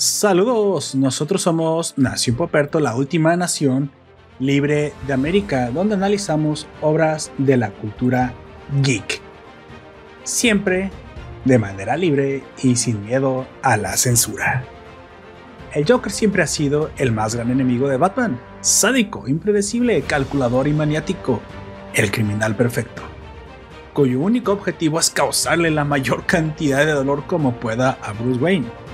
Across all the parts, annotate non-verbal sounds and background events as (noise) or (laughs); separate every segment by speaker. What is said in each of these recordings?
Speaker 1: Saludos, nosotros somos Nación Poperto, la última nación libre de América, donde analizamos obras de la cultura geek. Siempre de manera libre y sin miedo a la censura. El Joker siempre ha sido el más gran enemigo de Batman, sádico, impredecible, calculador y maniático, el criminal perfecto, cuyo único objetivo es causarle la mayor cantidad de dolor como pueda a Bruce Wayne.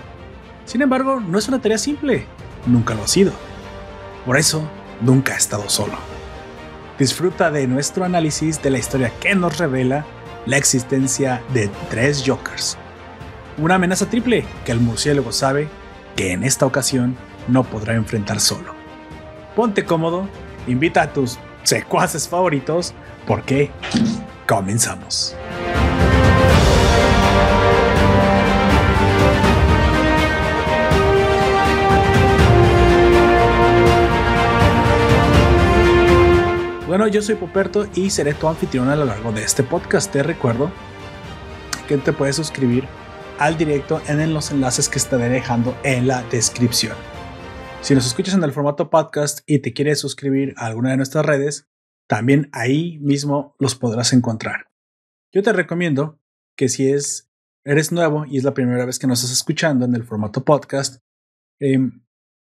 Speaker 1: Sin embargo, no es una tarea simple, nunca lo ha sido. Por eso, nunca ha estado solo. Disfruta de nuestro análisis de la historia que nos revela la existencia de tres Jokers. Una amenaza triple que el murciélago sabe que en esta ocasión no podrá enfrentar solo. Ponte cómodo, invita a tus secuaces favoritos, porque comenzamos. Bueno, yo soy Poperto y seré tu anfitrión a lo largo de este podcast. Te recuerdo que te puedes suscribir al directo en los enlaces que estaré dejando en la descripción. Si nos escuchas en el formato podcast y te quieres suscribir a alguna de nuestras redes, también ahí mismo los podrás encontrar. Yo te recomiendo que si es, eres nuevo y es la primera vez que nos estás escuchando en el formato podcast, em,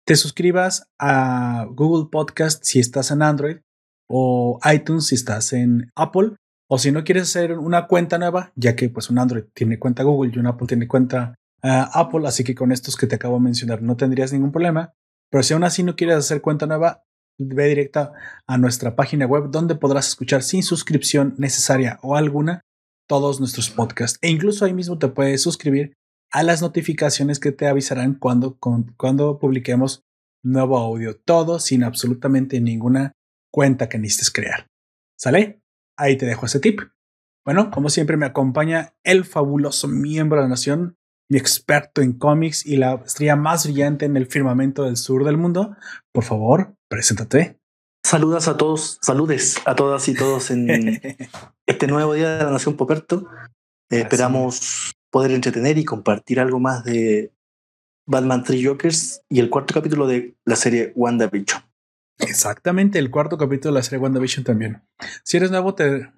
Speaker 1: te suscribas a Google Podcast si estás en Android o iTunes si estás en Apple o si no quieres hacer una cuenta nueva, ya que pues un Android tiene cuenta Google y un Apple tiene cuenta ah, Apple, así que con estos que te acabo de mencionar no tendrías ningún problema. Pero si aún así no quieres hacer cuenta nueva, ve directa a nuestra página web donde podrás escuchar sin suscripción necesaria o alguna todos nuestros podcasts. E incluso ahí mismo te puedes suscribir a las notificaciones que te avisarán cuando, cuando publiquemos nuevo audio. Todo sin absolutamente ninguna cuenta que necesites crear. ¿Sale? Ahí te dejo ese tip. Bueno, como siempre me acompaña el fabuloso miembro de la nación, mi experto en cómics y la estrella más brillante en el firmamento del sur del mundo. Por favor, preséntate.
Speaker 2: Saludas a todos, saludes a todas y todos en (laughs) este nuevo día de la Nación Poperto. esperamos poder entretener y compartir algo más de Batman Three Jokers y el cuarto capítulo de la serie WandaVision.
Speaker 1: Exactamente, el cuarto capítulo de la serie WandaVision también. Si eres nuevo, te,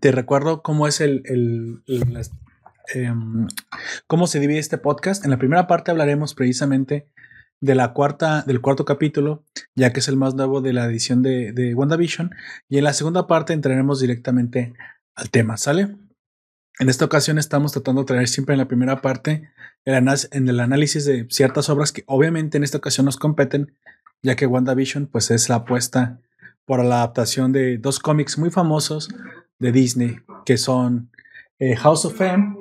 Speaker 1: te recuerdo cómo es el, el, em, cómo se divide este podcast. En la primera parte hablaremos precisamente de la cuarta, del cuarto capítulo, ya que es el más nuevo de la edición de, de WandaVision. Y en la segunda parte entraremos directamente al tema, ¿sale? En esta ocasión estamos tratando de traer siempre en la primera parte el en el análisis de ciertas obras que obviamente en esta ocasión nos competen ya que WandaVision pues es la apuesta por la adaptación de dos cómics muy famosos de Disney, que son eh, House of M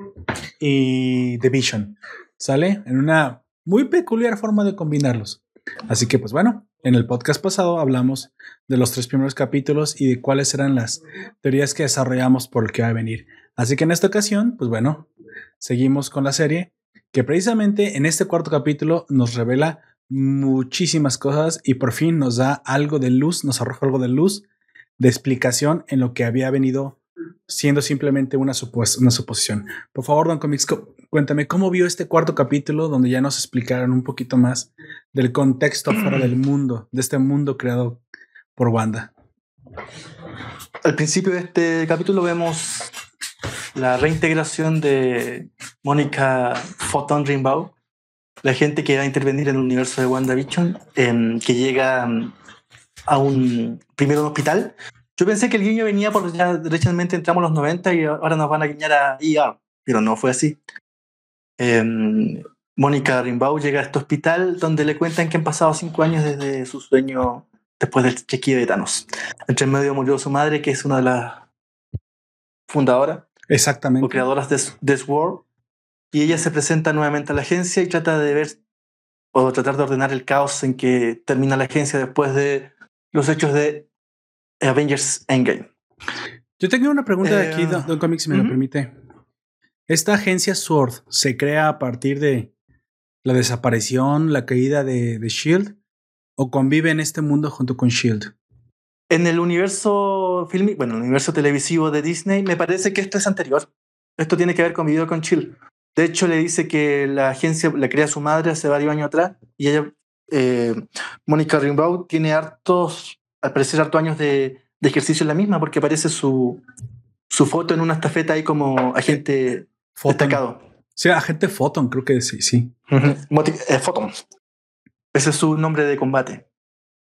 Speaker 1: y The Vision. ¿Sale? En una muy peculiar forma de combinarlos. Así que pues bueno, en el podcast pasado hablamos de los tres primeros capítulos y de cuáles eran las teorías que desarrollamos por el que va a venir. Así que en esta ocasión, pues bueno, seguimos con la serie que precisamente en este cuarto capítulo nos revela muchísimas cosas y por fin nos da algo de luz, nos arroja algo de luz, de explicación en lo que había venido siendo simplemente una, una suposición. Por favor, Don Comics, cuéntame cómo vio este cuarto capítulo donde ya nos explicaron un poquito más del contexto fuera del (clears throat) mundo, de este mundo creado por Wanda.
Speaker 2: Al principio de este capítulo vemos la reintegración de Mónica Photon Rimbaud la gente que va a intervenir en el universo de WandaVision, em, que llega em, a un primero un hospital. Yo pensé que el guiño venía porque ya derechamente entramos los 90 y ahora nos van a guiñar a ER, pero no fue así. Em, Mónica Rimbaud llega a este hospital donde le cuentan que han pasado cinco años desde su sueño después del chequeo de Thanos. Entre medio murió su madre, que es una de las fundadoras
Speaker 1: Exactamente.
Speaker 2: o creadoras de, de Sword y ella se presenta nuevamente a la agencia y trata de ver o tratar de ordenar el caos en que termina la agencia después de los hechos de Avengers Endgame.
Speaker 1: Yo tengo una pregunta de aquí, Don, Comics, si me lo permite. ¿Esta agencia SWORD se crea a partir de la desaparición, la caída de, de Shield? ¿O convive en este mundo junto con Shield?
Speaker 2: En el universo filmico, bueno, el universo televisivo de Disney, me parece que esto es anterior. Esto tiene que ver con video con Shield. De hecho, le dice que la agencia la crea su madre hace varios años atrás y ella, eh, Mónica Rimbaud, tiene hartos, al parecer, hartos años de, de, ejercicio en la misma porque aparece su, su foto en una estafeta ahí como agente Photon. destacado.
Speaker 1: Sí, agente Photon, creo que sí, sí.
Speaker 2: Uh -huh. eh, Photon. Ese es su nombre de combate.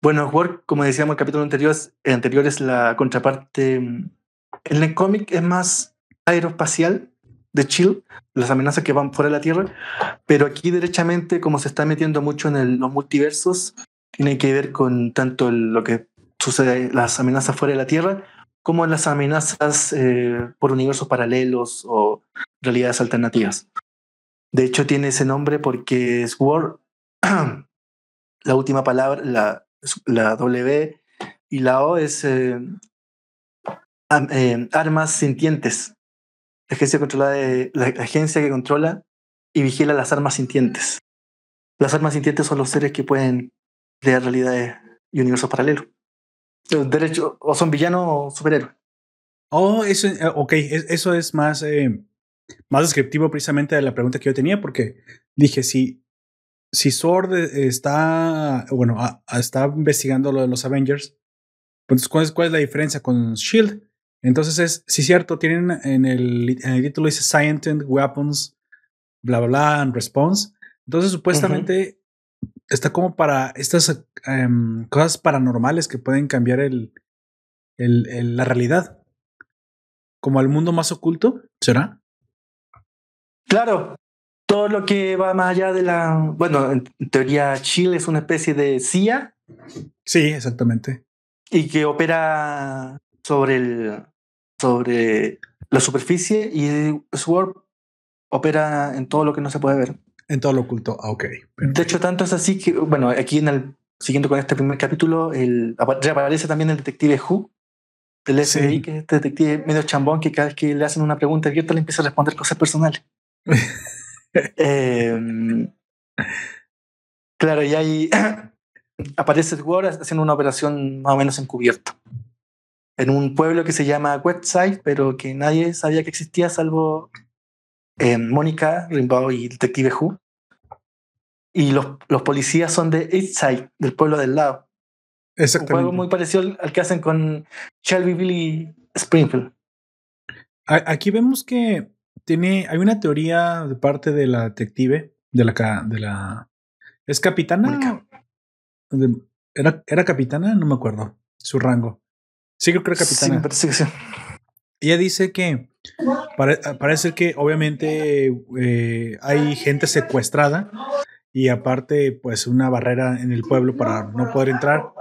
Speaker 2: Bueno, Work, como decíamos en el capítulo anterior, el anterior es la contraparte. En el cómic es más aeroespacial de Chill, las amenazas que van fuera de la Tierra, pero aquí derechamente, como se está metiendo mucho en los multiversos, tiene que ver con tanto lo que sucede, las amenazas fuera de la Tierra, como las amenazas eh, por universos paralelos o realidades alternativas. De hecho, tiene ese nombre porque Sword, (clears throat) la última palabra, la, la W y la O es eh, eh, armas sintientes. La agencia, controlada de, la agencia que controla y vigila las armas sintientes. Las armas sintientes son los seres que pueden crear realidades y universos paralelos. Derecho, o son villanos o superhéroes.
Speaker 1: Oh, eso, ok, eso es más, eh, más descriptivo precisamente de la pregunta que yo tenía, porque dije, si, si Sword está, bueno, está investigando lo de los Avengers, pues ¿cuál es, ¿cuál es la diferencia con Shield? Entonces es, sí cierto, tienen en el, en el título dice Scientist, Weapons, bla, bla, bla, and Response. Entonces supuestamente uh -huh. está como para estas um, cosas paranormales que pueden cambiar el, el, el, la realidad. Como al mundo más oculto, ¿será?
Speaker 2: Claro, todo lo que va más allá de la. Bueno, en teoría, Chile es una especie de CIA.
Speaker 1: Sí, exactamente.
Speaker 2: Y que opera sobre el. Sobre la superficie y Sword opera en todo lo que no se puede ver.
Speaker 1: En todo lo oculto, ah, ok.
Speaker 2: Perfecto. De hecho, tanto es así que, bueno, aquí en el. Siguiendo con este primer capítulo, el, reaparece también el detective Who, del FBI, sí. que es este detective medio chambón que cada vez que le hacen una pregunta abierta le empieza a responder cosas personales. (laughs) eh, claro, y ahí (clears throat) aparece Ward haciendo una operación más o menos encubierta. En un pueblo que se llama Westside, pero que nadie sabía que existía salvo eh, Mónica, Rimbaud y Detective Who. Y los, los policías son de Eastside, del pueblo del lado.
Speaker 1: Exactamente.
Speaker 2: Un juego muy parecido al que hacen con Shelbyville y Springfield.
Speaker 1: Aquí vemos que tiene, hay una teoría de parte de la detective, de la, de la, es capitana. Era, era capitana, no me acuerdo su rango. Sí, creo que era capitana.
Speaker 2: Sí, me parece que sí.
Speaker 1: Ella dice que pare, parece que obviamente eh, hay gente secuestrada y aparte pues una barrera en el pueblo para no poder entrar.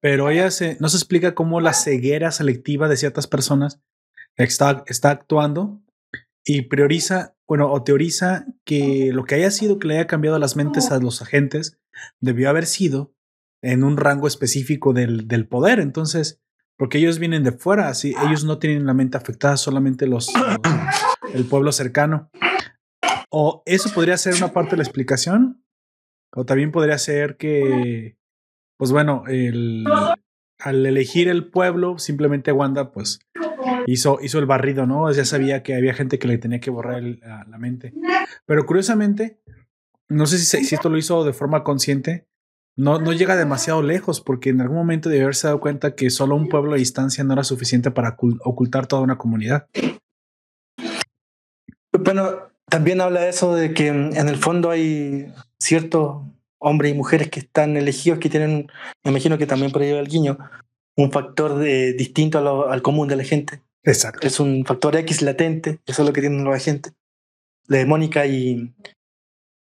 Speaker 1: Pero ella se, no se explica cómo la ceguera selectiva de ciertas personas está, está actuando y prioriza, bueno, o teoriza que lo que haya sido que le haya cambiado las mentes a los agentes debió haber sido en un rango específico del, del poder. Entonces, porque ellos vienen de fuera, así ellos no tienen la mente afectada, solamente los, los el pueblo cercano. O eso podría ser una parte de la explicación, o también podría ser que, pues bueno, el, al elegir el pueblo, simplemente Wanda, pues hizo, hizo el barrido, ¿no? Ya sabía que había gente que le tenía que borrar la, la, mente. Pero curiosamente, no sé si, si esto lo hizo de forma consciente, no, no llega demasiado lejos, porque en algún momento debe haberse dado cuenta que solo un pueblo a distancia no era suficiente para ocultar toda una comunidad.
Speaker 2: Bueno, también habla de eso de que en el fondo hay ciertos hombres y mujeres que están elegidos que tienen, me imagino que también por ello el guiño, un factor de, distinto lo, al común de la gente.
Speaker 1: Exacto.
Speaker 2: Es un factor X latente, eso es lo que tienen los agentes. La de Mónica y,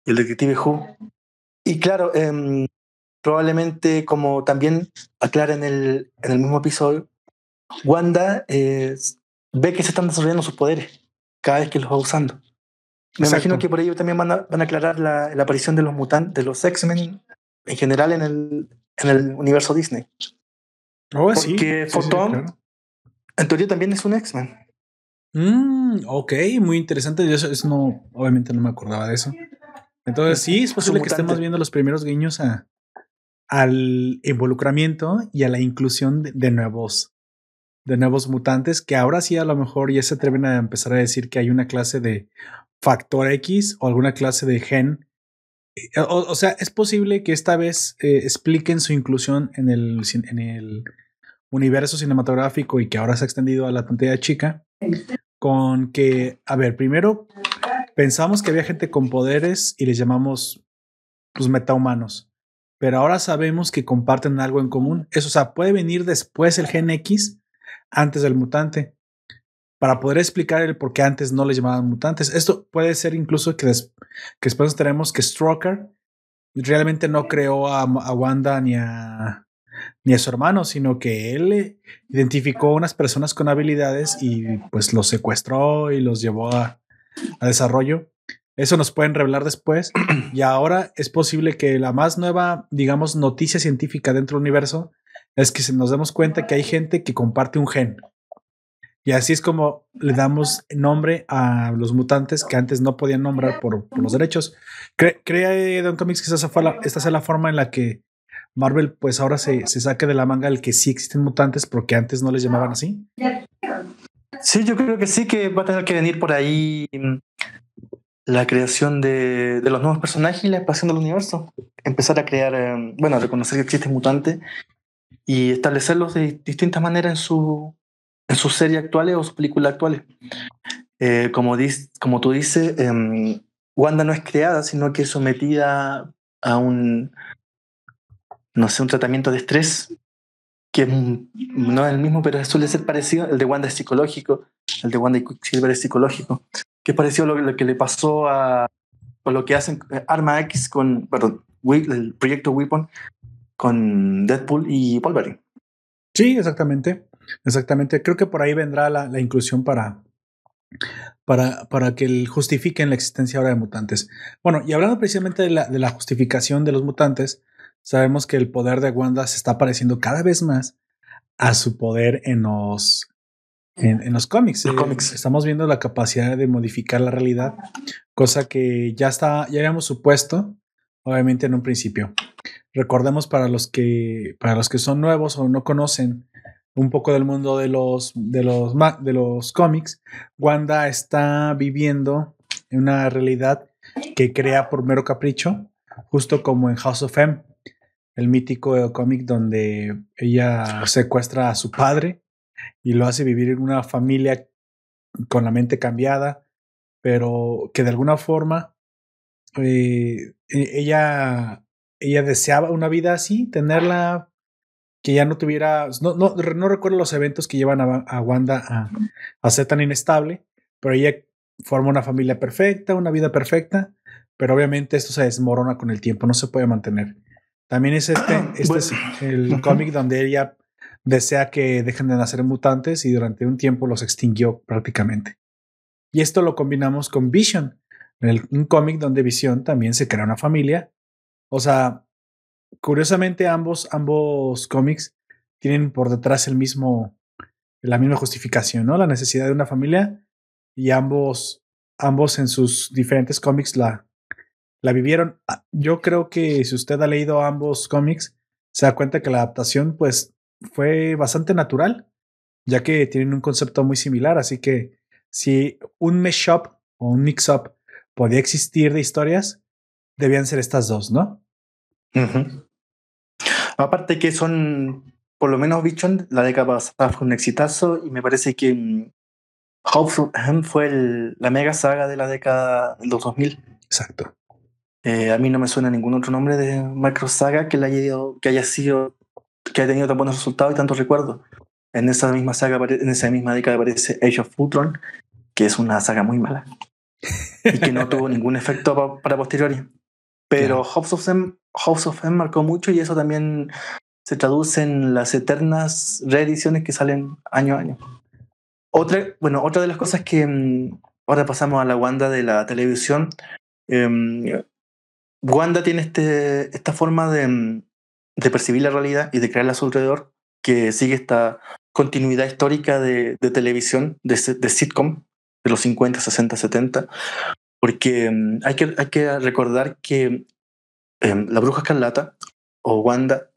Speaker 2: y, el detective Who. Y claro, eh, probablemente como también aclara en el, en el mismo episodio, Wanda eh, ve que se están desarrollando sus poderes cada vez que los va usando. Me Exacto. imagino que por ello también van a, van a aclarar la, la, aparición de los mutantes, de los X-Men en general en el, en el universo Disney.
Speaker 1: Oh,
Speaker 2: Porque
Speaker 1: sí,
Speaker 2: Photon,
Speaker 1: sí, sí, claro.
Speaker 2: en teoría, también es un X-Men.
Speaker 1: Mm, ok, muy interesante. Yo eso, eso, no, obviamente no me acordaba de eso. Entonces, sí, es posible que estemos viendo los primeros guiños a, al involucramiento y a la inclusión de, nuevos de nuevos mutantes que ahora sí a lo mejor ya se atreven a empezar a decir que hay una clase de factor X o alguna clase de gen. O, sea, es posible que esta vez eh, expliquen su inclusión en el, en el universo cinematográfico y que ahora se ha extendido a la pantalla chica. Con que, a ver, primero pensamos que había gente con poderes y les llamamos pues metahumanos. Pero ahora sabemos que comparten algo en común. Eso, o sea, puede venir después el gen X antes del mutante para poder explicar el por qué antes no le llamaban mutantes. Esto puede ser incluso que, que después tenemos que Stroker realmente no creó a, Wanda ni a, ni a su hermano, sino que él identificó unas personas con habilidades y pues los secuestró y los llevó a, a desarrollo. Eso nos pueden revelar después. (clears throat) Y ahora es posible que la más nueva, digamos, noticia científica dentro del universo es que nos demos cuenta que hay gente que comparte un gen. Y así es como le damos nombre a los mutantes que antes no podían nombrar por, los derechos. ¿Cree, Don Comics que esta fue la, esta sea la forma en la que Marvel pues ahora se, se saque de la manga el que sí existen mutantes porque antes no les llamaban así?
Speaker 2: Sí, yo creo que sí que va a tener que venir por ahí mm, la creación de, los nuevos personajes y la expansión del universo. Empezar a crear, eh, bueno, a reconocer que existen mutantes y establecerlos de distintas maneras en su, en sus series actuales o sus películas actuales. Eh, como, como tú dices, em, Wanda no es creada, sino que es sometida a un, no sé, un tratamiento de estrés que no es el mismo, pero suele ser parecido. El de Wanda es psicológico, el de Wanda y Quicksilver es psicológico, que es parecido a lo, que le pasó a lo que hacen eh, Arma X con, perdón, el proyecto Weapon con Deadpool y Wolverine.
Speaker 1: Sí, exactamente. Exactamente. Creo que por ahí vendrá la, inclusión para, para, para que justifiquen la existencia ahora de mutantes. Bueno, y hablando precisamente de la, de la justificación de los mutantes, sabemos que el poder de Wanda se está pareciendo cada vez más a su poder en los, en, los cómics.
Speaker 2: Los cómics.
Speaker 1: Estamos viendo la capacidad de modificar la realidad, cosa que ya está, ya habíamos supuesto, obviamente en un principio. Recordemos para los que, para los que son nuevos o no conocen un poco del mundo de los, de los, de los cómics, Wanda está viviendo en una realidad que crea por mero capricho, justo como en House of M, el mítico cómic donde ella secuestra a su padre y lo hace vivir en una familia con la mente cambiada, pero que de alguna forma eh, e, ella, ella deseaba una vida así, tenerla que ya no tuviera, no, no, no recuerdo los eventos que llevan a, Wanda a, a, ser tan inestable, pero ella forma una familia perfecta, una vida perfecta, pero obviamente esto se desmorona con el tiempo, no se puede mantener. También es este, (clears throat) este es el (laughs) cómic donde ella desea que dejen de nacer mutantes y durante un tiempo los extinguió prácticamente. Y esto lo combinamos con Vision, un cómic donde Vision también se crea una familia. O sea, curiosamente ambos, ambos cómics tienen por detrás el mismo, la misma justificación, ¿no? La necesidad de una familia y ambos, ambos en sus diferentes cómics la, la vivieron. Ah, yo creo que si usted ha leído ambos cómics, se da cuenta que la adaptación, pues, fue bastante natural, ya que tienen un concepto muy similar. Así que si un up o un mix-up podía existir de historias, debían ser estas dos, ¿no?
Speaker 2: Aparte que son, por lo menos Bichon, la década pasada fue un exitazo y me parece que mm, Hope fue la mega saga de la década de los 2000.
Speaker 1: Exacto.
Speaker 2: Eh, a mí no me suena ningún otro nombre de macro saga que, haya, que haya sido que haya tenido tan buenos resultados y tantos recuerdos. En esa misma saga, en esa misma década aparece Age of Ultron, que es una saga muy mala y que no tuvo ningún efecto para posteriori. Pero House, of M, House of M marcó mucho y eso también se traduce en las eternas reediciones que salen año a año. Otra, bueno, otra de las cosas que mm, ahora pasamos a la Wanda de la televisión. Em, Wanda tiene este, esta forma de, mm, de percibir la realidad y de crearla a su alrededor, que sigue esta continuidad histórica de, de televisión, de, de, sitcom de los 50, 60, 70, porque mm, hay, que, hay que recordar que em, la bruja escarlata o Wanda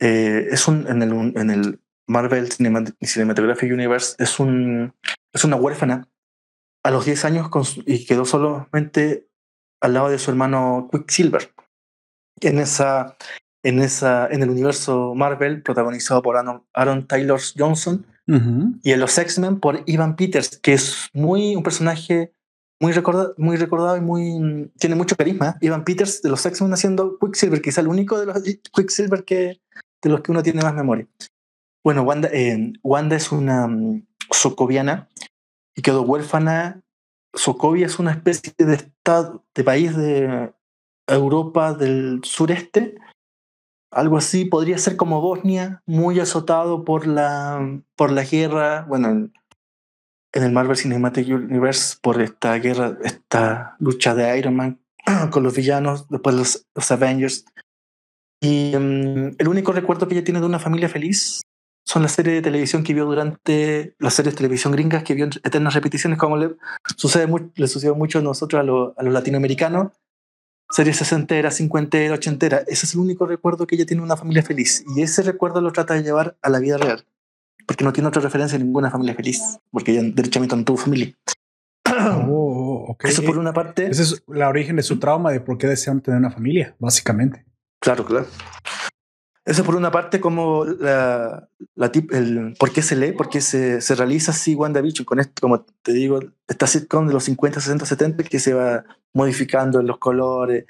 Speaker 2: eh, es un, en, el, en el Marvel Cinematographic Universe es, un, es una huérfana a los 10 años y quedó solamente al lado de su hermano Quicksilver. En esa, en esa, en el universo Marvel, protagonizado por Aaron, Taylor Johnson, y en los X-Men por Ivan Peters, que es muy un personaje muy recordado, muy recordado y muy tiene mucho carisma. Ivan Peters de los X-Men haciendo Quicksilver, quizá el único de los Quicksilver que de los que uno tiene más memoria. Bueno, Wanda, eh, Wanda es una um, socoviana y quedó huérfana. Sokovia es una especie de estado, de país de Europa del sureste, algo así, podría ser como Bosnia, muy azotado por la, por la guerra, bueno, en, el Marvel Cinematic Universe, por esta guerra, esta lucha de Iron Man (clears throat) con los villanos, después los, los Avengers. Y mm, el único recuerdo que ella tiene de una familia feliz son las series de televisión que vio durante las series de televisión gringas, que vio eternas repeticiones, como le sucede, le sucedió mucho a nosotros, a, a los latinoamericanos, series sesentera, cincuentera, ochentera. Ese es el único recuerdo que ella tiene una familia feliz. Y ese recuerdo lo trata de llevar a la vida real. Porque no tiene otra referencia en ninguna familia feliz. Porque ella derechamente no tuvo familia.
Speaker 1: Oh, (clears throat)
Speaker 2: Eso por una parte.
Speaker 1: Esa es la origen de su trauma de por qué desean tener una familia, básicamente.
Speaker 2: Claro, claro. Eso por una parte, como la, la tip, el, por qué se lee, por qué se, se realiza así WandaVision, con esto, como te digo, esta sitcom de los 50, 60, 70 que se va modificando los colores,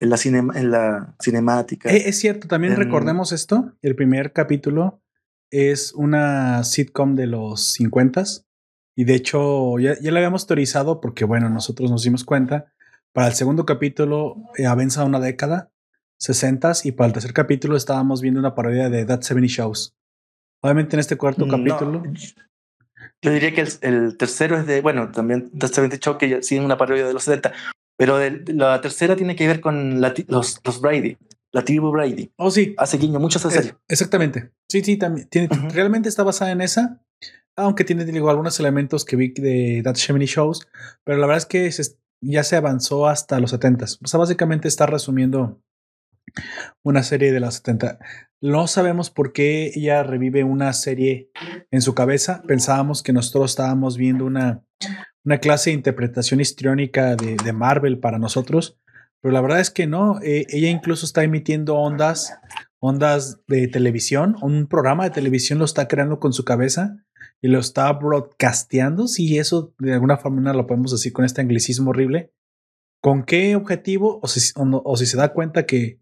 Speaker 2: en la, en la cinemática.
Speaker 1: Eh, es cierto, también recordemos esto, el primer capítulo es una sitcom de los 50 y de hecho ya, ya la habíamos teorizado porque bueno, nosotros nos dimos cuenta, para el segundo capítulo eh, avanza una década 60 y para el tercer capítulo estábamos viendo una parodia de That 70 Shows. Obviamente en este cuarto capítulo.
Speaker 2: Yo diría que el, tercero es de, bueno, también That 70 Shows que sigue una parodia de los 70, pero la tercera tiene que ver con los, los Brady, la tribu Brady.
Speaker 1: Oh, sí.
Speaker 2: Hace guiño mucho esa serie.
Speaker 1: exactamente. Sí, sí, también. Tiene, Realmente está basada en esa, aunque tiene digo, algunos elementos que vi de That 70 Shows, pero la verdad es que ya se avanzó hasta los 70. O sea, básicamente está resumiendo una serie de las 70. No sabemos por qué ella revive una serie en su cabeza. Pensábamos que nosotros estábamos viendo una, una clase de interpretación histriónica de, Marvel para nosotros, pero la verdad es que no. Eh, ella incluso está emitiendo ondas, ondas de televisión. Un programa de televisión lo está creando con su cabeza y lo está broadcasteando. Si eso de alguna forma lo podemos decir con este anglicismo horrible. ¿Con qué objetivo? O si se da cuenta que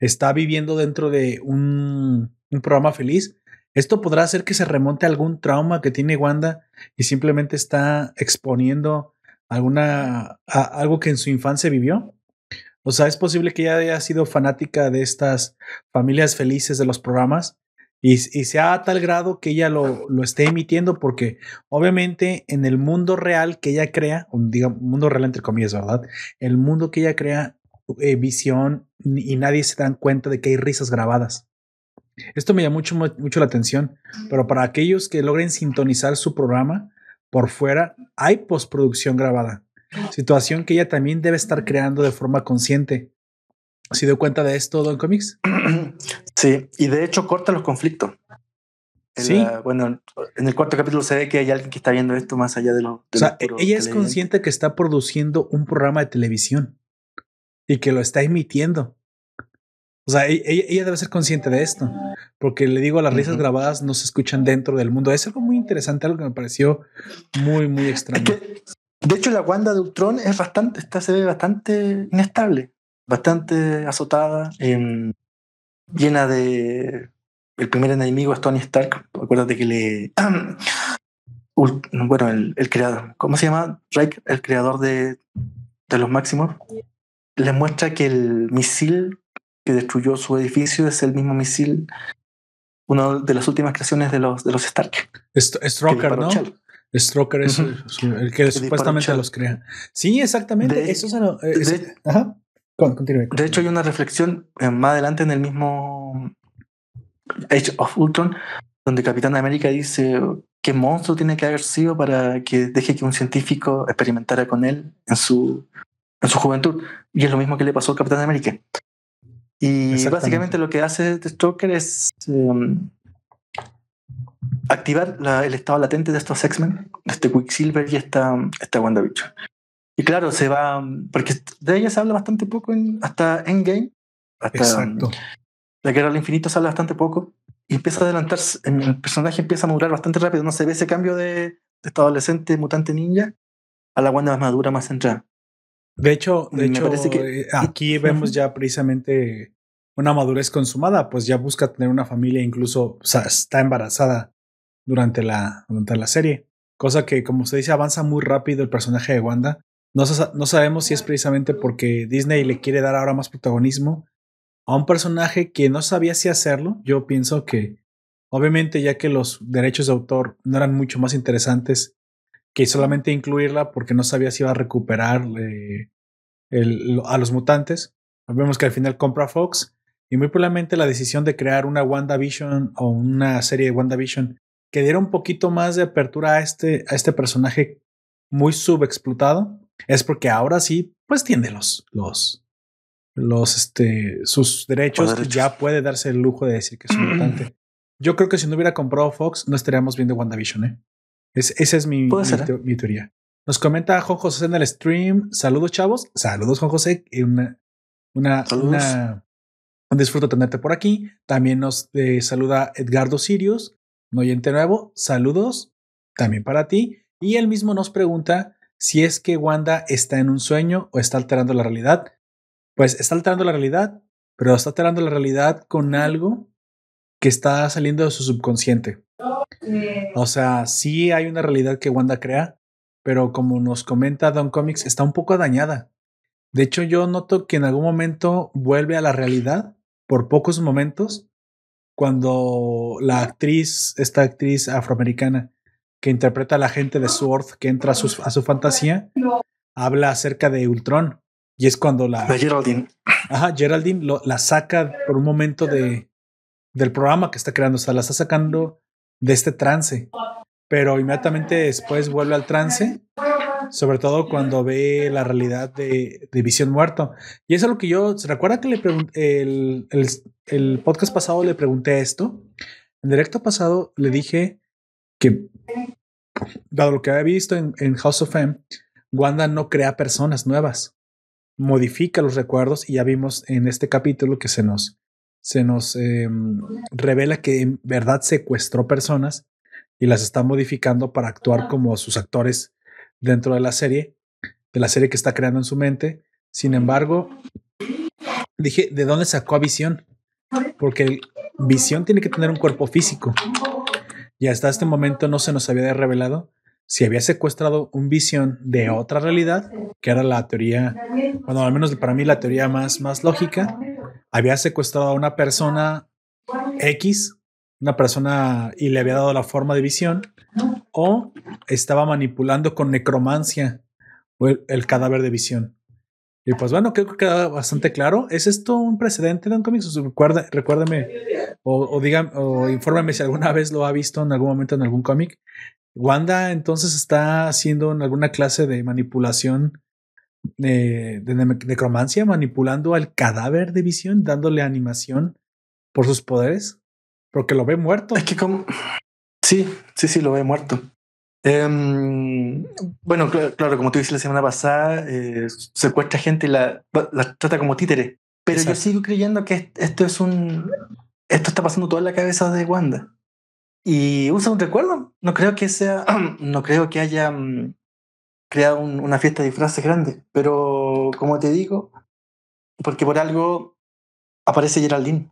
Speaker 1: está viviendo dentro de un, programa feliz, esto podrá hacer que se remonte a algún trauma que tiene Wanda y simplemente está exponiendo alguna algo que en su infancia vivió. O sea, es posible que ella haya sido fanática de estas familias felices de los programas y, sea a tal grado que ella lo, lo, esté emitiendo porque obviamente en el mundo real que ella crea, digamos, mundo real entre comillas, ¿verdad? El mundo que ella crea eh, visión y nadie se dan cuenta de que hay risas grabadas. Esto me llama mucho, mucho la atención, pero para aquellos que logren sintonizar su programa por fuera, hay postproducción grabada. Situación que ella también debe estar creando de forma consciente. ¿Se dio cuenta de esto, Don Comics? (clears throat)
Speaker 2: Sí, y de hecho corta los conflictos. sí. bueno, en el cuarto capítulo se ve que hay alguien que está viendo esto más allá de lo.
Speaker 1: o sea, ella es consciente que está produciendo un programa de televisión y que lo está emitiendo. O sea, e-, ella, debe ser consciente de esto, porque le digo, las risas grabadas no se escuchan dentro del mundo. Es algo muy interesante, algo que me pareció muy, muy extraño.
Speaker 2: de hecho, la Wanda de Ultron es bastante, está, se ve bastante inestable, bastante azotada, em, llena de. El primer enemigo es Tony Stark. Acuérdate que le. (clears throat) bueno, el, el creador, ¿cómo se llama? Drake, el creador de, de los máximos les muestra que el misil que destruyó su edificio es el mismo misil, una de las últimas creaciones de los, de los Stark.
Speaker 1: Stroker, ¿no? Stroker es el, que supuestamente los crea. Sí, exactamente. Eso se
Speaker 2: de,
Speaker 1: ajá.
Speaker 2: de hecho, hay una reflexión eh, más adelante en el mismo Age of Ultron, donde Capitán América dice qué monstruo tiene que haber sido para que deje que un científico experimentara con él en su en su juventud. Y es lo mismo que le pasó al Capitán América. Y básicamente lo que hace Stoker es em, activar el estado latente de estos X-Men, este Quicksilver y esta, esta WandaVision. Y claro, se va, porque de ella se habla bastante poco en, hasta Endgame, hasta Exacto. la Guerra del Infinito se habla bastante poco y empieza a adelantarse, el personaje empieza a madurar bastante rápido, no se ve ese cambio de, de este adolescente mutante ninja a la Wanda más madura, más centrada.
Speaker 1: De hecho, de hecho eh, (laughs) aquí vemos ya precisamente una madurez consumada, pues ya busca tener una familia, incluso o sea, está embarazada durante la, durante la serie. Cosa que, como se dice, avanza muy rápido el personaje de Wanda. No, no sabemos si es precisamente porque Disney le quiere dar ahora más protagonismo a un personaje que no sabía si hacerlo. Yo pienso que, obviamente, ya que los derechos de autor no eran mucho más interesantes que solamente incluirla porque no sabía si iba a recuperar eh, a los mutantes. Vemos que al final compra Fox y muy probablemente la decisión de crear una WandaVision o una serie de WandaVision que diera un poquito más de apertura a este, a este personaje muy subexplotado es porque ahora sí, pues tiene los, los, los, este, sus derechos, ya puede darse el lujo de decir que es un mutante. (clears throat) Yo creo que si no hubiera comprado Fox, no estaríamos viendo WandaVision, ¿eh? Esa es mi, ¿eh? mi, teoría. Nos comenta Juan José en el stream. Saludos, chavos. Saludos, Juan José. Una, una, una, un disfruto tenerte por aquí. También nos eh, saluda Edgardo Sirius, un oyente nuevo. Saludos también para ti. Y él mismo nos pregunta si es que Wanda está en un sueño o está alterando la realidad. Pues está alterando la realidad, pero está alterando la realidad con algo que está saliendo de su subconsciente. O sea, sí hay una realidad que Wanda crea, pero como nos comenta Don Comics, está un poco dañada. De hecho, yo noto que en algún momento vuelve a la realidad, por pocos momentos, cuando la actriz, esta actriz afroamericana que interpreta a la gente de Sword, que entra a su, a su fantasía, habla acerca de Ultron. Y es cuando la...
Speaker 2: Geraldine.
Speaker 1: Ajá, Geraldine la saca por un momento de, del programa que está creando. O sea, la está sacando de este trance, pero inmediatamente después vuelve al trance, sobre todo cuando ve la realidad de, Visión Muerto. Y eso es lo que yo, ¿se recuerda que le pregunté, el, el, podcast pasado le pregunté esto? En directo pasado le dije que, dado lo que había visto en, en House of M, Wanda no crea personas nuevas, modifica los recuerdos y ya vimos en este capítulo que se nos se nos em, revela que en verdad secuestró personas y las está modificando para actuar como sus actores dentro de la serie, de la serie que está creando en su mente. Sin embargo, dije, ¿de dónde sacó a Visión? Porque Visión tiene que tener un cuerpo físico. Y hasta este momento no se nos había revelado si había secuestrado un visión de otra realidad, que era la teoría, bueno, al menos para mí la teoría más, más lógica, había secuestrado a una persona X, una persona y le había dado la forma de visión, o estaba manipulando con necromancia el, cadáver de visión. Y pues bueno, creo que queda bastante claro. ¿Es esto un precedente de un cómic? Recuerda, recuérdame o, o, digan, o infórmame si alguna vez lo ha visto en algún momento en algún cómic. Wanda entonces está haciendo alguna clase de manipulación de, necromancia manipulando al cadáver de visión, dándole animación por sus poderes, porque lo ve muerto.
Speaker 2: Es que como... Sí, sí, sí, lo ve muerto. Em, bueno, claro, como tú dices la semana pasada, eh, secuestra gente y la, trata como títere. Pero yo sigo creyendo que esto es un... Esto está pasando todo en la cabeza de Wanda. Y usa un recuerdo. No creo que sea... (clears throat) No creo que haya mm, creado una fiesta de disfraces grande. Pero como te digo, porque por algo aparece Geraldine.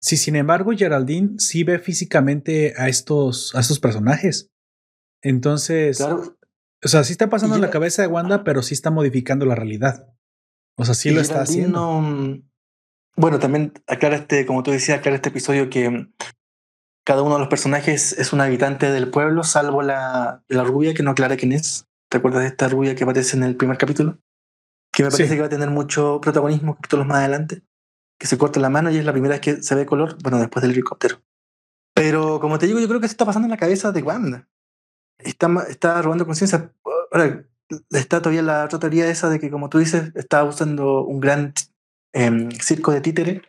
Speaker 1: Sí, sin embargo, Geraldine sí ve físicamente a estos, a estos personajes. Entonces, o sea, sí está pasando en la cabeza de Wanda, pero sí está modificando la realidad. O sea, sí lo está haciendo.
Speaker 2: bueno, también aclara este, como tú decías, aclara este episodio que cada uno de los personajes es un habitante del pueblo, salvo la, la rubia, que no aclara quién es. ¿Te acuerdas de esta rubia que aparece en el primer capítulo? Que me parece que va a tener mucho protagonismo capítulos más adelante. Que se corta la mano y es la primera vez que se ve color, bueno, después del helicóptero. Pero como te digo, yo creo que se está pasando en la cabeza de Wanda. Está, está robando conciencia. Ahora, está todavía la otra teoría esa de que, como tú dices, está usando un gran em, circo de títere,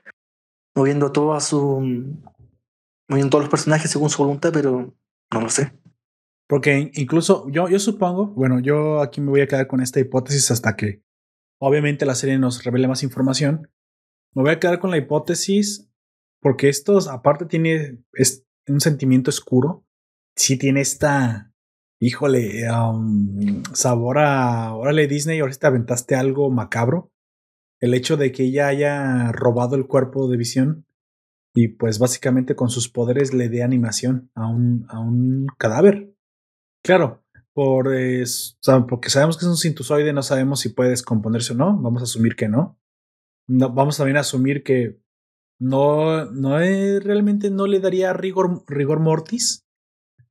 Speaker 2: moviendo todo a su. moviendo todos los personajes según su voluntad, pero no lo sé.
Speaker 1: Porque incluso yo, yo supongo, bueno, yo aquí me voy a quedar con esta hipótesis hasta que obviamente la serie nos revele más información. Me voy a quedar con la hipótesis porque esto aparte tiene es un sentimiento oscuro. Sí tiene esta, híjole, sabor a, órale Disney, ahora te aventaste algo macabro. El hecho de que ella haya robado el cuerpo de visión y pues básicamente con sus poderes le dé animación a un, a un cadáver. Claro, por, porque sabemos que es un cintusoide, no sabemos si puede descomponerse o no, vamos a asumir que no. vamos también a asumir que no, no realmente no le daría rigor, rigor mortis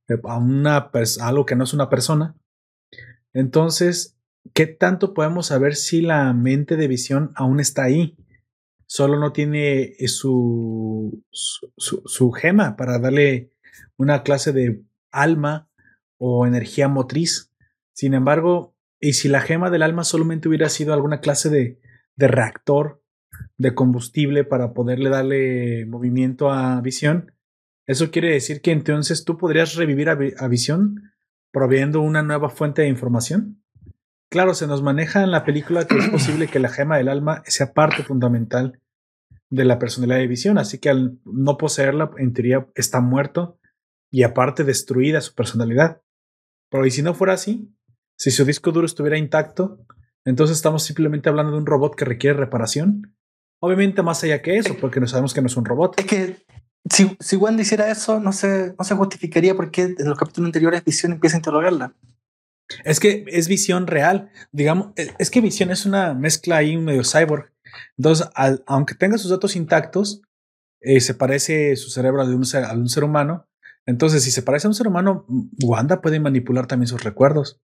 Speaker 1: eh, a, una algo que no es una persona. Entonces, ¿qué tanto podemos saber si la mente de visión aún está ahí? Solo no tiene eh, su, su, su gema para darle una clase de alma o energía motriz. Sin embargo, y si la gema del alma solamente hubiera sido alguna clase de, reactor de combustible para poderle darle movimiento a visión, eso quiere decir que entonces tú podrías revivir a, visión proveyendo una nueva fuente de información. Claro, se nos maneja en la película que es posible que la gema del alma sea parte fundamental de la personalidad de visión, así que al no poseerla, en teoría está muerto y aparte destruida su personalidad. Pero y si no fuera así, si su disco duro estuviera intacto, entonces estamos simplemente hablando de un robot que requiere reparación. Obviamente más allá que eso, porque no sabemos que no es un robot.
Speaker 2: Es que si, si Wanda hiciera eso, no se, no se justificaría porque en los capítulos anteriores Visión empieza a interrogarla.
Speaker 1: Es que es visión real. Digamos, e, es que visión es una mezcla ahí medio cyborg. Entonces, aunque tenga sus datos intactos, eh, se parece su cerebro a, de un ser, a un ser humano. Entonces, si se parece a un ser humano, Wanda puede manipular también sus recuerdos.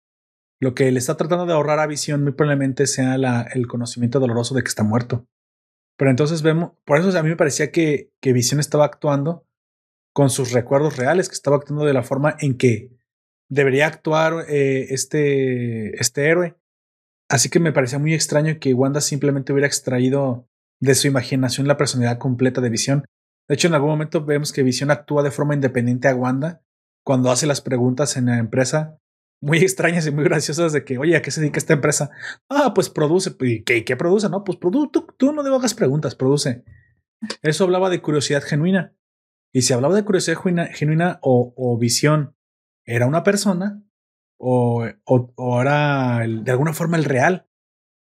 Speaker 1: Lo que le está tratando de ahorrar a Visión muy probablemente sea el conocimiento doloroso de que está muerto. Pero entonces vemos, por eso a mí me parecía que, que Visión estaba actuando con sus recuerdos reales, que estaba actuando de la forma en que debería actuar eh, este, este héroe. Así que me parecía muy extraño que Wanda simplemente hubiera extraído de su imaginación la personalidad completa de Visión. De hecho, en algún momento vemos que Visión actúa de forma independiente a Wanda cuando hace las preguntas en la empresa muy extrañas y muy graciosas de que, oye, ¿a qué se dedica esta empresa? Ah, pues produce. ¿Y qué, qué produce? No, pues tú, tú no hagas preguntas, produce. Eso hablaba de curiosidad genuina. Y si hablaba de curiosidad genuina, o, o, visión, era una persona o, o, era de alguna forma el real.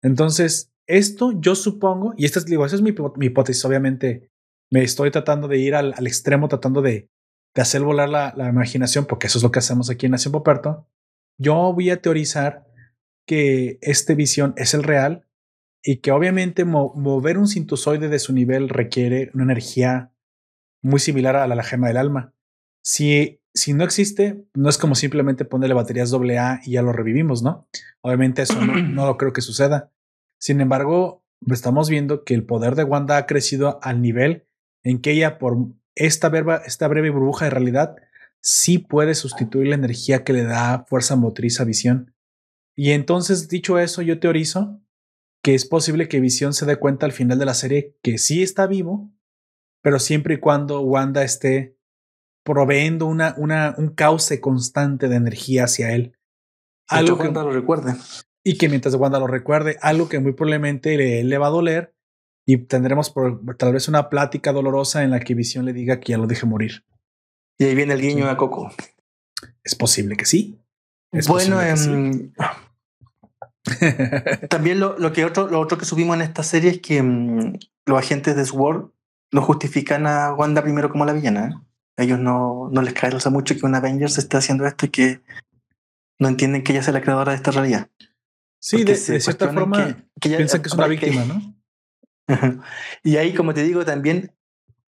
Speaker 1: Entonces, esto yo supongo, y esta es, digo, esa es mi, mi hipótesis, obviamente me estoy tratando de ir al, al extremo, tratando de, de hacer volar la, la, imaginación, porque eso es lo que hacemos aquí en Nación Poperto. Yo voy a teorizar que este visión es el real y que obviamente mover un cintusoide de su nivel requiere una energía muy similar a la, gema del alma. Si, si no existe, no es como simplemente ponerle baterías AA y ya lo revivimos, ¿no? Obviamente eso no, (clears throat) no lo creo que suceda. Sin embargo, estamos viendo que el poder de Wanda ha crecido al nivel en que ella, por esta, verba, esta breve burbuja de realidad, sí puede sustituir la energía que le da fuerza motriz a Visión. Y entonces, dicho eso, yo teorizo que es posible que Visión se dé cuenta al final de la serie que sí está vivo, pero siempre y cuando Wanda esté proveyendo una, una, un cauce constante de energía hacia él.
Speaker 2: Algo que Wanda lo recuerde.
Speaker 1: Y que mientras Wanda lo recuerde, algo que muy probablemente le, le va a doler y tendremos por, tal vez una plática dolorosa en la que Visión le diga que ya lo deje morir.
Speaker 2: Y ahí viene el guiño a Coco.
Speaker 1: Es posible que sí.
Speaker 2: bueno, em, (laughs) también lo, lo, que otro, lo otro que subimos en esta serie es que em, los agentes de SWORD no justifican a Wanda primero como la villana. ¿eh? Ellos no, no les cae mucho que un Avengers esté haciendo esto y que no entienden que ella sea la creadora de esta realidad.
Speaker 1: Sí, de, cierta forma que, piensan que es una víctima, ¿no?
Speaker 2: Y ahí, como te digo, también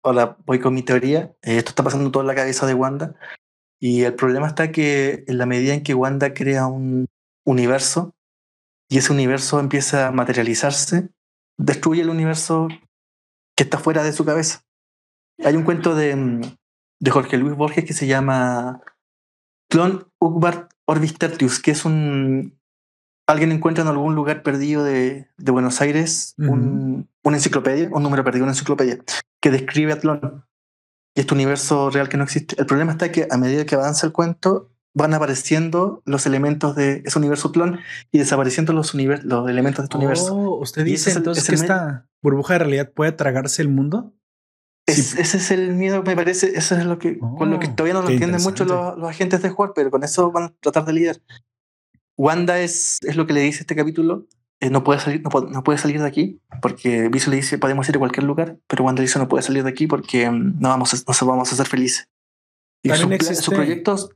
Speaker 2: ahora voy con mi teoría. Eh, esto está pasando todo en la cabeza de Wanda. Y el problema está que en la medida en que Wanda crea un universo y ese universo empieza a materializarse, destruye el universo que está fuera de su cabeza. Hay un cuento de, de Jorge Luis Borges que se llama Clon Ugbart Orbis Tertius, que es un. Alguien encuentra en algún lugar perdido de, de Buenos Aires un, una enciclopedia, un número perdido, una enciclopedia, que describe a Tlon. y este universo real que no existe. El problema está que a medida que avanza el cuento, van apareciendo los elementos de ese universo clon y desapareciendo los, los elementos de este universo.
Speaker 1: Oh, ¿Usted dice entonces que esta burbuja de realidad puede tragarse el mundo?
Speaker 2: Ese es el miedo, me parece, eso es lo que, con lo que oh, todavía no lo entienden mucho los, los, agentes de jugar, pero con eso van a tratar de lidiar. Wanda es, es lo que le dice este capítulo, eh, no, puede salir, no, puede salir de aquí, porque Viso le dice, podemos ir a cualquier lugar, pero Wanda dice, no puede salir de aquí porque mm, no vamos a, no vamos a ser felices. Y sus proyectos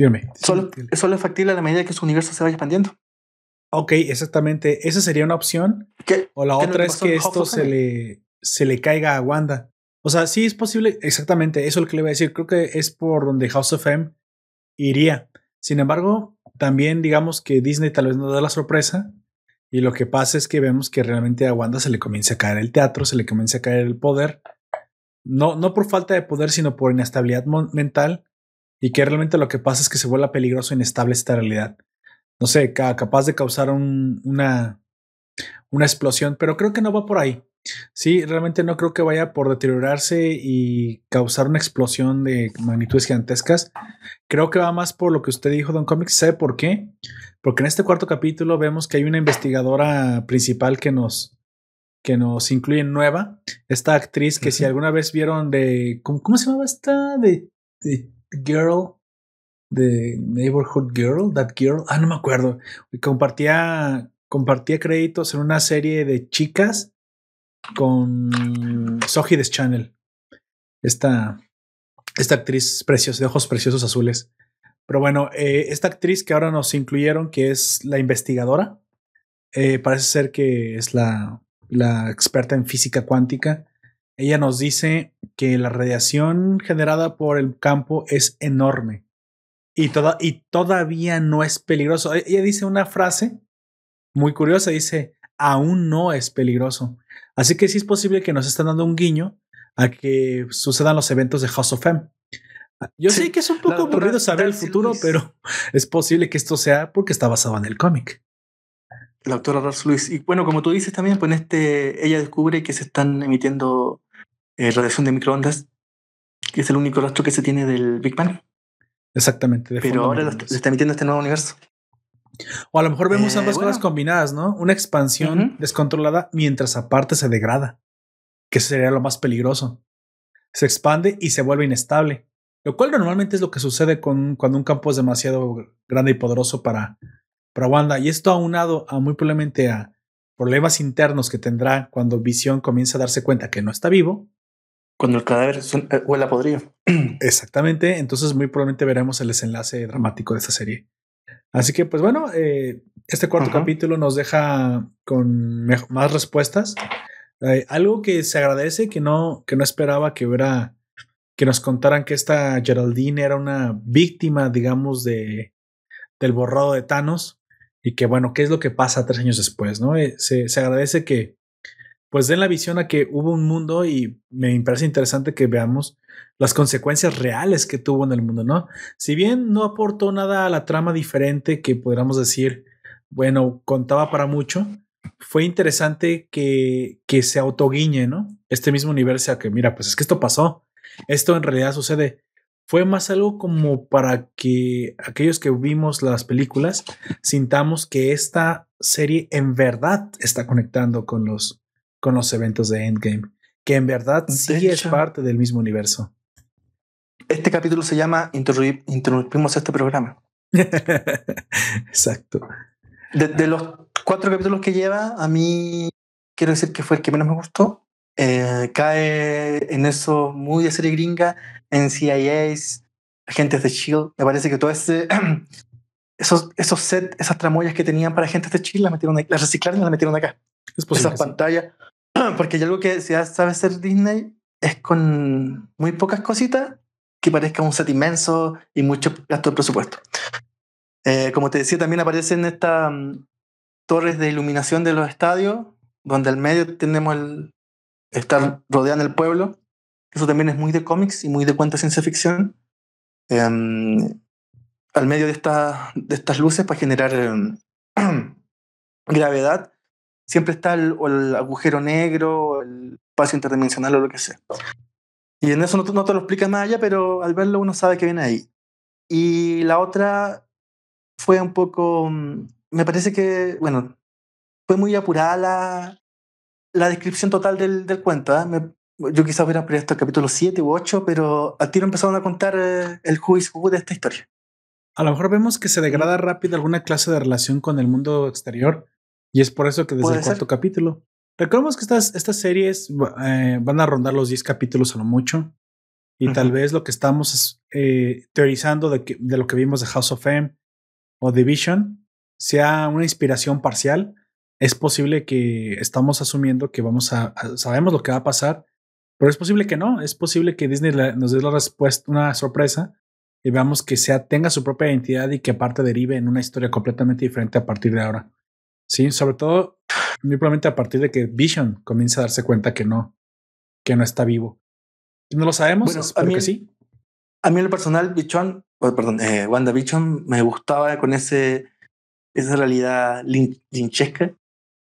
Speaker 1: Dígame.
Speaker 2: Solo, solo es factible a la medida que su universo se vaya expandiendo.
Speaker 1: Ok, exactamente. Esa sería una opción.
Speaker 2: ¿Qué?
Speaker 1: O la otra es que esto se le, se le caiga a Wanda. O sea, sí es posible, exactamente, eso es lo que le voy a decir. Creo que es por donde House of M iría. Sin embargo, también digamos que Disney tal vez nos da la sorpresa y lo que pasa es que vemos que realmente a Wanda se le comienza a caer el teatro, se le comienza a caer el poder. No, no por falta de poder, sino por inestabilidad mental y que realmente lo que pasa es que se vuelve peligroso e inestable esta realidad. No sé, capaz de causar una, una explosión, pero creo que no va por ahí. Sí, realmente no creo que vaya por deteriorarse y causar una explosión de magnitudes gigantescas. Creo que va más por lo que usted dijo, Don Comics. ¿Sabe por qué? Porque en este cuarto capítulo vemos que hay una investigadora principal que nos, que nos incluye nueva. Esta actriz que si alguna vez vieron de... ¿Cómo, cómo se llamaba esta? De, de Girl, de Neighborhood Girl, That Girl, ah, no me acuerdo. Compartía, compartía créditos en una serie de chicas con Soji de Channel. Esta, esta actriz preciosa, de ojos preciosos azules. Pero bueno, eh, esta actriz que ahora nos incluyeron, que es la investigadora, eh, parece ser que es la, la experta en física cuántica ella nos dice que la radiación generada por el campo es enorme y, toda, y todavía no es peligroso. Ella dice una frase muy curiosa, dice, aún no es peligroso. Así que sí es posible que nos estén dando un guiño a que sucedan los eventos de House of M. Yo sé que es un poco aburrido saber el futuro, pero es posible que esto sea porque está basado en el cómic.
Speaker 2: La doctora Rose Lewis. Y bueno, como tú dices también, pues este, ella descubre que se están emitiendo eh, radiación de microondas, que es el único rastro que se tiene del Big Bang.
Speaker 1: Exactamente.
Speaker 2: Pero ahora lo, está emitiendo este nuevo universo.
Speaker 1: O a lo mejor vemos ambas eh, cosas combinadas, ¿no? Una expansión descontrolada mientras aparte se degrada, que sería lo más peligroso. Se expande y se vuelve inestable, lo cual normalmente es lo que sucede con, cuando un campo es demasiado grande y poderoso para, para Wanda. Y esto aunado a muy probablemente a problemas internos que tendrá cuando Visión comienza a darse cuenta que no está vivo,
Speaker 2: cuando el cadáver eh, huela podrido. (clears throat)
Speaker 1: Exactamente. Entonces, muy probablemente veremos el desenlace dramático de esta serie. Así que, pues bueno, eh, este cuarto capítulo nos deja con más respuestas. Eh, algo que se agradece, que no, que no esperaba que hubiera, que nos contaran que esta Geraldine era una víctima, digamos, de, del borrado de Thanos y que, bueno, qué es lo que pasa tres años después, ¿no? se, se agradece que, pues den la visión a que hubo un mundo y me parece interesante que veamos las consecuencias reales que tuvo en el mundo, ¿no? Si bien no aportó nada a la trama diferente que podríamos decir, bueno, contaba para mucho, fue interesante que, que se autoguiñe, ¿no? Este mismo universo que, mira, pues es que esto pasó, esto en realidad sucede. Fue más algo como para que aquellos que vimos las películas sintamos que esta serie en verdad está conectando con los, con los eventos de Endgame, que en verdad sí es parte del mismo universo.
Speaker 2: Este capítulo se llama Interrumpimos este programa. (laughs)
Speaker 1: Exacto.
Speaker 2: De, los cuatro capítulos que lleva, a mí quiero decir que fue el que menos me gustó. Eh, cae en eso muy de serie gringa, en CIAs, agentes de Shield. Me parece que todo ese (clears throat) esos, esos sets, esas tramoyas que tenían para agentes de Shield las metieron, las reciclaron y las metieron acá. Esas pantallas. (clears throat) Porque hay algo que ya sabe ser Disney es con muy pocas cositas que parezca un set inmenso y mucho gasto de presupuesto. Eh, como te decía, también aparecen estas mm, torres de iluminación de los estadios, donde al medio tenemos el estar rodeando el pueblo. Eso también es muy de cómics y muy de cuentos ciencia ficción. Em, al medio de, de estas luces para generar em, (clears throat) gravedad siempre está el agujero negro, el espacio interdimensional o lo que sea. Y en eso no, no te lo explica más allá, pero al verlo uno sabe que viene ahí. Y la otra fue un poco, mm, me parece que, bueno, fue muy apurada la, la descripción total del, del cuento. ¿eh? Me, yo quizás hubiera previsto el capítulo 7 u 8, pero al tiro empezaron a contar eh, el who is who de esta historia.
Speaker 1: A lo mejor vemos que se degrada rápido alguna clase de relación con el mundo exterior y es por eso que desde el cuarto capítulo. Recordemos que estas, estas series eh, van a rondar los 10 capítulos a lo mucho y tal vez lo que estamos eh, teorizando de, que, de lo que vimos de House of M o Division sea una inspiración parcial. Es posible que estamos asumiendo que vamos a, a sabemos lo que va a pasar pero es posible que no, es posible que Disney nos dé la respuesta, una sorpresa y veamos que sea, tenga su propia identidad y que aparte derive en una historia completamente diferente a partir de ahora. Sí, sobre todo, muy probablemente a partir de que Vision comience a darse cuenta que no, que no está vivo. No lo sabemos, bueno, a mí, que sí.
Speaker 2: A mí en lo personal, Vision, perdón, eh, Wanda Vision me gustaba con ese, esa realidad linchesca,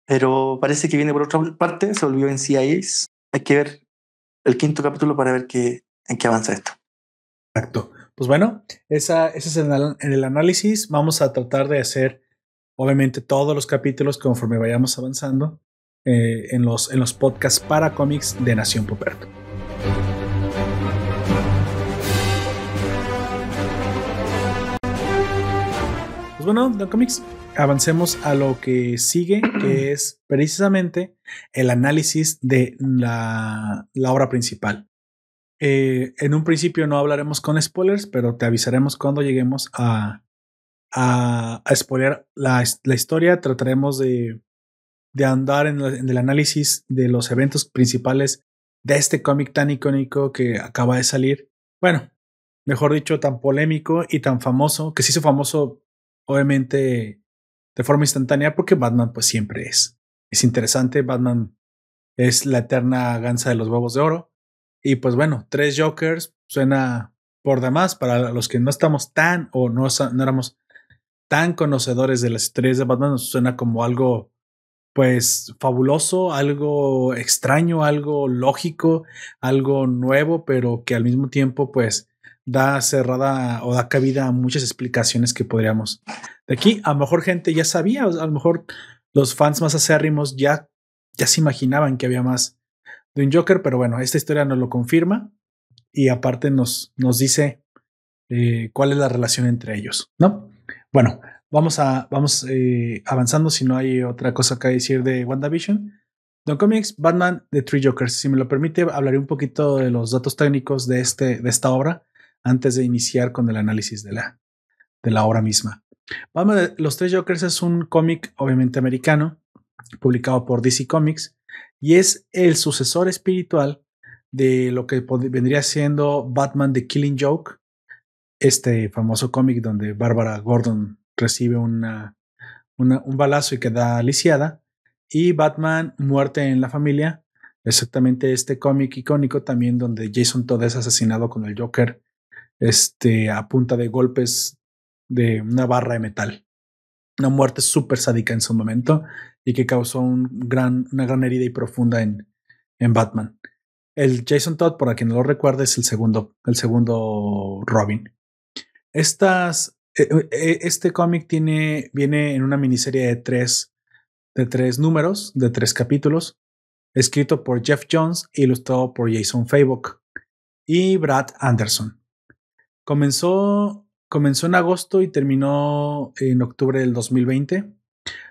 Speaker 2: pero parece que viene por otra parte, se volvió en CIAs. Hay que ver el quinto capítulo para ver qué, en qué avanza esto.
Speaker 1: Exacto. Pues bueno, esa, ese es el, el análisis. Vamos a tratar de hacer, obviamente, todos los capítulos conforme vayamos avanzando eh, en, los, en los podcasts para cómics de Nación Poperto. Pues bueno, de cómics, avancemos a lo que sigue, que (clears throat) es precisamente el análisis de la, obra principal. Eh, en un principio no hablaremos con spoilers, pero te avisaremos cuando lleguemos a, a, spoiler la, historia. Trataremos de, de andar en, en, el análisis de los eventos principales de este cómic tan icónico que acaba de salir. Bueno, mejor dicho, tan polémico y tan famoso, que se hizo famoso obviamente de forma instantánea porque Batman pues siempre es. Es interesante, Batman es la eterna ganza de los huevos de oro. Y pues bueno, tres Jokers suena por demás para los que no estamos tan o no, no éramos tan conocedores de las historias de Batman, nos suena como algo pues fabuloso, algo extraño, algo lógico, algo nuevo, pero que al mismo tiempo pues da cerrada o da cabida a muchas explicaciones que podríamos. De aquí, a lo mejor gente ya sabía, a lo mejor los fans más acérrimos ya, ya se imaginaban que había más de un Joker, pero bueno, esta historia nos lo confirma y aparte nos, nos dice eh, cuál es la relación entre ellos, ¿no? Bueno, vamos a vamos eh, avanzando si no hay otra cosa que decir de WandaVision. Don Comics, Batman de Three Jokers. Si me lo permite, hablaré un poquito de los datos técnicos de, este, de esta obra antes de iniciar con el análisis de la, de la obra misma. Los Tres Jokers es un cómic obviamente americano, publicado por DC Comics, y es el sucesor espiritual de lo que vendría siendo Batman The Killing Joke, este famoso cómic donde Barbara Gordon recibe una, un balazo y queda lisiada, y Batman Muerte en la Familia, exactamente este cómic icónico también donde Jason Todd es asesinado con el Joker este, a punta de golpes de una barra de metal. Una muerte súper sádica en su momento y que causó un gran, una gran herida y profunda en, en Batman. El Jason Todd, para quien no lo recuerde, es el segundo, el segundo Robin. Estas, e, e, este cómic viene en una miniserie de tres, de tres números, de tres capítulos, escrito por Jeff Jones e ilustrado por Jason Fabok y Brad Anderson. Comenzó, comenzó en agosto y terminó en octubre del 2020.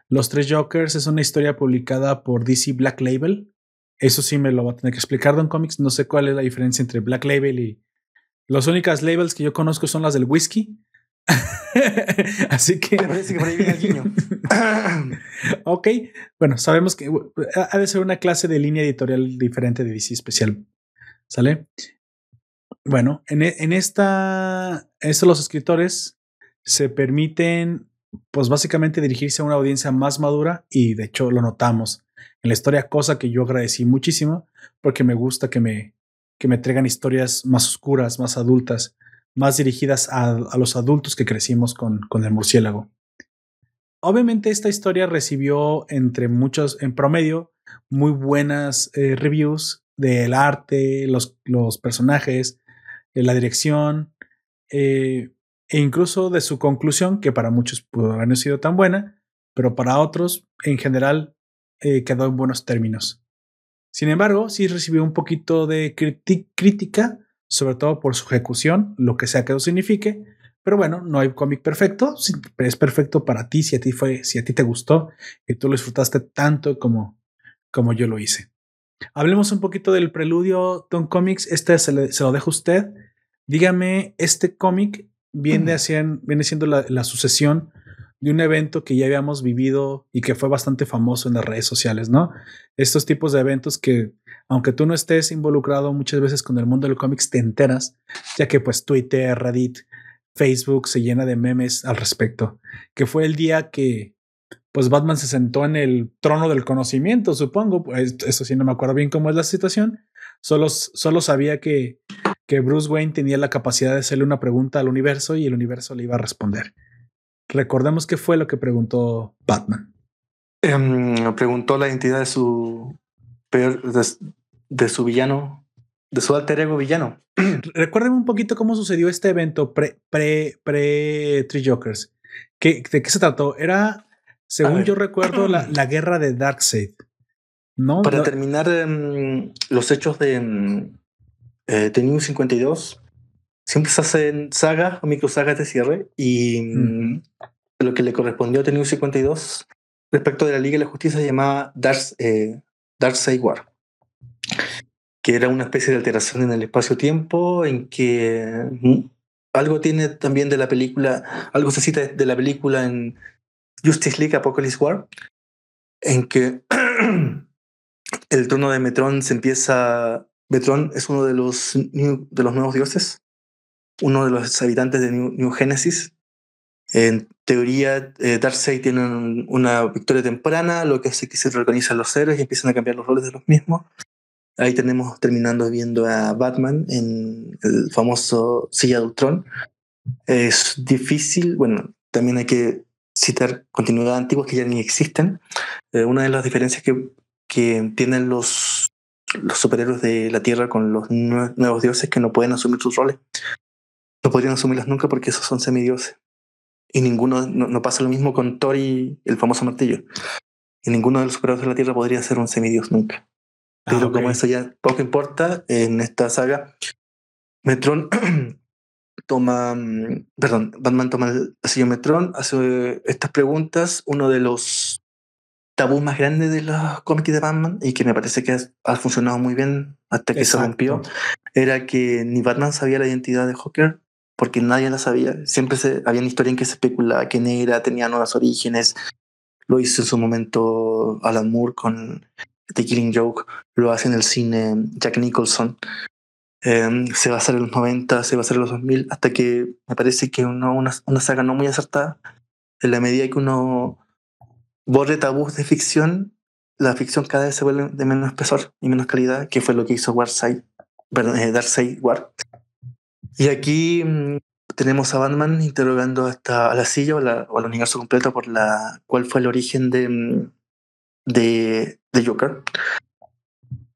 Speaker 1: Los Tres Jokers es una historia publicada por DC Black Label. Eso sí me lo va a tener que explicar Don Comics. No sé cuál es la diferencia entre Black Label y... Las únicas labels que yo conozco son las del whisky. (laughs) Así que. parece que por ahí viene el guiño. (laughs) ok. Bueno, sabemos que ha de ser una clase de línea editorial diferente de DC especial. ¿Sale? Bueno, en, e, en esta, esto los escritores se permiten, pues básicamente dirigirse a una audiencia más madura y de hecho lo notamos en la historia, cosa que yo agradecí muchísimo porque me gusta que me, que me traigan historias más oscuras, más adultas, más dirigidas a, los adultos que crecimos con, con el murciélago. Obviamente esta historia recibió entre muchos, en promedio, muy buenas eh, reviews del arte, los, los personajes, eh, la dirección, eh, e incluso de su conclusión, que para muchos pudo haber sido tan buena, pero para otros, en general, eh, quedó en buenos términos. Sin embargo, sí recibió un poquito de crítica, sobre todo por su ejecución, lo que sea que eso signifique. Pero bueno, no hay cómic perfecto, es perfecto para ti si a ti fue, si a ti te gustó y tú lo disfrutaste tanto como, como yo lo hice. Hablemos un poquito del preludio Don Comics. Este se, lo dejo a usted. Dígame, este cómic viene, viene siendo la, la, sucesión de un evento que ya habíamos vivido y que fue bastante famoso en las redes sociales, ¿no? Estos tipos de eventos que, aunque tú no estés involucrado muchas veces con el mundo del cómics, te enteras, ya que pues Twitter, Reddit, Facebook se llena de memes al respecto, que fue el día que pues Batman se sentó en el trono del conocimiento, supongo. Pues, eso sí, no me acuerdo bien cómo es la situación. Solo, solo sabía que, que Bruce Wayne tenía la capacidad de hacerle una pregunta al universo y el universo le iba a responder. Recordemos qué fue lo que preguntó Batman.
Speaker 2: Em, preguntó la identidad de su de, su villano, de su alter ego villano. (clears throat)
Speaker 1: Recuérdeme un poquito cómo sucedió este evento pre, pre, pre Three Jokers. ¿Qué, ¿De qué se trató? Era según yo recuerdo, la, la, guerra de Darkseid. ¿no?
Speaker 2: Para terminar em, los hechos de, eh, de New 52, siempre se hacen sagas o microsagas de cierre y mm, lo que le correspondió a The New 52 respecto de la Liga de la Justicia se llamaba Dark, eh, Darkseid War, que era una especie de alteración en el espacio-tiempo en que mm, algo tiene también de la película, algo se cita de la película en Justice League Apocalypse War, en que (clears throat) el trono de Metron se empieza. Metron es uno de los, de los nuevos dioses, uno de los habitantes de New, Genesis. En teoría, eh, Darkseid tiene una victoria temprana, lo que hace que se reorganizan los héroes y empiezan a cambiar los roles de los mismos. Ahí tenemos terminando viendo a Batman en el famoso Silla de Ultron. Es difícil, bueno, también hay que citar continuidades antiguas que ya ni existen. Eh, una de las diferencias que, que tienen los, los superhéroes de la Tierra con los nuevos dioses que no pueden asumir sus roles. No podrían asumirlas nunca porque esos son semidioses. Y ninguno, no, pasa lo mismo con Thor y el famoso martillo. Y ninguno de los superhéroes de la Tierra podría ser un semidios nunca. Ah, Pero como eso ya poco importa, en esta saga, Metron (clears throat) toma, mm, perdón, Batman toma el sello Metrón, hace estas preguntas, uno de los tabús más grandes de los cómics de Batman y que me parece que ha, funcionado muy bien hasta que se rompió, era que ni Batman sabía la identidad de Joker porque nadie la sabía. Siempre se, había una historia en que se especulaba quién era, tenía nuevos orígenes. Lo hizo en su momento Alan Moore con The Killing Joke, lo hace en el cine Jack Nicholson. Em, se va a hacer en los 90, se va a hacer en los 2000, hasta que me parece que uno, una, una saga no muy acertada. En la medida que uno borre tabús de ficción, la ficción cada vez se vuelve de menos espesor y menos calidad, que fue lo que hizo Warside, perdón, eh, Darkseid War. Y aquí mm, tenemos a Batman interrogando hasta a la silla o, al universo completo por la cuál fue el origen de, mm, de, de Joker.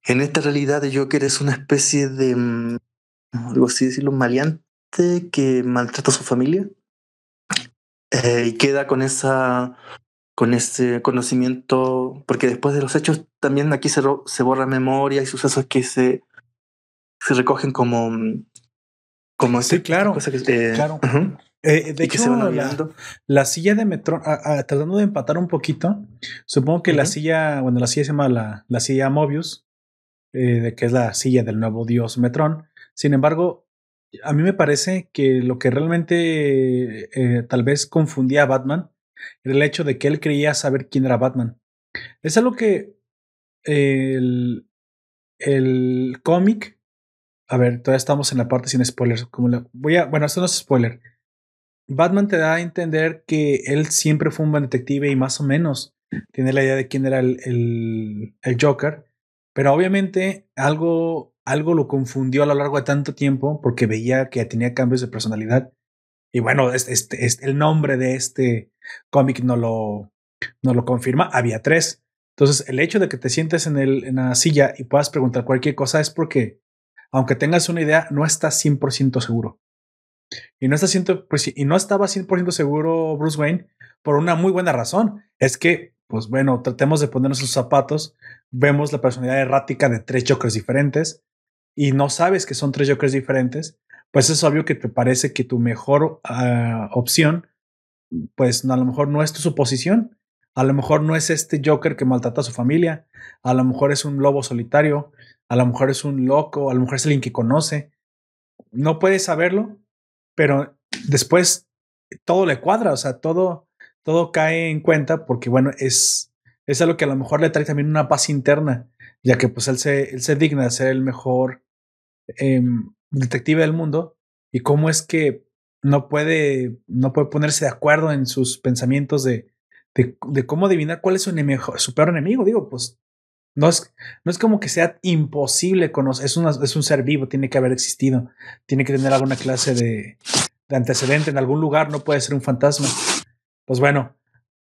Speaker 2: En esta realidad Joker es una especie de, mm, algo así decirlo, maleante que maltrata a su familia eh, y queda con esa con ese conocimiento, porque después de los hechos también aquí se, se borra memoria y sucesos que se, se recogen como... Como
Speaker 1: sí, claro. Eh, claro. Eh, de hecho, la, la, silla de Metro, tratando de empatar un poquito, supongo que la silla, bueno, la silla se llama la, la silla Mobius, eh, de que es la silla del nuevo dios Metrón. Sin embargo, a mí me parece que lo que realmente tal vez confundía a Batman era el hecho de que él creía saber quién era Batman. Es algo que el, el cómic, a ver, todavía estamos en la parte sin spoilers. Como voy a, bueno, esto no es spoiler. Batman te da a entender que él siempre fue un buen detective y más o menos tiene la idea de quién era el, el, Joker pero obviamente algo, algo lo confundió a lo largo de tanto tiempo porque veía que tenía cambios de personalidad. Y bueno, este, este, el nombre de este cómic no lo, no lo confirma. Había tres. Entonces, el hecho de que te sientes en, el, en la silla y puedas preguntar cualquier cosa es porque, aunque tengas una idea, no estás 100% seguro. Y no, está pues, y no estaba 100% seguro Bruce Wayne por una muy buena razón. Es que, pues bueno, tratemos de ponernos sus zapatos, vemos la personalidad errática de tres Jokers diferentes y no sabes que son tres Jokers diferentes, pues es obvio que te parece que tu mejor ah, opción, pues a lo mejor no es tu suposición, a lo mejor no es este Joker que maltrata a su familia, a lo mejor es un lobo solitario, a lo mejor es un loco, a lo mejor es alguien que conoce. No puedes saberlo, pero después todo le cuadra, o sea, todo, todo cae en cuenta porque, bueno, es, es algo que a lo mejor le trae también una paz interna, ya que pues él se, él se digna de ser el mejor em, detective del mundo y cómo es que no puede, no puede ponerse de acuerdo en sus pensamientos de, de, de cómo adivinar cuál es su, enemigo, su peor enemigo. Digo, pues no es, no es como que sea imposible conocer, es, una, es un ser vivo, tiene que haber existido, tiene que tener alguna clase de, de antecedente en algún lugar, no puede ser un fantasma. Pues bueno,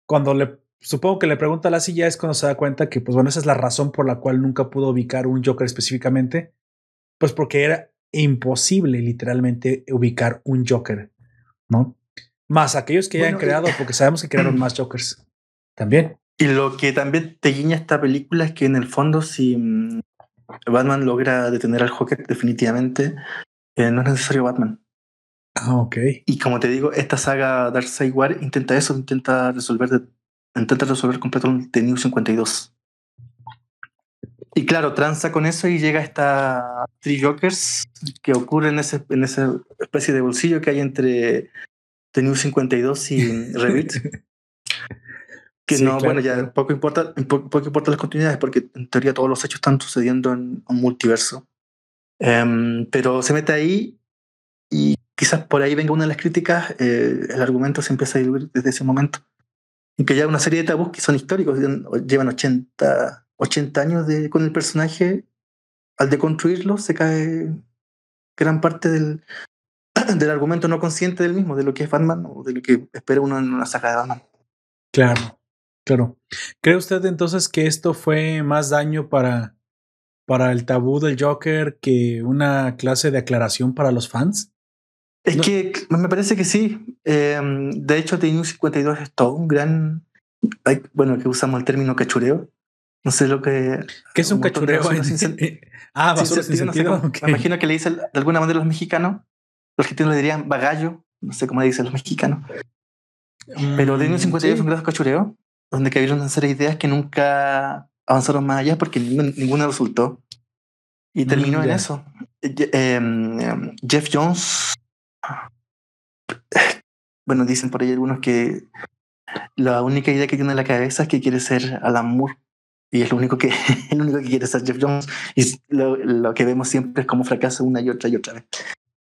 Speaker 1: cuando le supongo que le pregunta a la silla es cuando se da cuenta que, pues bueno, esa es la razón por la cual nunca pudo ubicar un Joker específicamente, pues porque era imposible literalmente ubicar un Joker, ¿no? Más aquellos que ya han creado, porque sabemos que crearon (clears throat) más Jokers también.
Speaker 2: Y lo que también te guiña esta película es que en el fondo si mm, Batman logra detener al Joker definitivamente, eh, no es necesario Batman.
Speaker 1: Ah, ok.
Speaker 2: Y como te digo, esta saga Darkseid War intenta eso, intenta resolver, intenta resolver completo el New 52. Y claro, tranza con eso y llega esta Three Jokers que ocurre en, ese, en esa especie de bolsillo que hay entre The New 52 y (laughs) Revit. Que no, bueno, ya poco importa, poco, importa las continuidades porque en teoría todos los hechos están sucediendo en un multiverso. Em, pero se mete ahí y quizás por ahí venga una de las críticas, eh, el argumento se empieza a diluir desde ese momento. Y que ya una serie de tabús que son históricos, llevan 80, 80 años de, con el personaje, al deconstruirlo se cae gran parte del, (clears throat) del argumento no consciente del mismo, de lo que es Batman o de lo que espera uno en una saga de Batman.
Speaker 1: Claro. Claro. ¿Cree usted entonces que esto fue más daño para, para el tabú del Joker que una clase de aclaración para los fans?
Speaker 2: Es que me parece que sí. Em, de hecho, New 52 es todo un gran. Bueno, que usamos el término cachureo. No sé lo que.
Speaker 1: ¿Qué es un cachureo? (laughs)
Speaker 2: ah, basura sin sentido. Me imagino que le dicen de alguna manera los mexicanos. Los argentinos le dirían bagallo. No sé cómo le dicen los mexicanos. Pero The New 52 es un gran cachureo donde serie de ideas que nunca avanzaron más allá porque ninguna resultó. Y terminó mm, en eso. Em, Jeff Jones, bueno, dicen por ahí algunos que la única idea que tiene en la cabeza es que quiere ser Alan Moore. Y es lo único que, (laughs) el único que quiere ser Jeff Jones. Y lo, lo que vemos siempre es cómo fracasa una y otra y otra vez.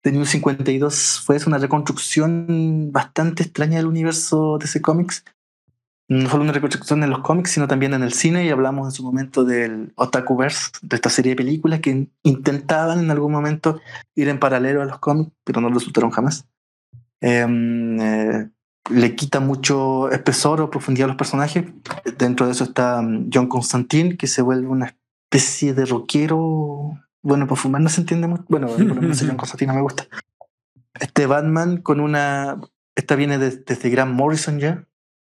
Speaker 2: The New 52 fue una reconstrucción bastante extraña del universo de ese cómics no solo una reconstrucción en los cómics, sino también en el cine, y hablamos en su momento del Otakuverse, de esta serie de películas que intentaban en algún momento ir en paralelo a los cómics, pero no resultaron jamás. Em, eh, le quita mucho espesor o profundidad a los personajes. Dentro de eso está um, John Constantine, que se vuelve una especie de rockero. Bueno, para fumar no se entiende mucho. Bueno, por lo menos John (laughs) Constantine no me gusta. Este Batman con una. Esta viene desde Grant Morrison ya,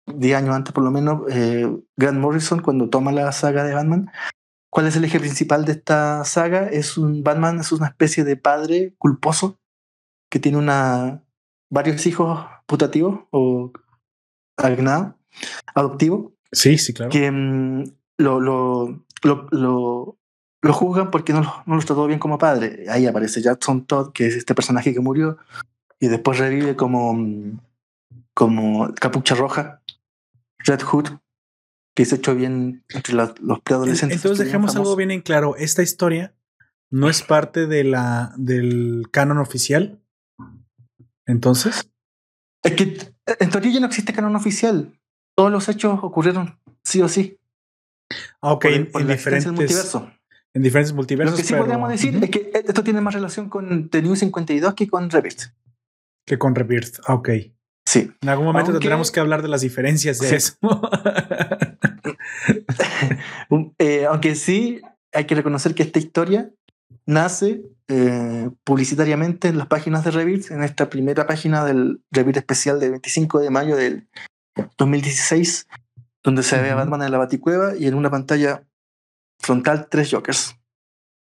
Speaker 2: 10 años antes por lo menos, eh, Grant Morrison, cuando toma la saga de Batman, ¿cuál es el eje principal de esta saga? Es un Batman, es una especie de padre culposo que tiene una, varios hijos putativos o agnados, adoptivos.
Speaker 1: Sí, sí, claro.
Speaker 2: Que mm, lo, lo, lo, lo, juzgan porque no, no los trató bien como padre. Ahí aparece Jackson Todd, que es este personaje que murió y después revive como, mm, como Capucha Roja Red Hood, que se hecho bien entre los preadolescentes.
Speaker 1: Entonces dejemos algo bien en claro. Esta historia no es parte de la, del canon oficial. Entonces.
Speaker 2: Es que en teoría ya no existe canon oficial. Todos los hechos ocurrieron sí o sí.
Speaker 1: Ah, ok, en, diferentes multiversos. En diferentes multiversos.
Speaker 2: Lo que sí podríamos decir es que esto tiene más relación con The New 52 que con Rebirth.
Speaker 1: Que con Rebirth, ah, ok.
Speaker 2: Sí.
Speaker 1: En algún momento tendremos que hablar de las diferencias de eso. (laughs)
Speaker 2: Eh, aunque sí, hay que reconocer que esta historia nace eh, publicitariamente en las páginas de Revit, en esta primera página del Revit especial del 25 de mayo del 2016, donde se ve a Batman en la Baticueva y en una pantalla frontal tres Jokers,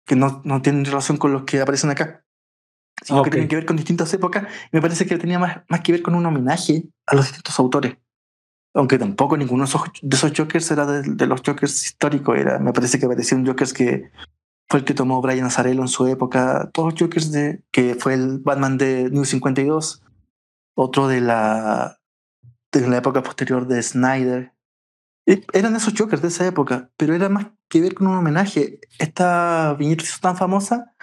Speaker 2: que no, no tienen relación con los que aparecen acá, sino que tienen que ver con distintas épocas. Me parece que tenía más, más que ver con un homenaje a los distintos autores aunque tampoco ninguno de esos, Jokers era de, los Jokers históricos, era, me parece que parecía un Jokers que fue el que tomó Brian Azarello en su época, todos los Jokers de, que fue el Batman de New 52, otro de la, de la época posterior de Snyder. eran esos Jokers de esa época, pero era más que ver con un homenaje. Esta viñeta tan famosa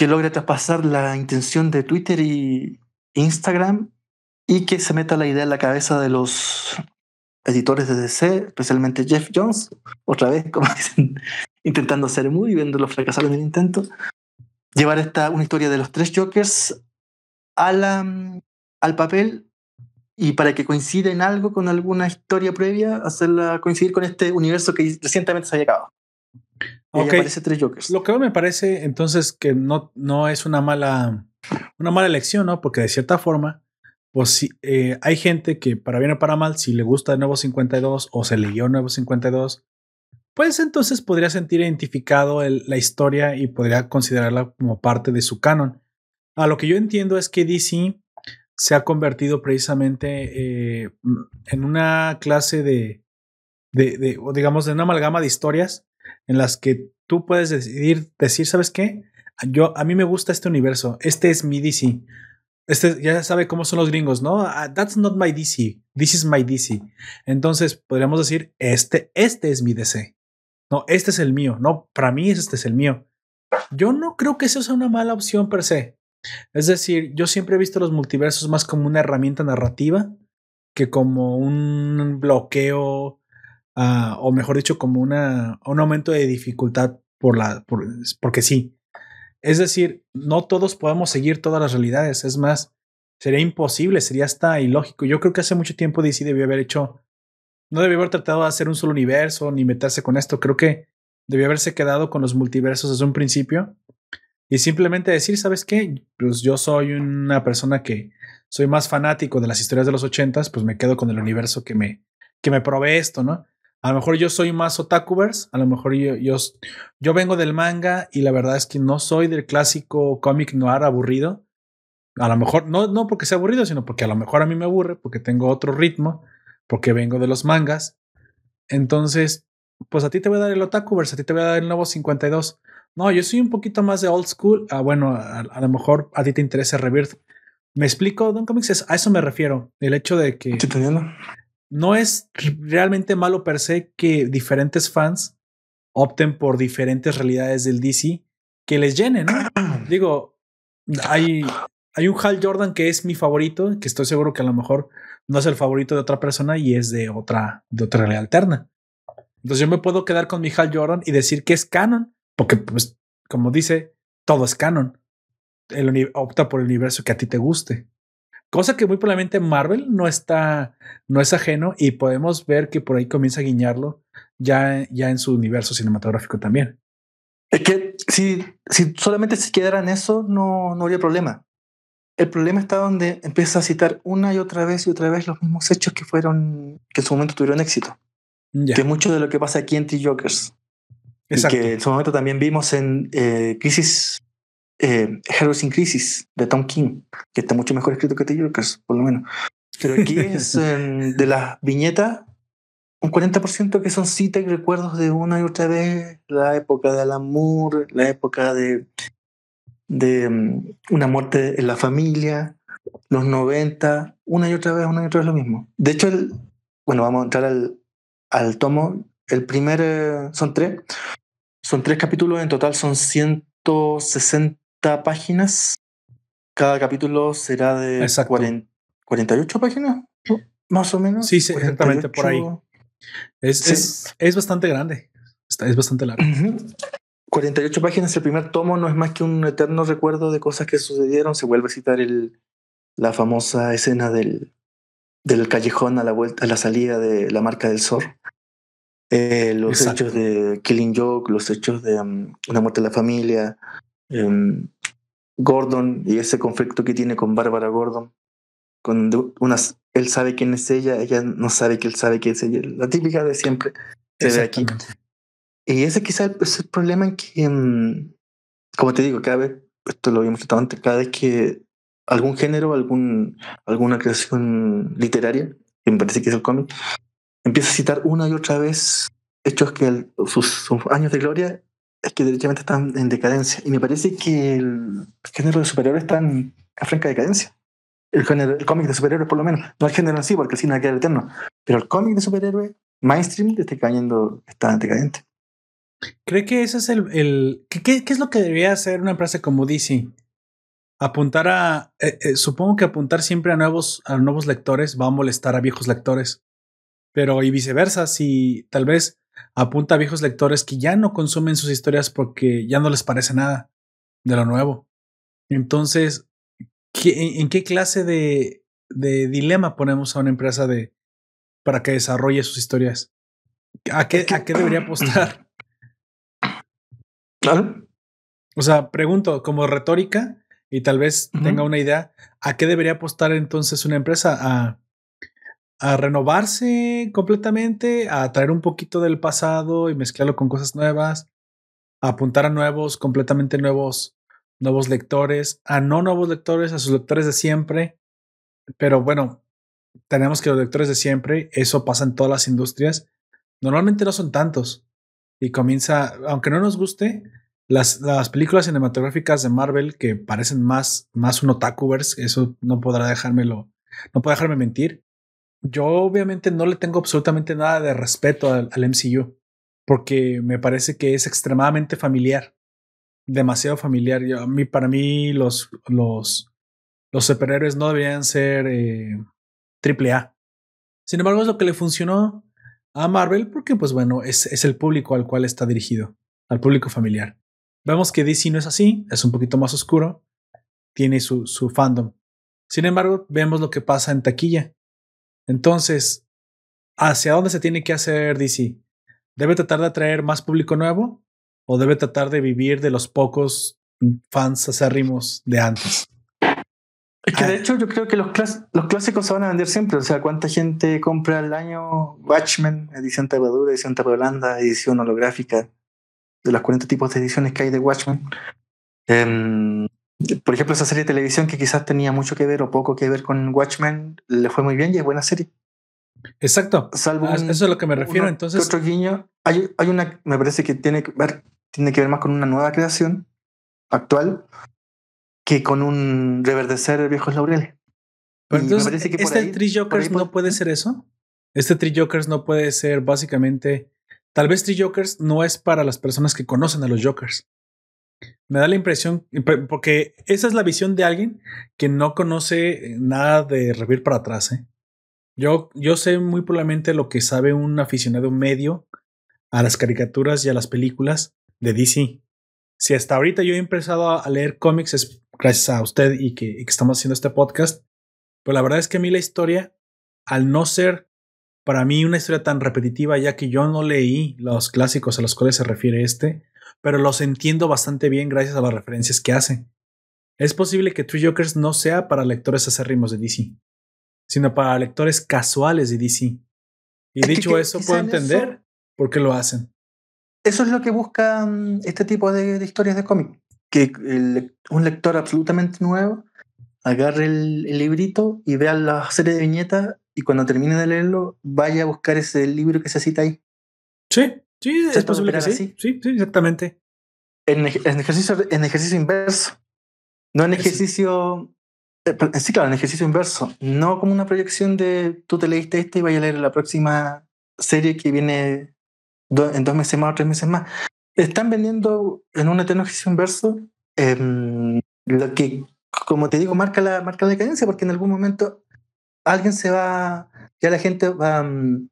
Speaker 2: que logra traspasar la intención de Twitter y Instagram y que se meta la idea en la cabeza de los editores de DC, especialmente Jeff Jones, otra vez, como (laughs) dicen, intentando hacer muy, viéndolo fracasar en el intento, llevar esta, una historia de los tres Jokers a la, al papel y para que coincida en algo con alguna historia previa, hacerla coincidir con este universo que recientemente se había acabado.
Speaker 1: Okay. tres Jokers. Lo que me parece entonces que no, no es una mala, una mala elección, ¿no? Porque de cierta forma pues sí, eh, hay gente que para bien o para mal, si le gusta Nuevo 52 o se leyó Nuevo 52, pues entonces podría sentir identificado la historia y podría considerarla como parte de su canon. A lo que yo entiendo es que DC se ha convertido precisamente eh, en una clase de, de, de, digamos, de una amalgama de historias en las que tú puedes decidir, decir, ¿sabes qué? Yo, a mí me gusta este universo, este es mi DC este ya sabe cómo son los gringos, ¿no? Ah, that's not my DC. This is my DC. Entonces podríamos decir, este, este es mi DC. No, este es el mío. No, para mí este es el mío. Yo no creo que eso sea una mala opción per se. Es decir, yo siempre he visto los multiversos más como una herramienta narrativa que como un bloqueo, uh, o mejor dicho, como una, un aumento de dificultad por la, por, porque sí. Es decir, no todos podemos seguir todas las realidades. Es más, sería imposible, sería hasta ilógico. Yo creo que hace mucho tiempo DC debió haber hecho, no debió haber tratado de hacer un solo universo ni meterse con esto. Creo que debió haberse quedado con los multiversos desde un principio y simplemente decir, ¿sabes qué? Pues yo soy una persona que soy más fanático de las historias de los ochentas, pues me quedo con el universo que me, que me provee esto, ¿no? A lo mejor yo soy más otakuverse, a lo mejor yo, yo, yo vengo del manga y la verdad es que no soy del clásico cómic noir aburrido. A lo mejor, no, no porque sea aburrido, sino porque a lo mejor a mí me aburre, porque tengo otro ritmo, porque vengo de los mangas. Entonces, pues a ti te voy a dar el otakuverse, a ti te voy a dar el nuevo 52. No, yo soy un poquito más de old school. Ah, bueno, a, lo mejor a ti te interesa Rebirth. ¿Me explico, Don Comics? A eso me refiero. El hecho de que no es realmente malo per se que diferentes fans opten por diferentes realidades del DC que les llenen. (clears throat) Digo, hay, hay un Hal Jordan que es mi favorito, que estoy seguro que a lo mejor no es el favorito de otra persona y es de otra, de otra realidad alterna. Entonces yo me puedo quedar con mi Hal Jordan y decir que es canon, porque pues como dice, todo es canon. El, opta por el universo que a ti te guste. Cosa que muy probablemente Marvel no está, no es ajeno y podemos ver que por ahí comienza a guiñarlo ya, ya en su universo cinematográfico también.
Speaker 2: Es que si, si solamente se quedara en eso, no, no habría problema. El problema está donde empieza a citar una y otra vez y otra vez los mismos hechos que fueron, que en su momento tuvieron éxito. Que es mucho de lo que pasa aquí en T-Jokers. Que en su momento también vimos en eh, Crisis eh, Heroes in Crisis de Tom King, que está mucho mejor escrito que The Jokers, por lo menos. Pero aquí (laughs) es de las viñetas, un 40% que son citas y recuerdos de una y otra vez, la época de Alan Moore, la época de, de um, una muerte en la familia, los 90, una y otra vez, una y otra vez lo mismo. De hecho, el, bueno, vamos a entrar al, al tomo. El primer, eh, son tres, son tres capítulos, en total son 160 páginas. Cada capítulo será de 48 páginas, más o menos.
Speaker 1: Sí, exactamente por ahí. Es, es, bastante grande. Es bastante largo.
Speaker 2: 48 páginas. El primer tomo no es más que un eterno recuerdo de cosas que sucedieron. Se vuelve a citar el, la famosa escena del, del callejón a la vuelta, a la salida de la marca del Sol. eh, los hechos de Killing Joke, los hechos de um, Una muerte de la familia, em, Gordon y ese conflicto que tiene con Bárbara Gordon. Con unas, él sabe quién es ella, ella no sabe que él sabe quién es ella. La típica de siempre se ve aquí. Y ese quizás es el problema en que, em, como te digo, cada vez, esto lo habíamos tratado antes, cada vez que algún género, algún, alguna creación literaria, que me parece que es el cómic, empieza a citar una y otra vez hechos que sus, años de gloria es que derechamente están en decadencia. Y me parece que el género de superhéroes está en, franca decadencia. El, género, el cómic de superhéroes, por lo menos. No el género en sí, porque el cine va a quedar eterno. Pero el cómic de superhéroes, mainstream, está cayendo, está decadente.
Speaker 1: ¿Cree que ese es el. el ¿qué, qué, es lo que debería hacer una empresa como DC? Apuntar a. Eh, eh, supongo que apuntar siempre a nuevos, a nuevos lectores va a molestar a viejos lectores. Pero y viceversa, si tal vez apunta a viejos lectores que ya no consumen sus historias porque ya no les parece nada de lo nuevo. Entonces, ¿en qué clase de, de dilema ponemos a una empresa de para que desarrolle sus historias? ¿A qué, ¿a qué debería apostar? (clears throat) O sea, pregunto como retórica y tal vez tenga una idea, ¿a qué debería apostar entonces una empresa? ¿A a renovarse completamente, a traer un poquito del pasado y mezclarlo con cosas nuevas, a apuntar a nuevos, completamente nuevos, nuevos lectores, a no nuevos lectores, a sus lectores de siempre. Pero bueno, tenemos que los lectores de siempre, eso pasa en todas las industrias, normalmente no son tantos. Y comienza, aunque no nos guste, las, las películas cinematográficas de Marvel que parecen más, más un otakuverse, eso no podrá dejármelo, no puede dejarme mentir yo obviamente no le tengo absolutamente nada de respeto al, MCU, porque me parece que es extremadamente familiar, demasiado familiar. a mí, para mí, los, los, los superhéroes no deberían ser eh, triple A. Sin embargo, es lo que le funcionó a Marvel, porque, pues bueno, es, es el público al cual está dirigido, al público familiar. Vemos que DC no es así, es un poquito más oscuro, tiene su, su fandom. Sin embargo, vemos lo que pasa en taquilla. Entonces, ¿hacia dónde se tiene que hacer DC? ¿Debe tratar de atraer más público nuevo o debe tratar de vivir de los pocos fans acérrimos de antes?
Speaker 2: Es que de hecho yo creo que los, los clásicos se van a vender siempre. O sea, ¿cuánta gente compra al año Watchmen, edición tapadura, edición tapa blanda, edición holográfica? De los 40 tipos de ediciones que hay de Watchmen. Em, por ejemplo, esa serie de televisión que quizás tenía mucho que ver o poco que ver con Watchmen, le fue muy bien y es buena serie.
Speaker 1: Exacto. Salvo ah, eso es lo que me refiero. entonces,
Speaker 2: otro guiño. Hay, hay una, me parece que tiene que ver, tiene que ver más con una nueva creación actual que con un reverdecer viejos laureles.
Speaker 1: Pero entonces, que ¿este Tree Jokers no puede ser eso? Este Tree Jokers no puede ser básicamente. Tal vez Tree Jokers no es para las personas que conocen a los Jokers. Me da la impresión, porque esa es la visión de alguien que no conoce nada de Revir para atrás. ¿eh? Yo, yo sé muy probablemente lo que sabe un aficionado medio a las caricaturas y a las películas de DC. Si hasta ahorita yo he empezado a leer cómics es gracias a usted y que, y que estamos haciendo este podcast, pero la verdad es que a mí la historia, al no ser para mí una historia tan repetitiva, ya que yo no leí los clásicos a los cuales se refiere este, pero los entiendo bastante bien gracias a las referencias que hacen. Es posible que True Jokers no sea para lectores acérrimos de DC, sino para lectores casuales de DC. Y dicho eso, puedo entender por qué lo hacen.
Speaker 2: Eso es lo que busca este tipo de, historias de cómic. Que un lector absolutamente nuevo agarre el, librito y vea la serie de viñetas y cuando termine de leerlo vaya a buscar ese libro que se cita ahí.
Speaker 1: Sí, Sí, es posible que sí. sí. Sí, exactamente.
Speaker 2: En, ejercicio, en ejercicio inverso. No en ejercicio. Eh, sí, claro, en ejercicio inverso. No como una proyección de tú te leíste este y vaya a leer la próxima serie que viene en dos meses más o tres meses más. Están vendiendo en un eterno ejercicio inverso em, lo que, como te digo, marca la, marca la decadencia, porque en algún momento alguien se va, ya la gente va, mm,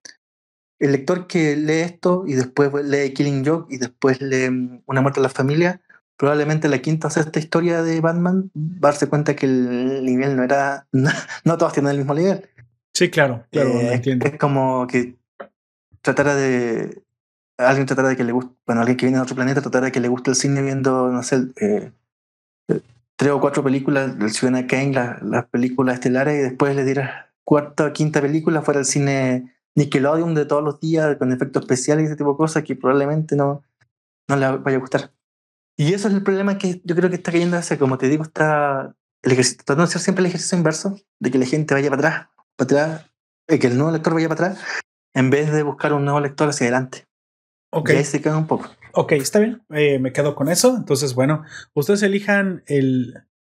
Speaker 2: el lector que lee esto y después lee Killing Joke y después lee mm, Una muerte a la familia, probablemente la quinta o sexta historia de Batman va a darse cuenta que el nivel no era, (laughs) no, todos tienen el mismo nivel.
Speaker 1: Sí, claro, claro,
Speaker 2: eh,
Speaker 1: entiendo.
Speaker 2: Es como que tratara de, alguien tratará de que le guste, bueno, alguien que viene de otro planeta tratará de que le guste el cine viendo, no sé, eh, tres o cuatro películas del Ciudadano Kane, las películas estelares, y después le dirá cuarta o quinta película fuera el cine Nickelodeon de todos los días con efectos especiales y ese tipo de cosas que probablemente no, no le vaya a gustar. Y eso es el problema que yo creo que está cayendo hacia, como te digo, está el ejercicio, tratando de hacer siempre el ejercicio inverso, de que la gente vaya para atrás, para atrás, que el nuevo lector vaya para atrás, en vez de buscar un nuevo lector hacia adelante.
Speaker 1: Ok.
Speaker 2: Y ahí se queda un poco.
Speaker 1: Ok, está bien. Eh, me quedo con eso. Entonces, bueno, ustedes elijan el,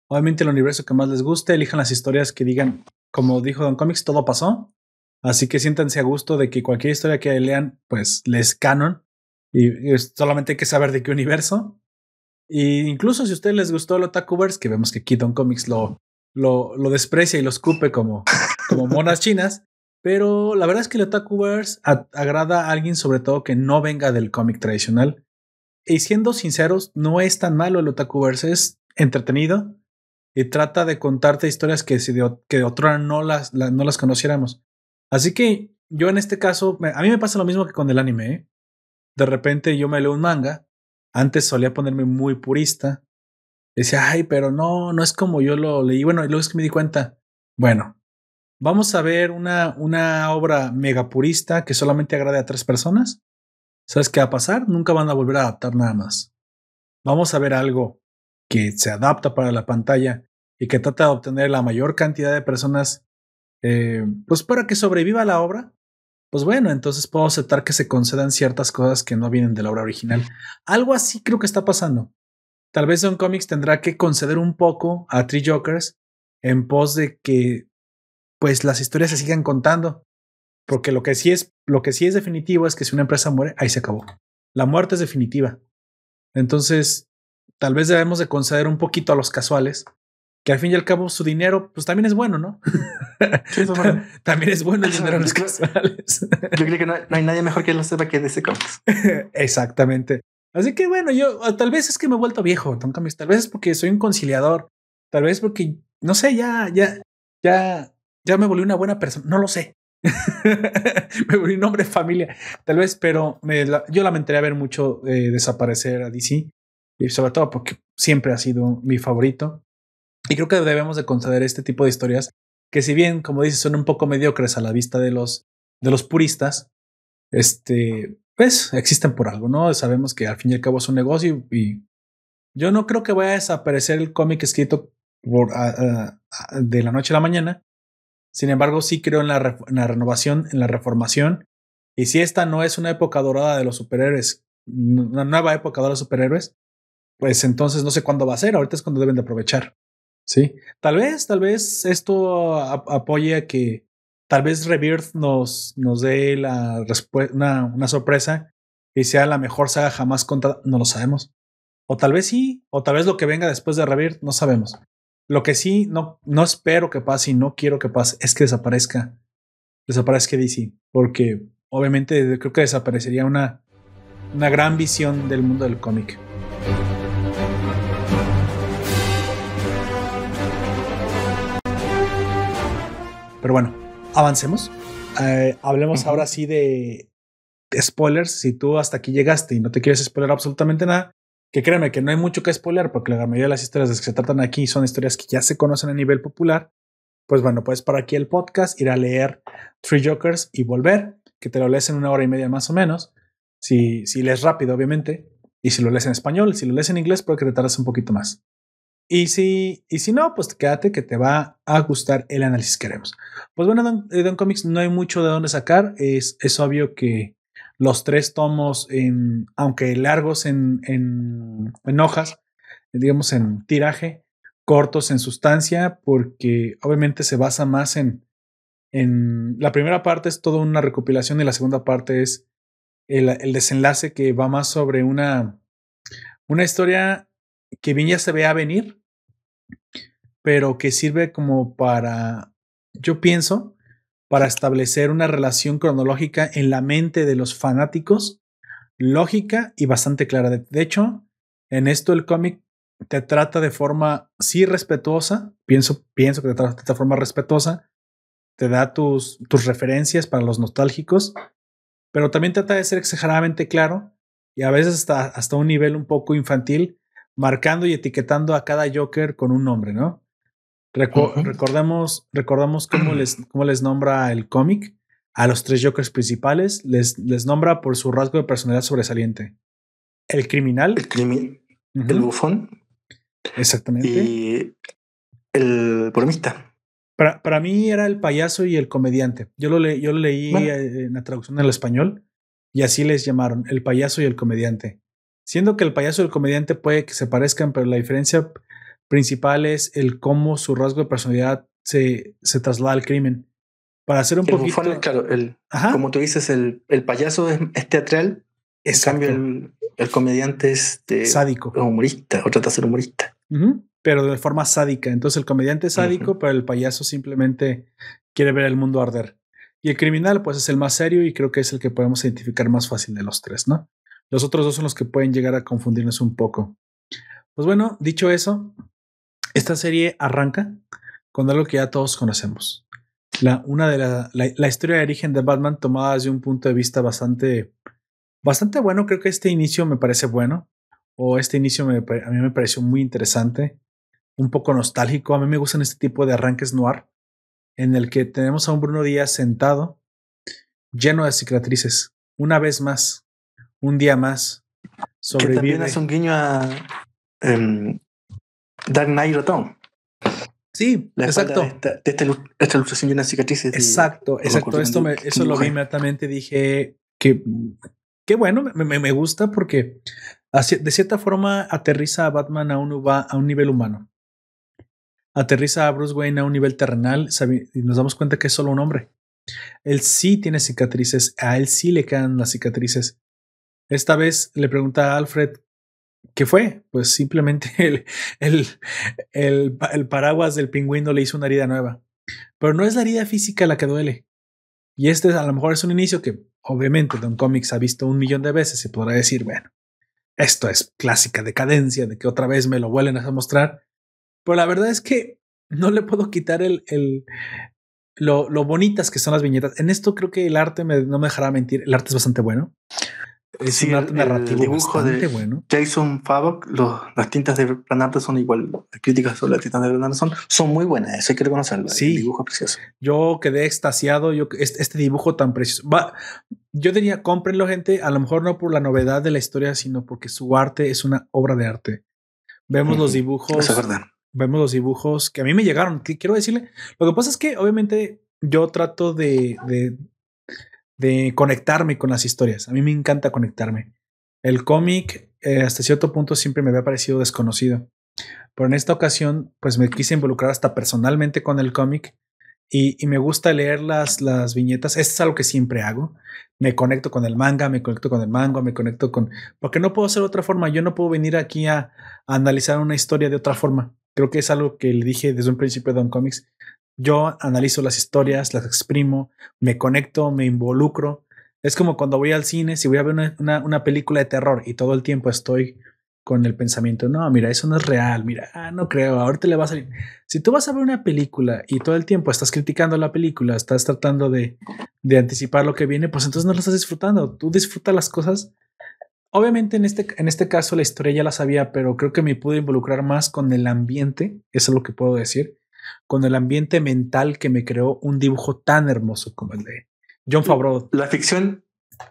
Speaker 1: obviamente el universo que más les guste, elijan las historias que digan, como dijo Don Comics, todo pasó. Así que siéntanse a gusto de que cualquier historia que lean, pues les canon. Y, solamente hay que saber de qué universo. Y incluso si a ustedes les gustó el Otakuverse, que vemos que aquí Don Comics lo, lo, lo desprecia y lo escupe como, como monas chinas. Pero la verdad es que el Otakuverse agrada a alguien sobre todo que no venga del cómic tradicional. Y siendo sinceros, no es tan malo el Otakuverse, es entretenido y trata de contarte historias que, si de, que de otra no las, no las conociéramos. Así que yo en este caso, a mí me pasa lo mismo que con el anime. ¿eh? De repente yo me leo un manga, antes solía ponerme muy purista. Decía, ay, pero no, no es como yo lo leí. Bueno, y luego es que me di cuenta, bueno, vamos a ver una, una obra mega purista que solamente agrade a tres personas. ¿Sabes qué va a pasar? Nunca van a volver a adaptar nada más. Vamos a ver algo que se adapta para la pantalla y que trata de obtener la mayor cantidad de personas, eh, pues para que sobreviva la obra, pues bueno, entonces puedo aceptar que se concedan ciertas cosas que no vienen de la obra original. Algo así creo que está pasando. Tal vez Don Comics tendrá que conceder un poco a Three Jokers en pos de que pues las historias se sigan contando. Porque lo que sí es, lo que sí es definitivo es que si una empresa muere, ahí se acabó. La muerte es definitiva. Entonces, tal vez debemos de conceder un poquito a los casuales, que al fin y al cabo su dinero, pues también es bueno, ¿no? también es bueno el dinero a los (laughs) casuales.
Speaker 2: yo creo que no hay, nadie mejor que lo sepa que ese Comics. (laughs)
Speaker 1: Exactamente. Así que bueno, yo ah, tal vez es que me he vuelto viejo, tal vez es porque soy un conciliador, tal vez porque, no sé, ya, ya, ya, ya me volví una buena persona, no lo sé. (laughs) me volví un hombre de familia, tal vez, pero me, yo lamentaría ver mucho eh, desaparecer a DC y sobre todo porque siempre ha sido mi favorito. Y creo que debemos de conceder este tipo de historias que si bien, como dices, son un poco mediocres a la vista de los, de los puristas, este, pues existen por algo, ¿no? Sabemos que al fin y al cabo es un negocio y yo no creo que vaya a desaparecer el cómic escrito de la noche a la mañana. Sin embargo, sí creo en la, en la renovación, en la reformación. Y si esta no es una época dorada de los superhéroes, una nueva época de los superhéroes, pues entonces no sé cuándo va a ser, ahorita es cuando deben de aprovechar. Sí, tal vez, tal vez esto apoye a que tal vez Rebirth nos, nos dé la una, una sorpresa y sea la mejor saga jamás contada, no lo sabemos. O tal vez sí, o tal vez lo que venga después de Rebirth, no sabemos. Lo que sí no, no espero que pase y no quiero que pase es que desaparezca, desaparezca DC, porque obviamente creo que desaparecería una, una gran visión del mundo del cómic. Pero bueno, avancemos. Eh, hablemos ahora sí de, spoilers. Si tú hasta aquí llegaste y no te quieres spoiler absolutamente nada, que créeme que no hay mucho que spoiler porque la mayoría de las historias de que se tratan aquí son historias que ya se conocen a nivel popular. Pues bueno, puedes para aquí el podcast, ir a leer Three Jokers y volver, que te lo lees en una hora y media más o menos. Si, si lees rápido, obviamente. Y si lo lees en español, si lo lees en inglés, puede que te tardes un poquito más. Y si, y si no, pues quédate que te va a gustar el análisis que haremos. Pues bueno, Don, eh, Don Comics no hay mucho de dónde sacar. Es, es obvio que los tres tomos, en, aunque largos en, en, en hojas, digamos en tiraje, cortos en sustancia, porque obviamente se basa más en, en la primera parte es toda una recopilación y la segunda parte es el, el desenlace que va más sobre una, una historia que bien ya se ve a venir, pero que sirve como para, yo pienso, para establecer una relación cronológica en la mente de los fanáticos, lógica y bastante clara. De hecho, en esto el cómic te trata de forma sí respetuosa, pienso, pienso que te trata de forma respetuosa, te da tus, tus referencias para los nostálgicos pero también trata de ser exageradamente claro y a veces hasta, hasta un nivel un poco infantil, marcando y etiquetando a cada Joker con un nombre, ¿no? Recordemos, recordamos cómo les, (clears throat) cómo les nombra el cómic a los tres Jokers principales, les, les nombra por su rasgo de personalidad sobresaliente. El criminal.
Speaker 2: El criminal. El bufón.
Speaker 1: Exactamente.
Speaker 2: Y el bromista.
Speaker 1: Para, para, mí era el payaso y el comediante. Yo lo, le, yo lo leí en la traducción del español y así les llamaron, el payaso y el comediante. Siendo que el payaso y el comediante puede que se parezcan, pero la diferencia principal es el cómo su rasgo de personalidad se, se traslada al crimen. Para hacer un
Speaker 2: el
Speaker 1: poquito.
Speaker 2: Bufón, claro, el, como tú dices, el, el payaso es, es teatral. En cambio, el, el, comediante es de
Speaker 1: sádico.
Speaker 2: humorista, o trata de ser humorista.
Speaker 1: Pero de forma sádica. Entonces, el comediante es sádico, pero el payaso simplemente quiere ver el mundo arder. Y el criminal, pues es el más serio y creo que es el que podemos identificar más fácil de los tres, ¿no? Los otros dos son los que pueden llegar a confundirnos un poco. Pues bueno, dicho eso, esta serie arranca con algo que ya todos conocemos. La, una de la, la, historia de origen de Batman tomada desde un punto de vista bastante, bastante bueno. Creo que este inicio me parece bueno. O este inicio me, a mí me pareció muy interesante. Un poco nostálgico. A mí me gustan este tipo de arranques noir en el que tenemos a un Bruno Díaz sentado, lleno de cicatrices, una vez más, un día más.
Speaker 2: Sobrevive. Que también es un guiño a um, Dark Knight Return.
Speaker 1: Sí, exacto.
Speaker 2: De esta, esta, ilustración de cicatrices.
Speaker 1: Exacto, exacto. Esto me, eso lo vi inmediatamente. Dije que qué bueno, me, me, gusta porque de cierta forma aterriza a Batman a un, a un nivel humano aterriza a Bruce Wayne a un nivel terrenal y nos damos cuenta que es solo un hombre. Él sí tiene cicatrices, a él sí le quedan las cicatrices. Esta vez le pregunta a Alfred, ¿qué fue? Pues simplemente (laughs) el, el, el, paraguas del pingüino le hizo una herida nueva. Pero no es la herida física la que duele. Y este a lo mejor es un inicio que obviamente Don Comics ha visto un millón de veces y podrá decir, bueno, esto es clásica decadencia de que otra vez me lo vuelven a mostrar. Pero la verdad es que no le puedo quitar el, el lo, lo, bonitas que son las viñetas. En esto creo que el arte no me dejará mentir. El arte es bastante bueno.
Speaker 2: Es un arte narrativo dibujo bastante de bueno. Jason Favok, las tintas de Planarte son igual. Las críticas sobre las tintas de Planarte son, son muy buenas. Eso hay que reconocerlo.
Speaker 1: Sí. El
Speaker 2: dibujo precioso.
Speaker 1: Yo quedé extasiado. Yo, este, este dibujo tan precioso. Va, yo diría, cómprenlo, gente. A lo mejor no por la novedad de la historia, sino porque su arte es una obra de arte. Vemos los dibujos.
Speaker 2: Eso es verdad
Speaker 1: vemos los dibujos que a mí me llegaron. Quiero decirle, lo que pasa es que obviamente yo trato de, de, de conectarme con las historias. A mí me encanta conectarme. El cómic eh, hasta cierto punto siempre me había parecido desconocido. Pero en esta ocasión, pues me quise involucrar hasta personalmente con el cómic y, me gusta leer las, las viñetas. Esto es algo que siempre hago. Me conecto con el manga, me conecto con el manga, me conecto con... Porque no puedo hacer otra forma. Yo no puedo venir aquí a, analizar una historia de otra forma. Creo que es algo que le dije desde un principio de Don Comics. Yo analizo las historias, las exprimo, me conecto, me involucro. Es como cuando voy al cine, si voy a ver una, una película de terror y todo el tiempo estoy con el pensamiento, no, mira, eso no es real, mira, ah, no creo, ahorita le va a salir. Si tú vas a ver una película y todo el tiempo estás criticando la película, estás tratando de, de anticipar lo que viene, pues entonces no lo estás disfrutando. Tú disfrutas las cosas. Obviamente en este, en este caso la historia ya la sabía, pero creo que me pude involucrar más con el ambiente, eso es lo que puedo decir, con el ambiente mental que me creó un dibujo tan hermoso como el de John Favreau.
Speaker 2: La ficción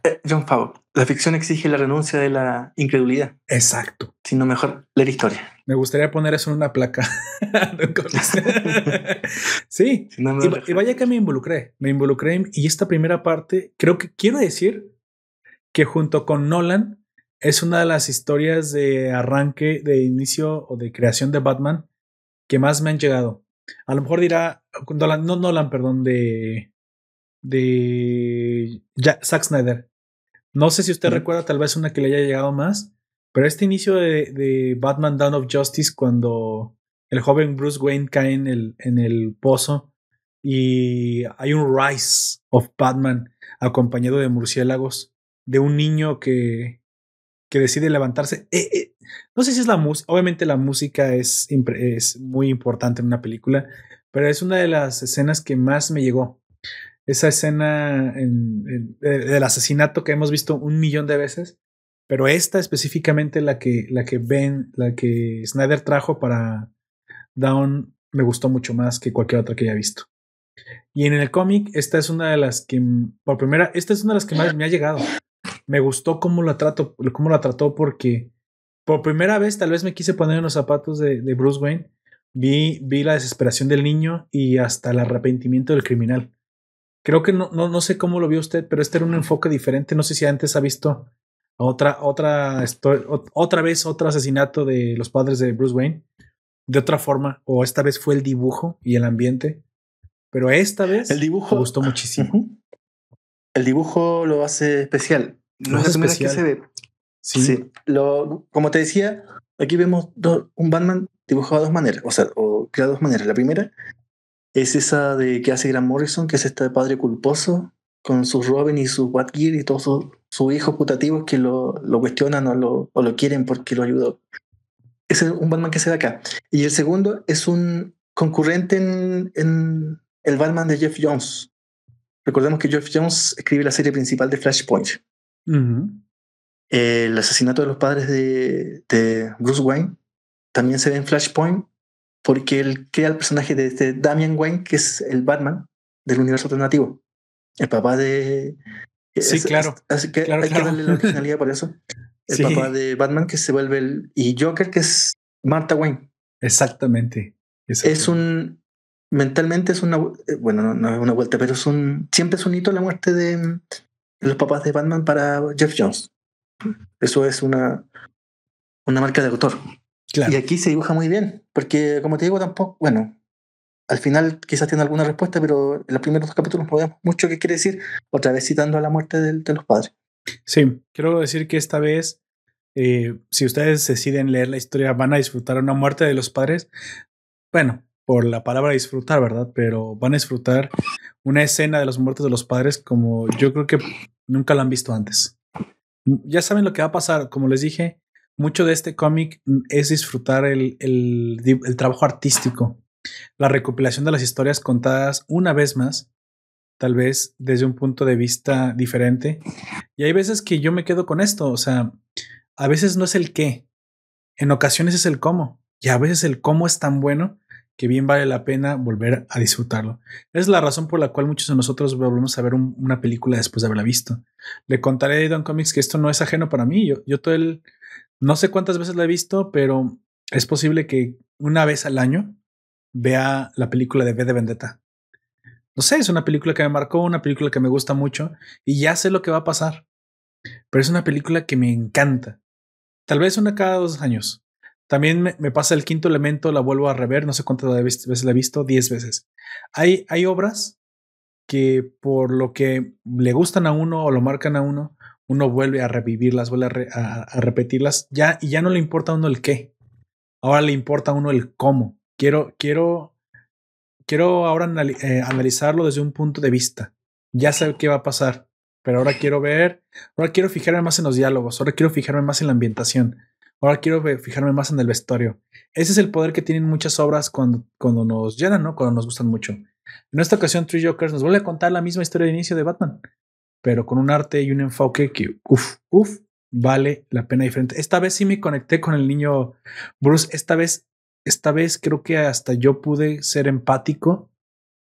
Speaker 2: eh, John Favreau, la ficción exige la renuncia de la incredulidad.
Speaker 1: Exacto.
Speaker 2: Sino mejor leer historia.
Speaker 1: Me gustaría poner eso en una placa. (laughs) (laughs) sí. y, vaya que me involucré. Me involucré y esta primera parte, creo que quiero decir que junto con Nolan es una de las historias de arranque, de inicio o de creación de Batman que más me han llegado. A lo mejor dirá, no Nolan, perdón, de de Zack Snyder. No sé si usted recuerda tal vez una que le haya llegado más, pero este inicio de, Batman Dawn of Justice cuando el joven Bruce Wayne cae en el, en el pozo y hay un rise of Batman acompañado de murciélagos, de un niño que, que decide levantarse. Eh, eh, no sé si es la música, obviamente la música es, muy importante en una película, pero es una de las escenas que más me llegó esa escena del asesinato que hemos visto un millón de veces, pero esta específicamente la que, la que Ben, la que Snyder trajo para Down me gustó mucho más que cualquier otra que haya visto. Y en el cómic, esta es una de las que, por primera, esta es una de las que más me ha llegado. Me gustó cómo la trato, cómo la trató porque por primera vez tal vez me quise poner en los zapatos de, de Bruce Wayne. Vi, vi la desesperación del niño y hasta el arrepentimiento del criminal. Creo que no, no, no sé cómo lo vio usted, pero este era un enfoque diferente. No sé si antes ha visto otra, otra, otra vez otro asesinato de los padres de Bruce Wayne de otra forma, o esta vez fue el dibujo y el ambiente, pero esta vez
Speaker 2: el dibujo
Speaker 1: me gustó muchísimo.
Speaker 2: El dibujo lo hace especial. No es la que se ve. Sí. Lo, como te decía, aquí vemos un Batman dibujado de dos maneras, o sea, o creado de dos maneras. La primera es esa de que hace Grant Morrison, que es este padre culposo, con su Robin y su Batgear y todos sus su hijos putativos que lo, lo cuestionan o lo, o lo, quieren porque lo ayudó es un Batman que se ve acá. Y el segundo es un concurrente en, en el Batman de Jeff Jones. Recordemos que Jeff Jones escribe la serie principal de Flashpoint. El asesinato de los padres de, de, Bruce Wayne también se ve en Flashpoint porque él crea el personaje de, de Damian Wayne, que es el Batman del universo alternativo. El papá de...
Speaker 1: Sí, claro.
Speaker 2: Así que hay que darle la (laughs) originalidad por eso el papá de Batman, que se vuelve el. Y Joker, que es Martha Wayne.
Speaker 1: Exactamente.
Speaker 2: Es un. Mentalmente es una. Eh, bueno, no, es una vuelta, pero es un. Siempre es un hito la muerte de, los papás de Batman para Jeff Jones. Eso es una. Una marca de autor. Y aquí se dibuja muy bien, porque como te digo, tampoco. Bueno, al final quizás tiene alguna respuesta, pero en los primeros dos capítulos no vemos mucho qué quiere decir, otra vez citando a la muerte de los padres.
Speaker 1: Sí, quiero decir que esta vez, eh, si ustedes deciden leer la historia, van a disfrutar una muerte de los padres. Bueno, por la palabra disfrutar, ¿verdad? Pero van a disfrutar una escena de los muertos de los padres como yo creo que nunca la han visto antes. Ya saben lo que va a pasar, como les dije, mucho de este cómic es disfrutar el, el trabajo artístico, la recopilación de las historias contadas una vez más tal vez desde un punto de vista diferente. Y hay veces que yo me quedo con esto, o sea, a veces no es el qué, en ocasiones es el cómo, y a veces el cómo es tan bueno que bien vale la pena volver a disfrutarlo. Es la razón por la cual muchos de nosotros volvemos a ver una película después de haberla visto. Le contaré a Don Comics que esto no es ajeno para mí. Yo, yo todo el, no sé cuántas veces la he visto, pero es posible que una vez al año vea la película de V de Vendetta no sé, es una película que me marcó, una película que me gusta mucho y ya sé lo que va a pasar. Pero es una película que me encanta. Tal vez una cada dos años. También me, pasa el quinto elemento, la vuelvo a rever, no sé cuántas veces la he visto, diez veces. Hay, hay obras que por lo que le gustan a uno o lo marcan a uno, uno vuelve a revivirlas, vuelve a, a, repetirlas, ya, y ya no le importa a uno el qué. Ahora le importa a uno el cómo. Quiero, quiero quiero ahora eh, analizarlo desde un punto de vista. Ya sé qué va a pasar, pero ahora quiero ver, ahora quiero fijarme más en los diálogos, ahora quiero fijarme más en la ambientación, ahora quiero fijarme más en el vestuario. Ese es el poder que tienen muchas obras cuando, cuando nos llenan, ¿no? Cuando nos gustan mucho. En esta ocasión, Three Jokers nos vuelve a contar la misma historia de inicio de Batman, pero con un arte y un enfoque que, uff, uff, vale la pena diferente. Esta vez sí me conecté con el niño Bruce. Esta vez esta vez creo que hasta yo pude ser empático.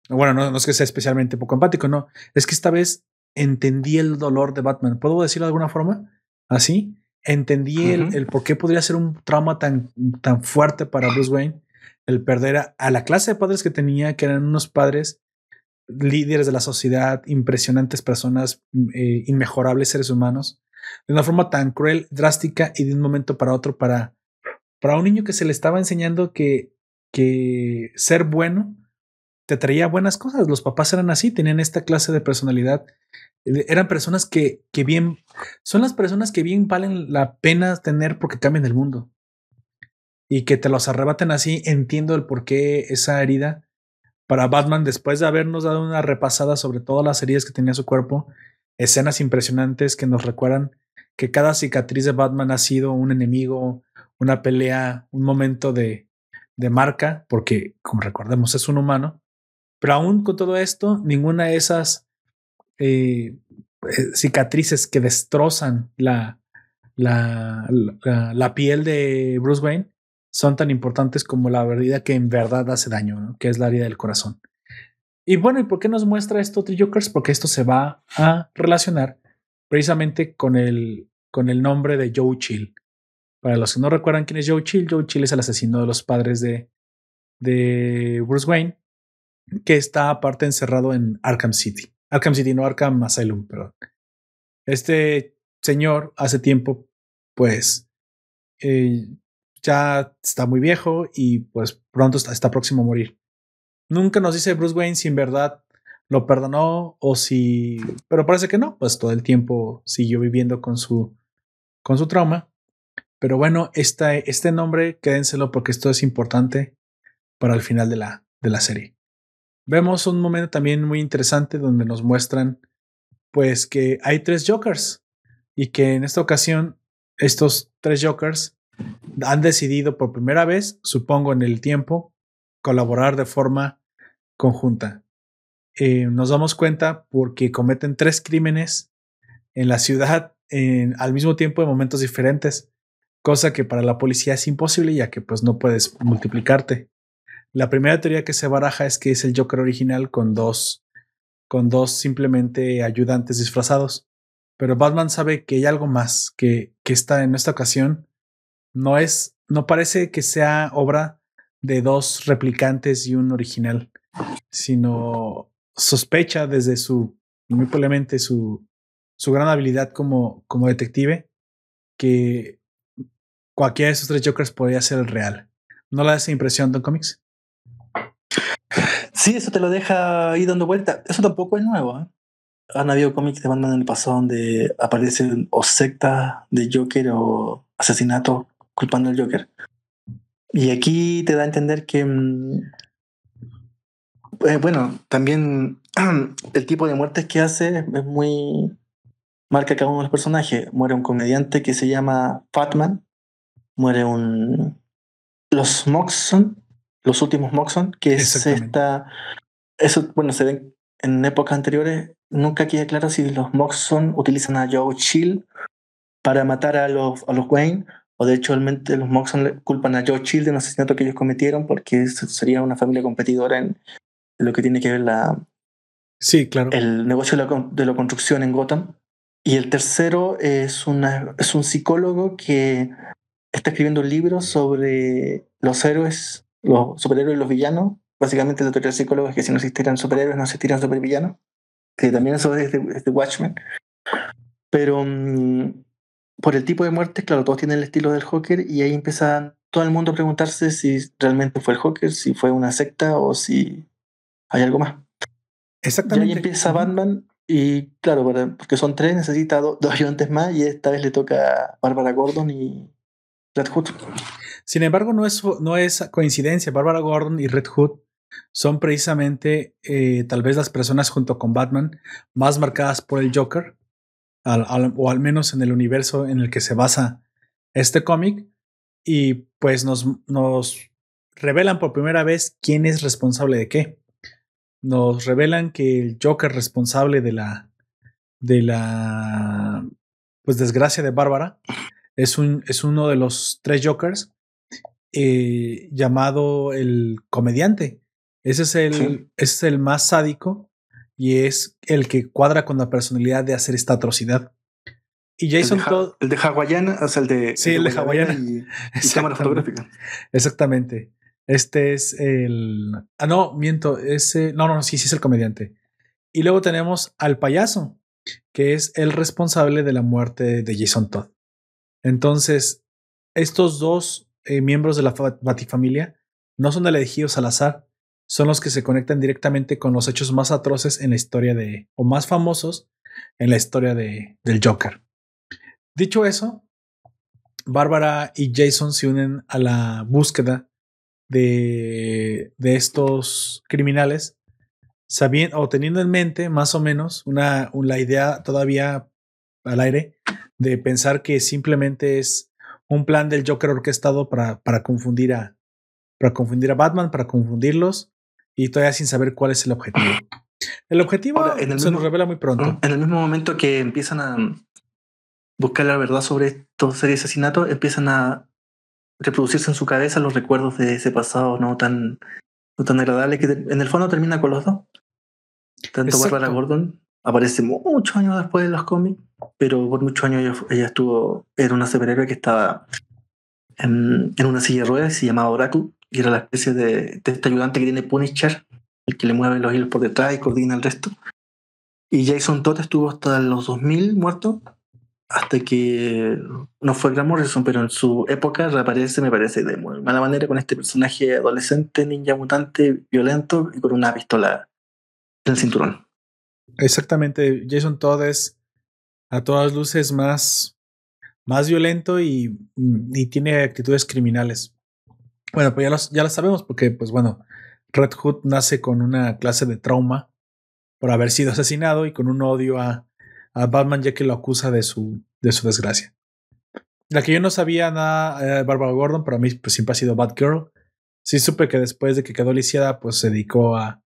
Speaker 1: Bueno, no, es que sea especialmente poco empático, no. Es que esta vez entendí el dolor de Batman. ¿Puedo decirlo de alguna forma? Así. Entendí el, por qué podría ser un trauma tan, tan fuerte para Bruce Wayne el perder a, la clase de padres que tenía, que eran unos padres líderes de la sociedad, impresionantes personas, eh, inmejorables seres humanos, de una forma tan cruel, drástica y de un momento para otro para para un niño que se le estaba enseñando que, que ser bueno te traía buenas cosas. Los papás eran así, tenían esta clase de personalidad. Eh, eran personas que, que bien, son las personas que bien valen la pena tener porque cambian el mundo. Y que te los arrebaten así, entiendo el por qué esa herida para Batman, después de habernos dado una repasada sobre todas las heridas que tenía su cuerpo, escenas impresionantes que nos recuerdan que cada cicatriz de Batman ha sido un enemigo, una pelea, un momento de, de marca, porque como recordemos es un humano, Pero aún con todo esto, ninguna de esas eh, eh, cicatrices que destrozan la, la, la, piel de Bruce Wayne son tan importantes como la herida que en verdad hace daño, que es la herida del corazón. Y bueno, ¿y por qué nos muestra esto Three Jokers? Porque esto se va a relacionar precisamente con el, con el nombre de Joe Chill. Para los que no recuerdan quién es Joe Chill, Joe Chill es el asesino de los padres de, de Bruce Wayne, que está aparte encerrado en Arkham City. Arkham City, no Arkham Asylum, pero este señor hace tiempo, pues, eh, ya está muy viejo y pues pronto está, próximo a morir. Nunca nos dice Bruce Wayne si en verdad lo perdonó o si, pero parece que no, pues todo el tiempo siguió viviendo con su, con su trauma. Pero bueno, este, este nombre quédenselo porque esto es importante para el final de la, de la serie. Vemos un momento también muy interesante donde nos muestran pues que hay tres Jokers y que en esta ocasión estos tres Jokers han decidido por primera vez, supongo en el tiempo, colaborar de forma conjunta. Eh, nos damos cuenta porque cometen tres crímenes en la ciudad en, al mismo tiempo en momentos diferentes, cosa que para la policía es imposible ya que pues no puedes multiplicarte. La primera teoría que se baraja es que es el Joker original con dos, con dos simplemente ayudantes disfrazados. Pero Batman sabe que hay algo más, que, que está en esta ocasión no es, no parece que sea obra de dos replicantes y un original, sino sospecha desde su, muy probablemente su, su gran habilidad como, como detective, que cualquiera de esos tres Jokers podría ser el real. ¿No le da esa impresión, Don Comics?
Speaker 2: Sí, eso te lo deja ahí dando vuelta. Eso tampoco es nuevo. ¿eh? Han habido cómics de Batman en el pasado donde aparecen o sectas de Joker o asesinatos culpando al Joker. Y aquí te da a entender que, mm, eh, bueno, también (clears throat) el tipo de muertes que hace es muy... marca cada uno de los personajes. Muere un comediante que se llama Fatman, muere un... Los Moxon, los últimos Moxon, que es esta... Eso, bueno, se ven en épocas anteriores, nunca queda claro si los Moxon utilizan a Joe Chill para matar a los, a los Wayne o de hecho realmente los Moxon culpan a Joe Chill de un asesinato que ellos cometieron porque sería una familia competidora en lo que tiene que ver la,
Speaker 1: sí, claro.
Speaker 2: el negocio de la, de la construcción en Gotham. Y el tercero es, una, es un psicólogo que está escribiendo un libro sobre los héroes, los superhéroes y los villanos. Básicamente la teoría del psicólogo es que si no existieran superhéroes no existieran supervillanos. Que también eso es de, es de Watchmen. Pero mm, por el tipo de muerte, claro, todos tienen el estilo del Joker y ahí empieza todo el mundo a preguntarse si realmente fue el Joker, si fue una secta o si hay algo más.
Speaker 1: Exactamente.
Speaker 2: Y ahí empieza Batman y claro, porque son tres, necesita dos, ayudantes más y esta vez le toca a Bárbara Gordon y Red Hood.
Speaker 1: Sin embargo, no es, no es coincidencia. Bárbara Gordon y Red Hood son precisamente eh, tal vez las personas junto con Batman más marcadas por el Joker o al menos en el universo en el que se basa este cómic, y pues nos, nos revelan por primera vez quién es responsable de qué. Nos revelan que el Joker responsable de la de la pues desgracia de Bárbara es, un, es uno de los tres Jokers eh, llamado el comediante. Ese es el, ese es el más sádico y es el que cuadra con la personalidad de hacer esta atrocidad. Y Jason
Speaker 2: el de, El de Hawaiiana, o sea, el de.
Speaker 1: Sí, el de, Hawaiiana. (laughs)
Speaker 2: Y, cámara fotográfica.
Speaker 1: Exactamente. Este es el. Ah, no, miento. Ese. No, no, sí, sí es el comediante. Y luego tenemos al payaso, que es el responsable de la muerte de Jason Todd. Entonces, estos dos eh, miembros de la Batifamilia no son elegidos al azar, son los que se conectan directamente con los hechos más atroces en la historia de, o más famosos en la historia de, del Joker. Dicho eso, Bárbara y Jason se unen a la búsqueda de, de estos criminales, sabiendo o teniendo en mente más o menos una, una idea todavía al aire de pensar que simplemente es un plan del Joker orquestado para, para confundir a para confundir a Batman, para confundirlos y todavía sin saber cuál es el objetivo. El objetivo se nos revela muy pronto.
Speaker 2: En el mismo momento que empiezan a buscar la verdad sobre estos series de asesinatos, empiezan a reproducirse en su cabeza los recuerdos de ese pasado no tan, no tan agradable que en el fondo termina con los dos. Tanto Barbara Gordon aparece muchos años después de los cómics, pero por muchos años ella, estuvo, era una superhéroe que estaba en, una silla de ruedas y se llamaba Oracle, y era la especie de, este ayudante que tiene Punisher, el que le mueve los hilos por detrás y coordina el resto. Y Jason Todd estuvo hasta los 2000 muerto, hasta que no fue Grant Morrison, pero en su época reaparece, me parece, de mala manera con este personaje adolescente, ninja mutante, violento y con una pistola en el cinturón.
Speaker 1: Exactamente, Jason Todd es a todas luces más, más violento y, y tiene actitudes criminales. Bueno, pues ya, los, ya lo sabemos porque, pues bueno, Red Hood nace con una clase de trauma por haber sido asesinado y con un odio a, a Batman ya que lo acusa de su, de su desgracia. La que yo no sabía nada, eh, Barbara Gordon, para mí pues, siempre ha sido Batgirl. Sí supe que después de que quedó lisiada, pues se dedicó a,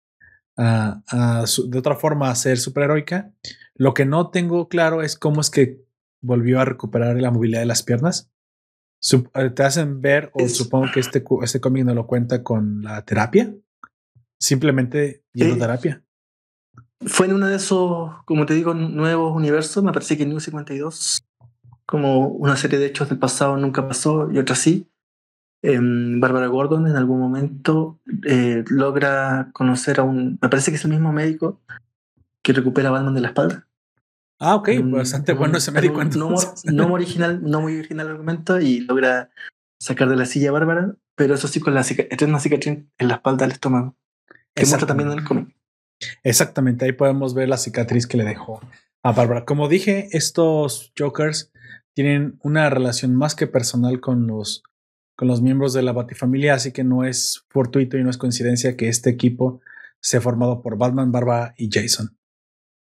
Speaker 1: a, de otra forma a ser superheroica. Lo que no tengo claro es cómo es que volvió a recuperar la movilidad de las piernas. Eh, te hacen ver, o supongo que este, este cómic no lo cuenta con la terapia. Simplemente yendo terapia.
Speaker 2: Fue en uno de esos, como te digo, nuevos universos, me parece que New 52, como una serie de hechos del pasado nunca pasó y otra sí. Em, Bárbara Gordon en algún momento eh, logra conocer a un, me parece que es el mismo médico que recupera a Batman de la espalda.
Speaker 1: Ah, ok, bastante bueno ese médico.
Speaker 2: No, no, muy original, no muy original el argumento y logra sacar de la silla a Bárbara, pero eso sí con la eterna cicatriz en la espalda del estómago, que muestra también en el cómic.
Speaker 1: Exactamente, ahí podemos ver la cicatriz que le dejó a Bárbara. Como dije, estos Jokers tienen una relación más que personal con los, con los miembros de la Batifamilia, así que no es fortuito y no es coincidencia que este equipo sea formado por Batman, Bárbara y Jason.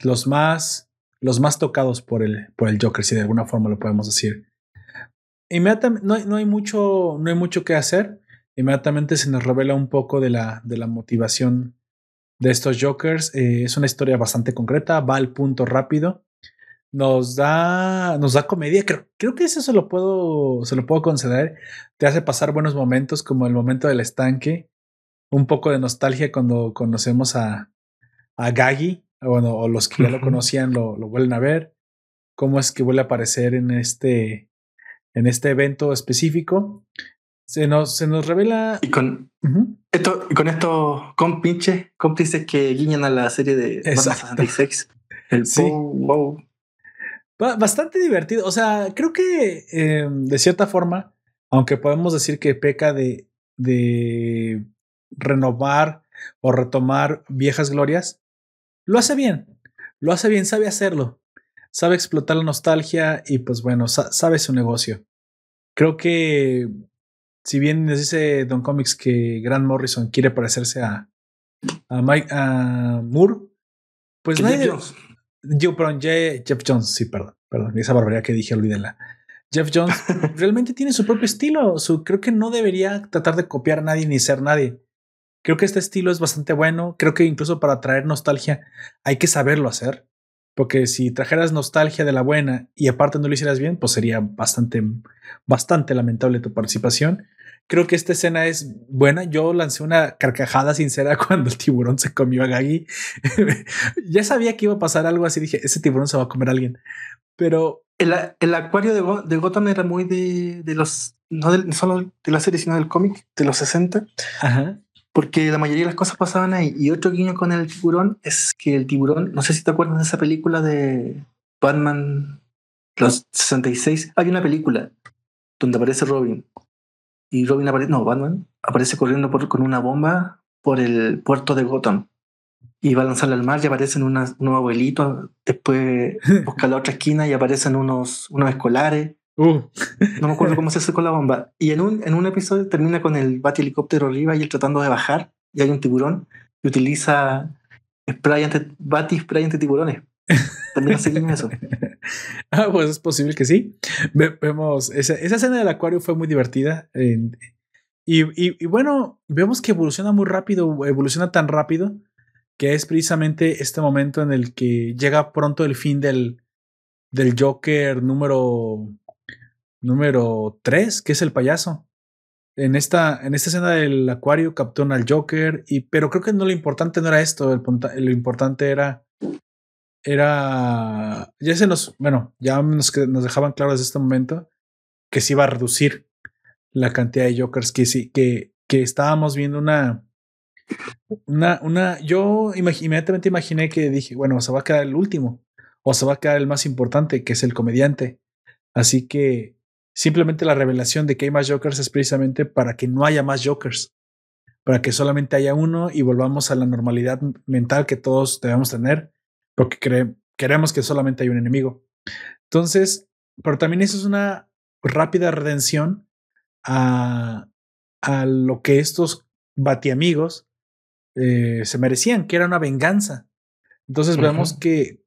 Speaker 1: Los más, los más tocados por el, por el Joker, si de alguna forma lo podemos decir. Inmediatamente, no, no, hay mucho, no hay mucho que hacer. Inmediatamente se nos revela un poco de la, de la motivación de estos Jokers. Eh, es una historia bastante concreta, va al punto rápido. Nos da, nos da comedia. Creo, creo que eso se lo puedo, se lo puedo conceder. Te hace pasar buenos momentos, como el momento del estanque. Un poco de nostalgia cuando conocemos a, a Gaggy, bueno, o los que ya lo conocían lo, lo vuelven a ver. Cómo es que vuelve a aparecer en este, en este evento específico. Se nos, se nos revela.
Speaker 2: Y con, esto, con estos compinches, cómplices que guiñan a la serie de Batman 66. El sí. wow.
Speaker 1: Bastante divertido. O sea, creo que em, de cierta forma, aunque podemos decir que peca de, de renovar o retomar viejas glorias, lo hace bien. Lo hace bien, sabe hacerlo. Sabe explotar la nostalgia y pues bueno, sabe su negocio. Creo que si bien nos dice Don Comics que Grant Morrison quiere parecerse a, a, Mike, a Moore, pues nadie. Jeff Jones, sí, perdón, perdón, esa barbaridad que dije, olvídenla. Jeff Jones (laughs) realmente tiene su propio estilo. Su, creo que no debería tratar de copiar a nadie ni ser nadie. Creo que este estilo es bastante bueno. Creo que incluso para traer nostalgia hay que saberlo hacer. Porque si trajeras nostalgia de la buena y aparte no lo hicieras bien, pues sería bastante, bastante lamentable tu participación. Creo que esta escena es buena. Yo lancé una carcajada sincera (laughs) cuando el tiburón se comió a Gaggy. (laughs) ya sabía que iba a pasar algo así. Dije, ese tiburón se va a comer a alguien. Pero
Speaker 2: el, el acuario de, de, Gotham era muy de, de los, no, de, solo de la serie, sino del cómic de los 60. Ajá. Porque la mayoría de las cosas pasaban ahí. Y otro guiño con el tiburón es que el tiburón, no sé si te acuerdas de esa película de Batman, los 66. Hay una película donde aparece Robin y Robin aparece, no, Batman aparece corriendo por, con una bomba por el puerto de Gotham y va a lanzarla al mar y aparecen unos abuelitos, después (laughs) busca la otra esquina y aparecen unos, unos escolares. Uh. No me acuerdo cómo se hace con la bomba. Y en un, en un episodio termina con el bat helicóptero arriba y él tratando de bajar y hay un tiburón y utiliza spray ante, bat y spray ante tiburones. También hace eso. (laughs) (laughs)
Speaker 1: ah, pues es posible que sí. vemos esa, esa, escena del acuario fue muy divertida. Y, y, bueno, vemos que evoluciona muy rápido, evoluciona tan rápido que es precisamente este momento en el que llega pronto el fin del, del Joker número número 3, que es el payaso. En esta, en esta escena del acuario capturan al Joker, y, pero creo que no lo importante no era esto, lo importante era era ya se nos, bueno, ya nos, nos dejaban claro desde este momento que se iba a reducir la cantidad de Jokers que sí, que, que estábamos viendo una, una, una, yo inmediatamente imaginé que dije, bueno, se va a quedar el último o se va a quedar el más importante, que es el comediante. Así que simplemente la revelación de que hay más Jokers es precisamente para que no haya más Jokers, para que solamente haya uno y volvamos a la normalidad mental que todos debemos tener, porque queremos que solamente hay un enemigo. Entonces, pero también eso es una rápida redención a, a lo que estos batiamigos eh, se merecían, que era una venganza. Entonces vemos que,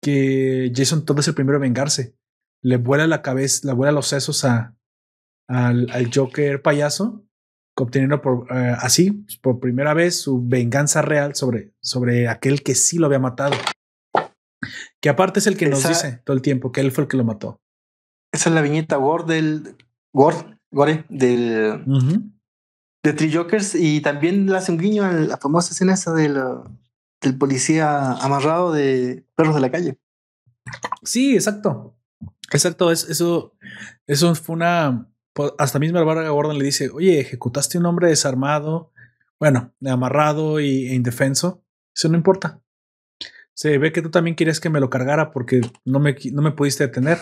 Speaker 1: que Jason todo es el primero a vengarse. Le vuela la cabeza, le vuela los sesos a, al, al Joker payaso, obteniendo por, eh, así, por primera vez, su venganza real sobre, sobre aquel que sí lo había matado. Que aparte es el que nos dice todo el tiempo que él fue el que lo mató.
Speaker 2: Esa es la viñeta Gore del Gore, Gore del, de Three Jokers y también le hace un guiño a la famosa escena esa del, del policía amarrado de perros de la calle.
Speaker 1: Sí, exacto. Exacto, eso, eso fue una. Hasta mismo Bárbara Gordon le dice: Oye, ejecutaste un hombre desarmado, bueno, amarrado y, e indefenso. Eso no importa. Se ve que tú también querías que me lo cargara porque no me, no me pudiste detener.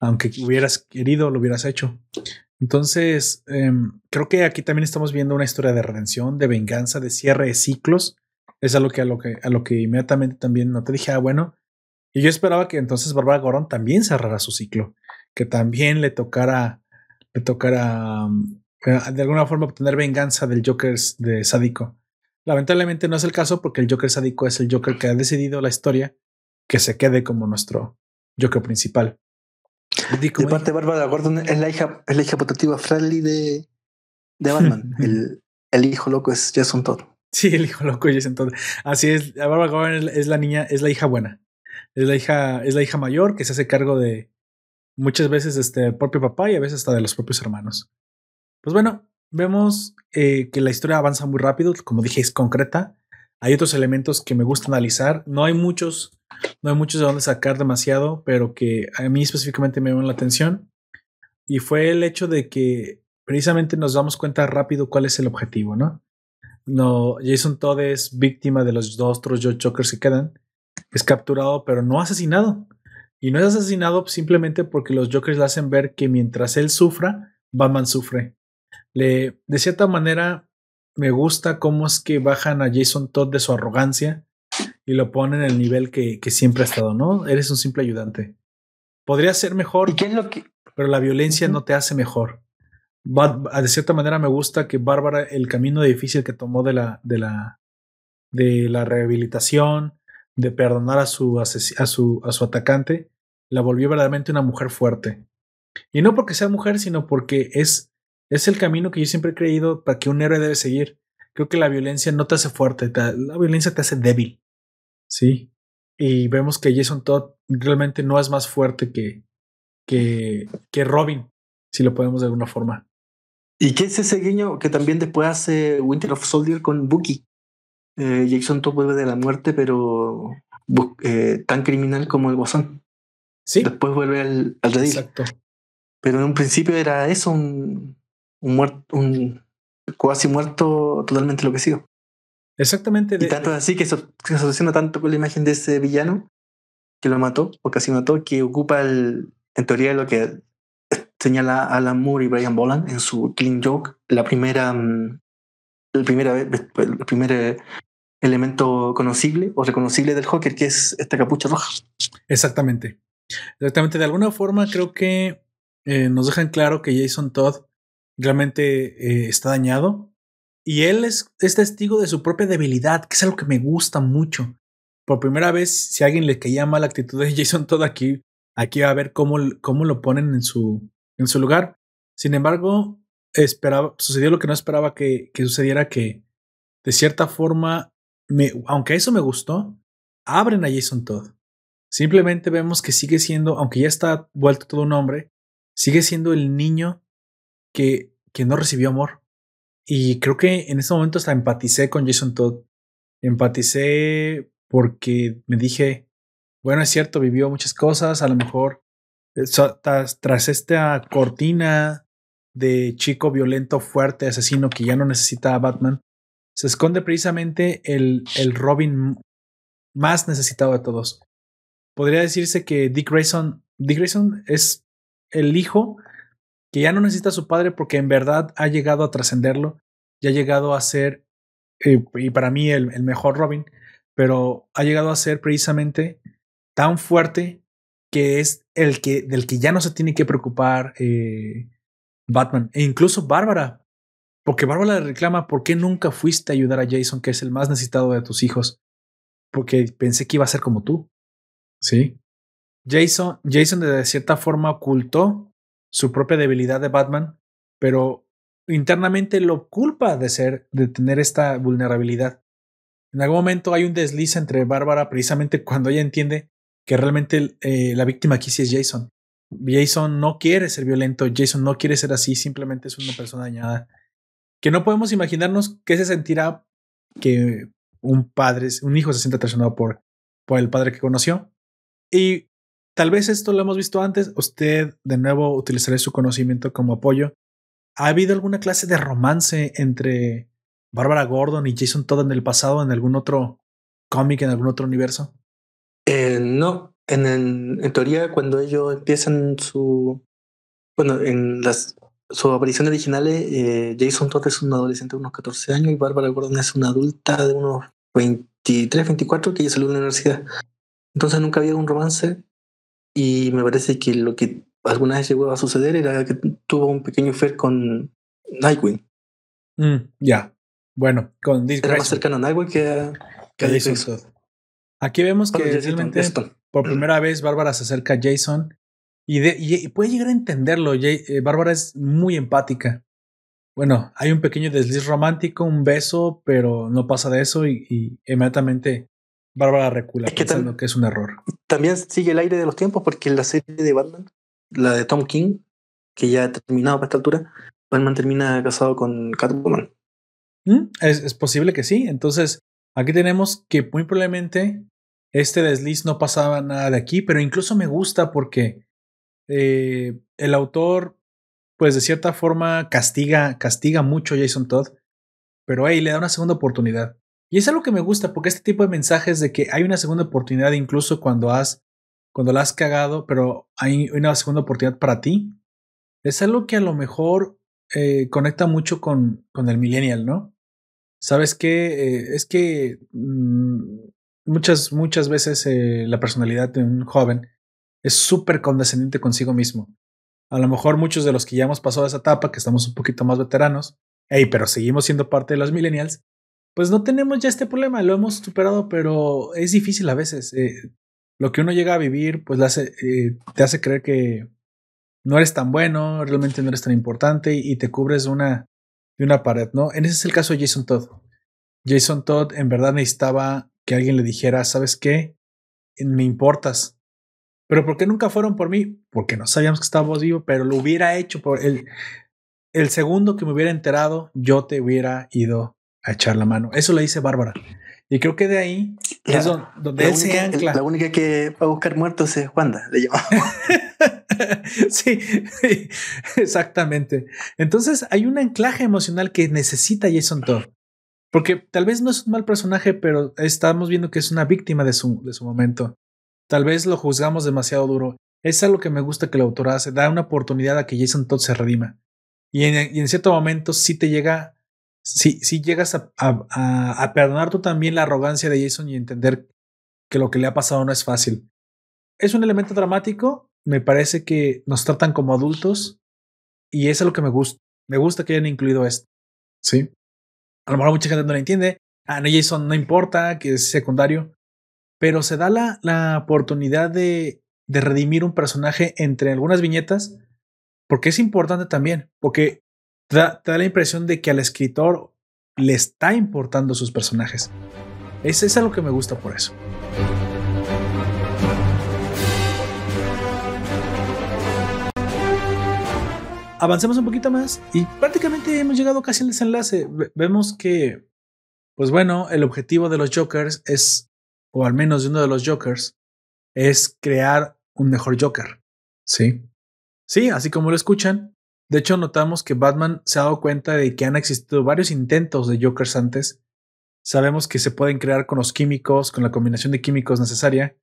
Speaker 1: Aunque hubieras querido, lo hubieras hecho. Entonces, em, creo que aquí también estamos viendo una historia de redención, de venganza, de cierre de ciclos. Es a lo que, a lo que, a lo que inmediatamente también no te dije, ah, bueno. Y yo esperaba que entonces Barbara Gordon también cerrara su ciclo, que también le tocara, le tocara de alguna forma obtener venganza del Joker de sádico. Lamentablemente no es el caso porque el Joker sádico es el Joker que ha decidido la historia que se quede como nuestro Joker principal.
Speaker 2: De parte, Bárbara Gordon es la hija, es la hija putativa friendly de, de Batman. (laughs) el, el, hijo loco es Jason Todd.
Speaker 1: Sí, el hijo loco es Jason Todd. Así es, Bárbara Gordon es la niña, es la hija buena. Es la hija, es la hija mayor que se hace cargo de muchas veces este propio papá y a veces hasta de los propios hermanos. Pues bueno, vemos eh, que la historia avanza muy rápido, como dije, es concreta. Hay otros elementos que me gusta analizar. No hay muchos no hay muchos de dónde sacar demasiado, pero que a mí específicamente me llama la atención. Y fue el hecho de que precisamente nos damos cuenta rápido cuál es el objetivo, ¿no? No, Jason Todd es víctima de los dos otros Jokers que quedan. Es capturado, pero no asesinado. Y no es asesinado simplemente porque los Jokers le hacen ver que mientras él sufra, Batman sufre. Le, de cierta manera, me gusta cómo es que bajan a Jason Todd de su arrogancia y lo pone en el nivel que, siempre ha estado, ¿no? Eres un simple ayudante. Podría ser mejor,
Speaker 2: ¿Y qué es lo que...
Speaker 1: pero la violencia no te hace mejor. de cierta manera me gusta que Bárbara, el camino difícil que tomó de la, de la, de la rehabilitación, de perdonar a su, a su, a su atacante, la volvió verdaderamente una mujer fuerte. Y no porque sea mujer, sino porque es, es el camino que yo siempre he creído para que un héroe debe seguir. Creo que la violencia no te hace fuerte, la violencia te hace débil. Sí. Y vemos que Jason Todd realmente no es más fuerte que, que, que Robin, si lo podemos de alguna forma.
Speaker 2: ¿Y qué es ese guiño que también después hace Winter of Soldier con Bucky? Eh, Jason Todd vuelve de la muerte, pero eh, tan criminal como el Guasón.
Speaker 1: Sí.
Speaker 2: Después vuelve al, al redil. Exacto. Pero en un principio era eso, un, un muerto, un casi muerto totalmente enloquecido.
Speaker 1: Exactamente.
Speaker 2: y tanto así que, se asociona tanto con la imagen de ese villano que lo mató, o casi mató, que ocupa el, en teoría lo que señala Alan Moore y Brian Boland en su Clean Joke, la primera, mm, el, primera, el primer eh, elemento conocible o reconocible del Joker, que es esta capucha roja.
Speaker 1: Exactamente. Exactamente. De alguna forma creo que eh, nos dejan claro que Jason Todd realmente eh, está dañado y él es, testigo de su propia debilidad, que es algo que me gusta mucho. Por primera vez, si alguien le caía mal la actitud de (laughs) Jason todo aquí, aquí va a ver cómo, cómo lo ponen en su, en su lugar. Sin embargo, esperaba, sucedió lo que no esperaba que, que sucediera, que de cierta forma, me, aunque eso me gustó, abren a Jason Todd. Simplemente vemos que sigue siendo, aunque ya está vuelto todo un hombre, sigue siendo el niño que, que no recibió amor. Y creo que en ese momento hasta empaticé con Jason Todd. Empaticé porque me dije, bueno, es cierto, vivió muchas cosas, a lo mejor eh, tras, tras esta cortina de chico violento, fuerte, asesino que ya no necesita a Batman, se esconde precisamente el, el Robin más necesitado de todos. Podría decirse que Dick Grayson, Dick Grayson es el hijo que ya no necesita a su padre porque en verdad ha llegado a trascenderlo, ya ha llegado a ser, eh, y para mí el, mejor Robin, pero ha llegado a ser precisamente tan fuerte que es el que del que ya no se tiene que preocupar eh, Batman e incluso Bárbara, porque Bárbara le reclama por qué nunca fuiste a ayudar a Jason, que es el más necesitado de tus hijos, porque pensé que iba a ser como tú, sí. Jason, Jason de cierta forma ocultó su propia debilidad de Batman, pero internamente lo culpa de ser, de tener esta vulnerabilidad. En algún momento hay un desliz entre Bárbara precisamente cuando ella entiende que realmente eh, la víctima aquí sí es Jason. Jason no quiere ser violento, Jason no quiere ser así, simplemente es una persona dañada. Que no podemos imaginarnos qué se sentirá que un padre, un hijo se sienta traicionado por, por el padre que conoció. Y tal vez esto lo hemos visto antes, usted de nuevo utilizará su conocimiento como apoyo. ¿Ha habido alguna clase de romance entre Bárbara Gordon y Jason Todd en el pasado, en algún otro cómic, en algún otro universo?
Speaker 2: Eh, no, en, en, teoría cuando ellos empiezan su... Bueno, en las sus apariciones originales, eh, Jason Todd es un adolescente de unos 14 años y Bárbara Gordon es una adulta de unos 23, 24 que ya salió de la universidad. Entonces nunca había un romance y me parece que lo que alguna vez llegó a suceder era que tuvo un pequeño affair con Nightwing.
Speaker 1: Mm, ya. Bueno, con
Speaker 2: Era más cercano a Nightwing que a, que a Jason Todd.
Speaker 1: Aquí vemos que realmente por primera vez Bárbara se acerca a Jason y, de, y, puede llegar a entenderlo. Eh, Bárbara es muy empática. Bueno, hay un pequeño desliz romántico, un beso, pero no pasa de eso y, y inmediatamente Bárbara recula es que pensando que es un error.
Speaker 2: También sigue el aire de los tiempos porque la serie de Batman, la de Tom King, que ya ha terminado para esta altura, Batman termina casado con Catwoman.
Speaker 1: ¿Mm? Es, es posible que sí. Entonces, aquí tenemos que muy probablemente este desliz no pasaba nada de aquí, pero incluso me gusta porque eh, el autor, pues de cierta forma, castiga, castiga mucho a Jason Todd, pero hey, le da una segunda oportunidad. Y es algo que me gusta porque este tipo de mensajes de que hay una segunda oportunidad incluso cuando has, cuando la has cagado, pero hay una segunda oportunidad para ti, es algo que a lo mejor eh, conecta mucho con, con el millennial, ¿no? ¿Sabes qué? Eh, es que mmm, muchas, muchas veces eh, la personalidad de un joven es súper condescendiente consigo mismo. A lo mejor muchos de los que ya hemos pasado esa etapa, que estamos un poquito más veteranos, hey, pero seguimos siendo parte de los millennials, pues no tenemos ya este problema, lo hemos superado, pero es difícil a veces. Eh, lo que uno llega a vivir, pues eh, te hace creer que no eres tan bueno, realmente no eres tan importante y, te cubres de una, de una pared, ¿no? En ese es el caso de Jason Todd. Jason Todd en verdad necesitaba que alguien le dijera, ¿sabes qué? Me importas. Pero ¿por qué nunca fueron por mí? Porque no sabíamos que estábamos vivos, pero lo hubiera hecho por el, el segundo que me hubiera enterado, yo te hubiera ido a echar la mano. Eso le dice Bárbara. Y creo que de ahí es donde, él se ancla.
Speaker 2: La única que va a buscar muertos es Wanda, le llamamos. (laughs)
Speaker 1: sí, (laughs) exactamente. Entonces hay un anclaje emocional que necesita Jason Todd. Porque tal vez no es un mal personaje, pero estamos viendo que es una víctima de su, de su momento. Tal vez lo juzgamos demasiado duro. Es algo que me gusta que el autor hace, da una oportunidad a que Jason Todd se redima. Y en, y en cierto momento sí te llega, sí, sí llegas a, a, a, perdonar tú también la arrogancia de Jason y entender que lo que le ha pasado no es fácil. Es un elemento dramático, me parece que nos tratan como adultos y es lo que me gusta. Me gusta que hayan incluido esto. Sí. A lo mejor mucha gente no lo entiende. A no, Jason no importa, que es secundario. Pero se da la, la oportunidad de, de redimir un personaje entre algunas viñetas, porque es importante también. Porque te da, la impresión de que al escritor le está importando sus personajes. Es, es algo que me gusta por eso. Avancemos un poquito más y prácticamente hemos llegado casi al desenlace. vemos que, pues bueno, el objetivo de los Jokers es, o al menos de uno de los Jokers, es crear un mejor Joker. Sí. Sí, así como lo escuchan. De hecho, notamos que Batman se ha dado cuenta de que han existido varios intentos de Jokers antes. Sabemos que se pueden crear con los químicos, con la combinación de químicos necesaria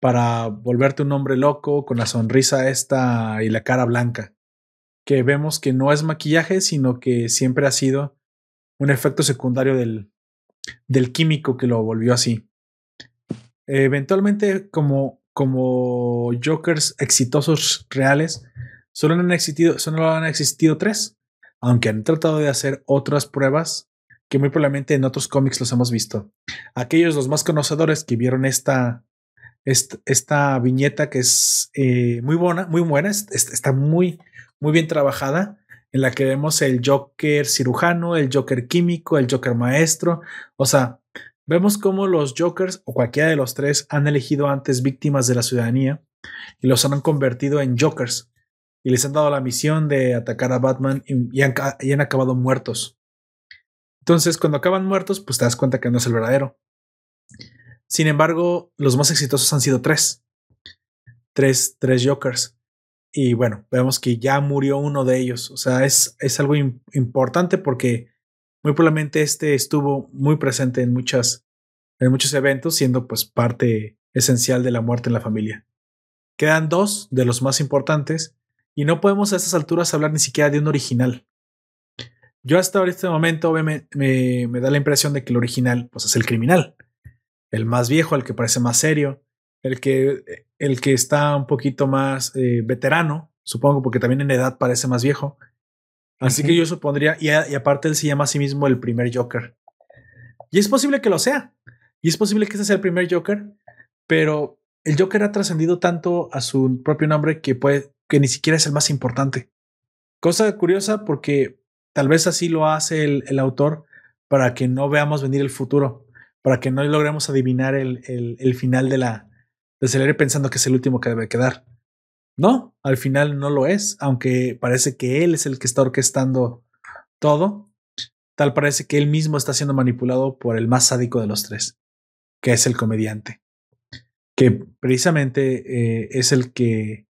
Speaker 1: para volverte un hombre loco con la sonrisa esta y la cara blanca que vemos que no es maquillaje, sino que siempre ha sido un efecto secundario del, del químico que lo volvió así. Eventualmente, como, como Jokers exitosos reales, solo han, existido, solo han existido tres, aunque han tratado de hacer otras pruebas que muy probablemente en otros cómics los hemos visto. Aquellos los más conocedores que vieron esta, esta, viñeta que es eh, muy buena, muy buena, está muy, muy bien trabajada, en la que vemos el Joker cirujano, el Joker químico, el Joker maestro. O sea, vemos cómo los Jokers o cualquiera de los tres han elegido antes víctimas de la ciudadanía y los han convertido en Jokers y les han dado la misión de atacar a Batman y, han, acabado muertos. Entonces, cuando acaban muertos, pues te das cuenta que no es el verdadero. Sin embargo, los más exitosos han sido tres. Tres, tres Jokers. Y bueno, vemos que ya murió uno de ellos. O sea, es, es algo importante porque muy probablemente este estuvo muy presente en, muchas, en muchos eventos, siendo pues parte esencial de la muerte en la familia. Quedan dos de los más importantes y no podemos a estas alturas hablar ni siquiera de un original. Yo hasta este momento me, me, me da la impresión de que el original pues, es el criminal, el más viejo, el que parece más serio, el que, el que está un poquito más eh, veterano, supongo, porque también en edad parece más viejo. Así que yo supondría, y, aparte él se llama a sí mismo el primer Joker. Y es posible que lo sea. Y es posible que este sea el primer Joker, pero el Joker ha trascendido tanto a su propio nombre que puede, que ni siquiera es el más importante. Cosa curiosa porque tal vez así lo hace el, el autor para que no veamos venir el futuro, para que no logremos adivinar el, el, el final de la, aceleré pensando que es el último que debe quedar. No, al final no lo es, aunque parece que él es el que está orquestando todo. Tal parece que él mismo está siendo manipulado por el más sádico de los tres, que es el comediante, que precisamente eh, es el que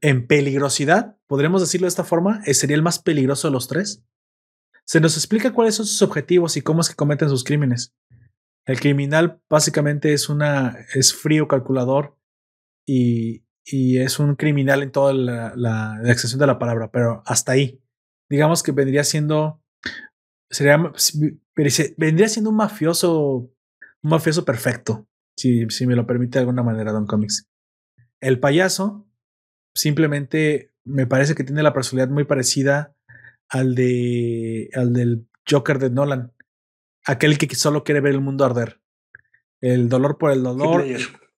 Speaker 1: en peligrosidad, podremos decirlo de esta forma, eh, sería el más peligroso de los tres. Se nos explica cuáles son sus objetivos y cómo es que cometen sus crímenes. El criminal básicamente es una es frío calculador y, y es un criminal en toda la, la, extensión de la palabra, pero hasta ahí. Digamos que vendría siendo sería vendría siendo un mafioso un mafioso perfecto, si, si me lo permite de alguna manera Don Comics. El payaso simplemente me parece que tiene la personalidad muy parecida al de al del Joker de Nolan aquel que solo quiere ver el mundo arder. El dolor por el dolor.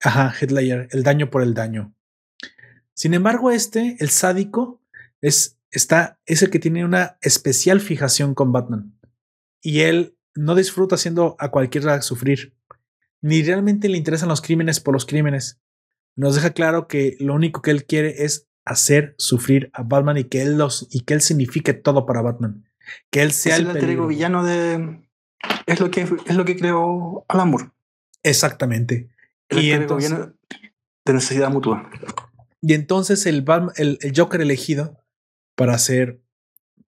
Speaker 1: Ajá, Hitler, el daño por el daño. Sin embargo, este, el sádico, es, está, es el que tiene una especial fijación con Batman. Y él no disfruta haciendo a cualquiera sufrir. Ni realmente le interesan los crímenes por los crímenes. Nos deja claro que lo único que él quiere es hacer sufrir a Batman y que él los y que él signifique todo para Batman. Que él sea
Speaker 2: el, el villano de, es lo que, es lo que creó Alan Moore.
Speaker 1: Exactamente.
Speaker 2: y entonces, de necesidad mutua.
Speaker 1: Y entonces el, el, el, Joker elegido para ser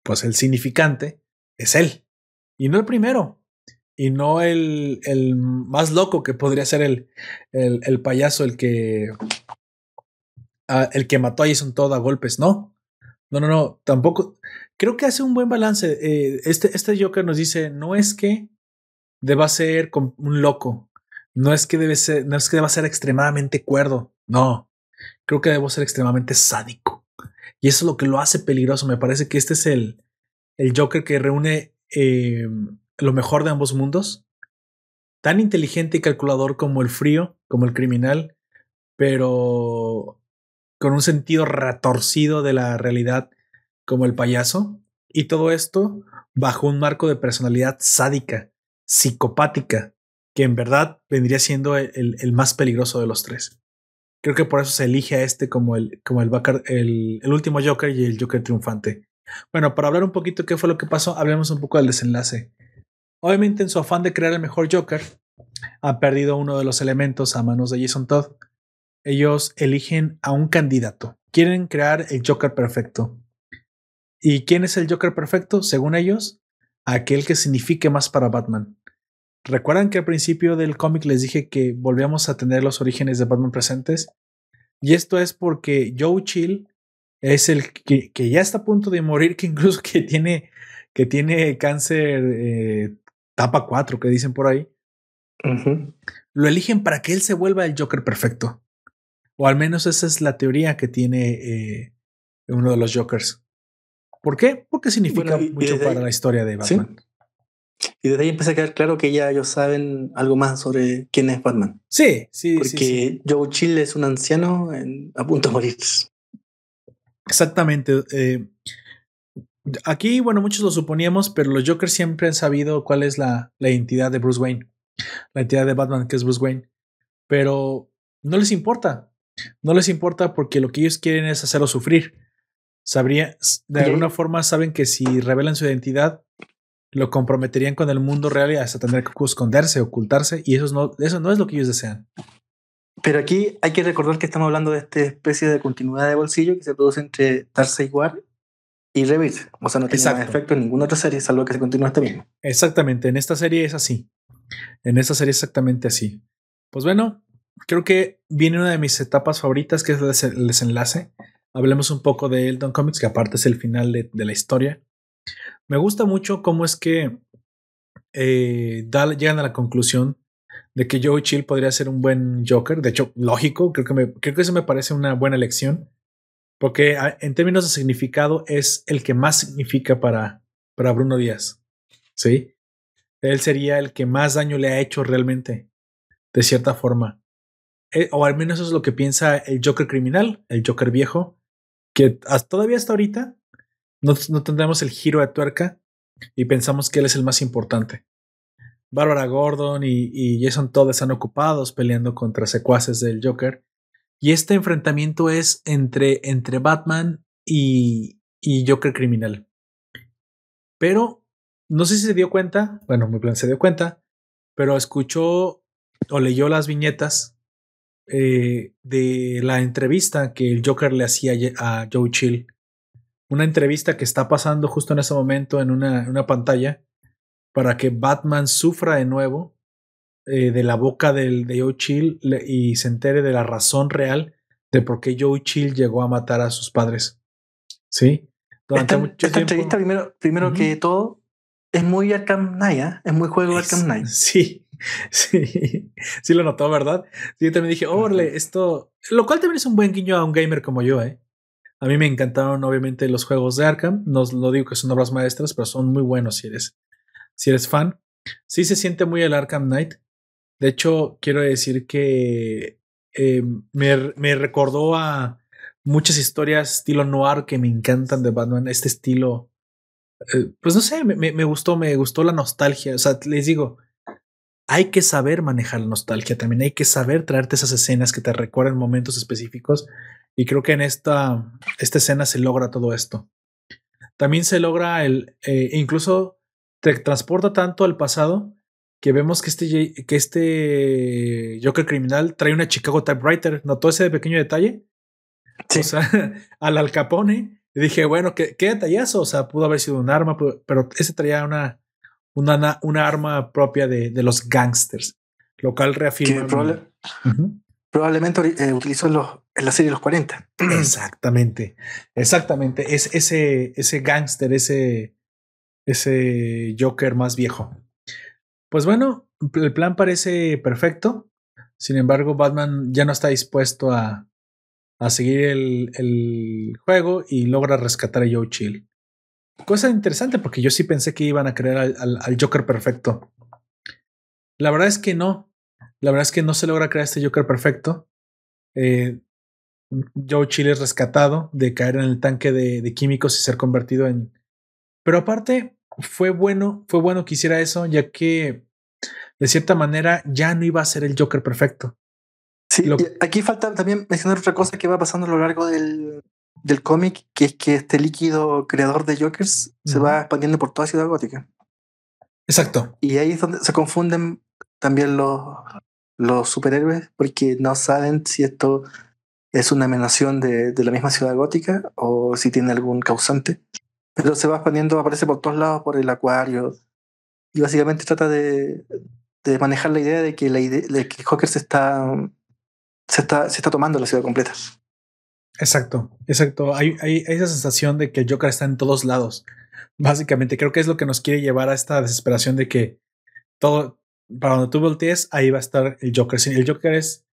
Speaker 1: pues el significante es él. Y no el primero. Y no el, el más loco que podría ser el, el, el payaso, el que, uh, el que mató a Jason Todd a golpes. No. No, no, no. Tampoco. Creo que hace un buen balance. Eh, este, este Joker nos dice: no es que deba ser un loco. No es que debe ser, no es que deba ser extremadamente cuerdo. No. Creo que debo ser extremadamente sádico. Y eso es lo que lo hace peligroso. Me parece que este es el, el Joker que reúne eh, lo mejor de ambos mundos. Tan inteligente y calculador como el frío, como el criminal, pero con un sentido retorcido de la realidad como el payaso. Y todo esto bajo un marco de personalidad sádica, psicopática, que en verdad vendría siendo el, el, más peligroso de los tres. Creo que por eso se elige a este como el, como el, el, el último Joker y el Joker triunfante. Bueno, para hablar un poquito de qué fue lo que pasó, hablemos un poco del desenlace. Obviamente, en su afán de crear el mejor Joker, ha perdido uno de los elementos a manos de Jason Todd. Ellos eligen a un candidato. Quieren crear el Joker perfecto. ¿Y quién es el Joker perfecto? Según ellos, aquel que signifique más para Batman. ¿Recuerdan que al principio del cómic les dije que volvíamos a tener los orígenes de Batman presentes? Y esto es porque Joe Chill es el que, ya está a punto de morir, que incluso que tiene, que tiene cáncer eh, tapa 4, que dicen por ahí. Lo eligen para que él se vuelva el Joker perfecto. O al menos esa es la teoría que tiene eh, uno de los Jokers. ¿Por qué? Porque significa mucho para la historia de Batman.
Speaker 2: Y desde ahí empieza a quedar claro que ya ellos saben algo más sobre quién es Batman.
Speaker 1: Sí, sí.
Speaker 2: Porque Joe Chill es un anciano a punto de morir.
Speaker 1: Exactamente. Eh, aquí, bueno, muchos lo suponíamos, pero los Jokers siempre han sabido cuál es la, la identidad de Bruce Wayne. La identidad de Batman, que es Bruce Wayne. Pero no les importa. No les importa porque lo que ellos quieren es hacerlo sufrir. Sabría, de alguna forma saben que si revelan su identidad, lo comprometerían con el mundo real y hasta tendría que esconderse, ocultarse, y eso no, eso no es lo que ellos desean.
Speaker 2: Pero aquí hay que recordar que estamos hablando de esta especie de continuidad de bolsillo que se produce entre Darcy War y Rebirth. O sea, no tiene efecto en ninguna otra serie, salvo que se continúa esta misma.
Speaker 1: Exactamente, en esta serie es así. En esta serie es exactamente así. Pues bueno, creo que viene una de mis etapas favoritas, que es el desenlace. Hablemos un poco de Elton Comics, que aparte es el final de la historia. Me gusta mucho cómo es que eh, llegan a la conclusión de que Joe Chill podría ser un buen Joker. De hecho, lógico, creo que, me, creo que eso me parece una buena elección. Porque ah, en términos de significado es el que más significa para, para Bruno Díaz. ¿Sí? Él sería el que más daño le ha hecho realmente, de cierta forma. Eh, o al menos eso es lo que piensa el Joker criminal, el Joker viejo, que todavía hasta ahorita no, tendremos el giro de tuerca y pensamos que él es el más importante. Bárbara Gordon y, Jason Todd están ocupados peleando contra secuaces del Joker. Y este enfrentamiento es entre, entre Batman y, y Joker criminal. Pero no sé si se dio cuenta, bueno, muy bien se dio cuenta, pero escuchó o leyó las viñetas eh, de la entrevista que el Joker le hacía a Joe Chill una entrevista que está pasando justo en ese momento en una, pantalla para que Batman sufra de nuevo eh, de la boca del, de Joe Chill y se entere de la razón real de por qué Joe Chill llegó a matar a sus padres. ¿Sí?
Speaker 2: Durante esta, entrevista, primero, primero que todo, es muy Arkham Knight, ¿eh? es muy juego Arkham Knight.
Speaker 1: Sí, (laughs) sí, sí lo notó, ¿verdad? Sí, yo también dije, órale, esto, lo cual también es un buen guiño a un gamer como yo, ¿eh? A mí me encantaron obviamente los juegos de Arkham. No lo digo que son obras maestras, pero son muy buenos si eres, si eres fan. Sí se siente muy el Arkham Knight. De hecho, quiero decir que eh, me, recordó a muchas historias estilo noir que me encantan de Batman. Este estilo, eh, pues no sé, me, me, gustó, me gustó la nostalgia. O sea, les digo, hay que saber manejar la nostalgia también. Hay que saber traerte esas escenas que te recuerden momentos específicos y creo que en esta, esta escena se logra todo esto. También se logra el, eh, incluso te transporta tanto al pasado que vemos que este, que este Joker criminal trae una Chicago typewriter. ¿Notó ese pequeño detalle? O sea, (laughs) al Al Capone. Y dije, bueno, qué, qué detallazo. O sea, pudo haber sido un arma, pero ese traía una, una, una arma propia de, de los gangsters. Lo cual reafirma.
Speaker 2: Probablemente eh, utilizó los, en la serie de los 40.
Speaker 1: Exactamente, exactamente. Es ese, ese gángster, ese, ese Joker más viejo. Pues bueno, el plan parece perfecto. Sin embargo, Batman ya no está dispuesto a, a seguir el, el, juego y logra rescatar a Joe Chill. Cosa interesante porque yo sí pensé que iban a crear al, al Joker perfecto. La verdad es que no. La verdad es que no se logra crear este Joker perfecto. Eh, Joe Chile es rescatado de caer en el tanque de, químicos y ser convertido en, Pero aparte, fue bueno, fue bueno que hiciera eso, ya que de cierta manera ya no iba a ser el Joker perfecto.
Speaker 2: Sí, aquí falta también mencionar otra cosa que va pasando a lo largo del, del cómic, que es que este líquido creador de Jokers se va expandiendo por toda Ciudad Gótica.
Speaker 1: Exacto.
Speaker 2: Y ahí es donde se confunden también los, los superhéroes, porque no saben si esto es una emanación de, de, la misma Ciudad Gótica o si tiene algún causante. Pero se va expandiendo, aparece por todos lados, por el acuario. Y básicamente trata de, de manejar la idea de que, la idea, de que Joker se está, se, está, se está tomando la ciudad completa.
Speaker 1: Exacto, exacto. Hay, hay, esa sensación de que el Joker está en todos lados. Básicamente, creo que es lo que nos quiere llevar a esta desesperación de que todo, para donde tú voltees, ahí va a estar el Joker. El Joker es,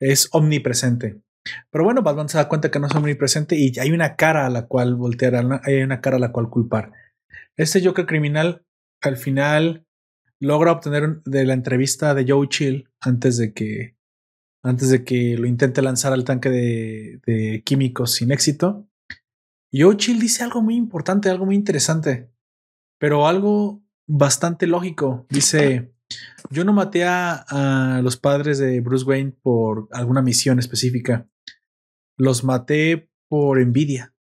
Speaker 1: es omnipresente. Pero bueno, Batman se da cuenta que no es omnipresente y hay una cara a la cual voltear, hay una cara a la cual culpar. Este Joker criminal al final logra obtener de la entrevista de Joe Chill antes de que antes de que lo intente lanzar al tanque de, químicos sin éxito. Joe Chill dice algo muy importante, algo muy interesante, pero algo bastante lógico. Dice, yo no maté a, los padres de Bruce Wayne por alguna misión específica. Los maté por envidia,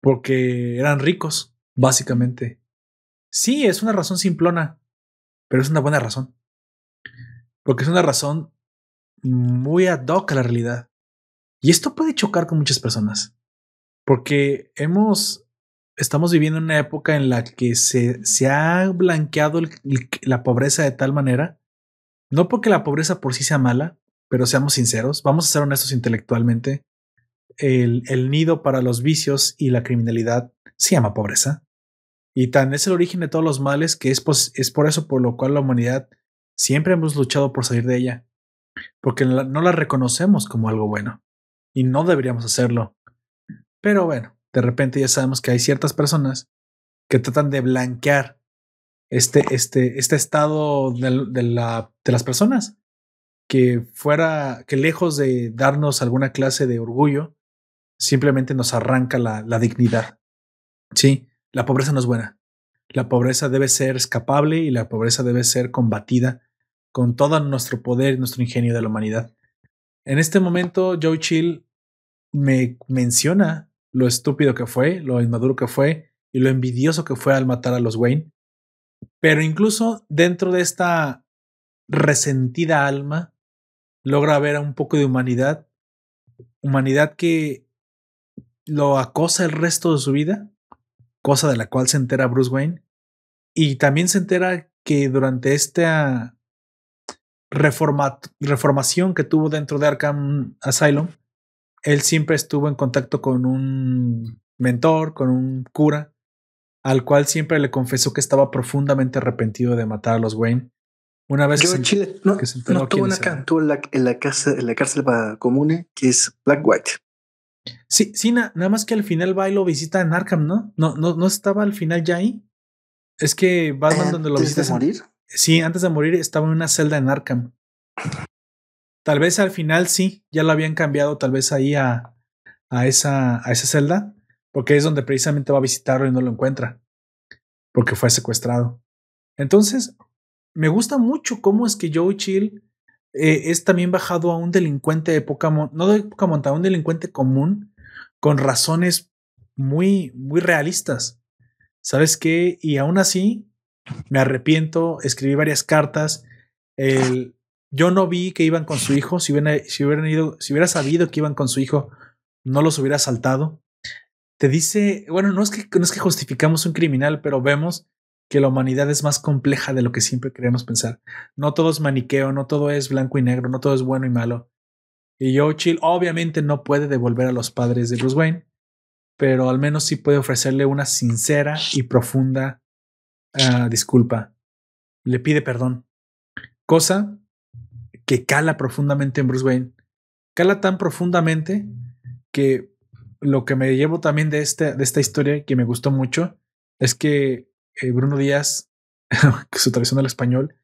Speaker 1: porque eran ricos, básicamente. Sí, es una razón simplona, pero es una buena razón. Porque es una razón muy ad hoc a la realidad. Y esto puede chocar con muchas personas, porque hemos, estamos viviendo una época en la que se, se ha blanqueado la pobreza de tal manera, no porque la pobreza por sí sea mala, pero seamos sinceros, vamos a ser honestos intelectualmente, el, el nido para los vicios y la criminalidad se llama pobreza. Y tan es el origen de todos los males que es, es por eso por lo cual la humanidad siempre hemos luchado por salir de ella porque no la reconocemos como algo bueno y no deberíamos hacerlo. Pero bueno, de repente ya sabemos que hay ciertas personas que tratan de blanquear este, este, este estado de, la, de las personas que fuera, que lejos de darnos alguna clase de orgullo, simplemente nos arranca la, la dignidad. Sí, la pobreza no es buena. La pobreza debe ser escapable y la pobreza debe ser combatida con todo nuestro poder y nuestro ingenio de la humanidad. En este momento, Joe Chill me menciona lo estúpido que fue, lo inmaduro que fue y lo envidioso que fue al matar a los Wayne. Pero incluso dentro de esta resentida alma, logra ver un poco de humanidad, humanidad que lo acosa el resto de su vida, cosa de la cual se entera Bruce Wayne, y también se entera que durante esta reformación que tuvo dentro de Arkham Asylum, él siempre estuvo en contacto con un mentor, con un cura, al cual siempre le confesó que estaba profundamente arrepentido de matar a los Wayne. Una vez
Speaker 2: que Chile, no, estuvo en en la, en la, en la cárcel para comune, que es Black White.
Speaker 1: Sí, sí, nada más que al final va y lo visita en Arkham, ¿no? No, no, no estaba al final ya ahí. Es que Batman donde lo visita.
Speaker 2: morir?
Speaker 1: Sí, antes de morir estaba en una celda en Arkham. Tal vez al final sí, ya lo habían cambiado tal vez ahí a, a, esa, a esa celda, porque es donde precisamente va a visitarlo y no lo encuentra, porque fue secuestrado. Entonces, me gusta mucho cómo es que Joe Chill eh, es también bajado a un delincuente de poca, no de poca monta, un delincuente común con razones muy, muy realistas. ¿Sabes qué? Y aún así, me arrepiento, escribí varias cartas. El, yo no vi que iban con su hijo. Si hubieran, si hubieran ido, si hubiera sabido que iban con su hijo, no los hubiera saltado. Te dice, bueno, no es que no es que justificamos un criminal, pero vemos que la humanidad es más compleja de lo que siempre queremos pensar. No todo es maniqueo, no todo es blanco y negro, no todo es bueno y malo. Y Joe Chill obviamente no puede devolver a los padres de Bruce Wayne, pero al menos sí puede ofrecerle una sincera y profunda Ah, disculpa, le pide perdón. Cosa que cala profundamente en Bruce Wayne. Cala tan profundamente que lo que me llevo también de, este, de esta historia que me gustó mucho es que eh, Bruno Díaz, (laughs) su traducción al español,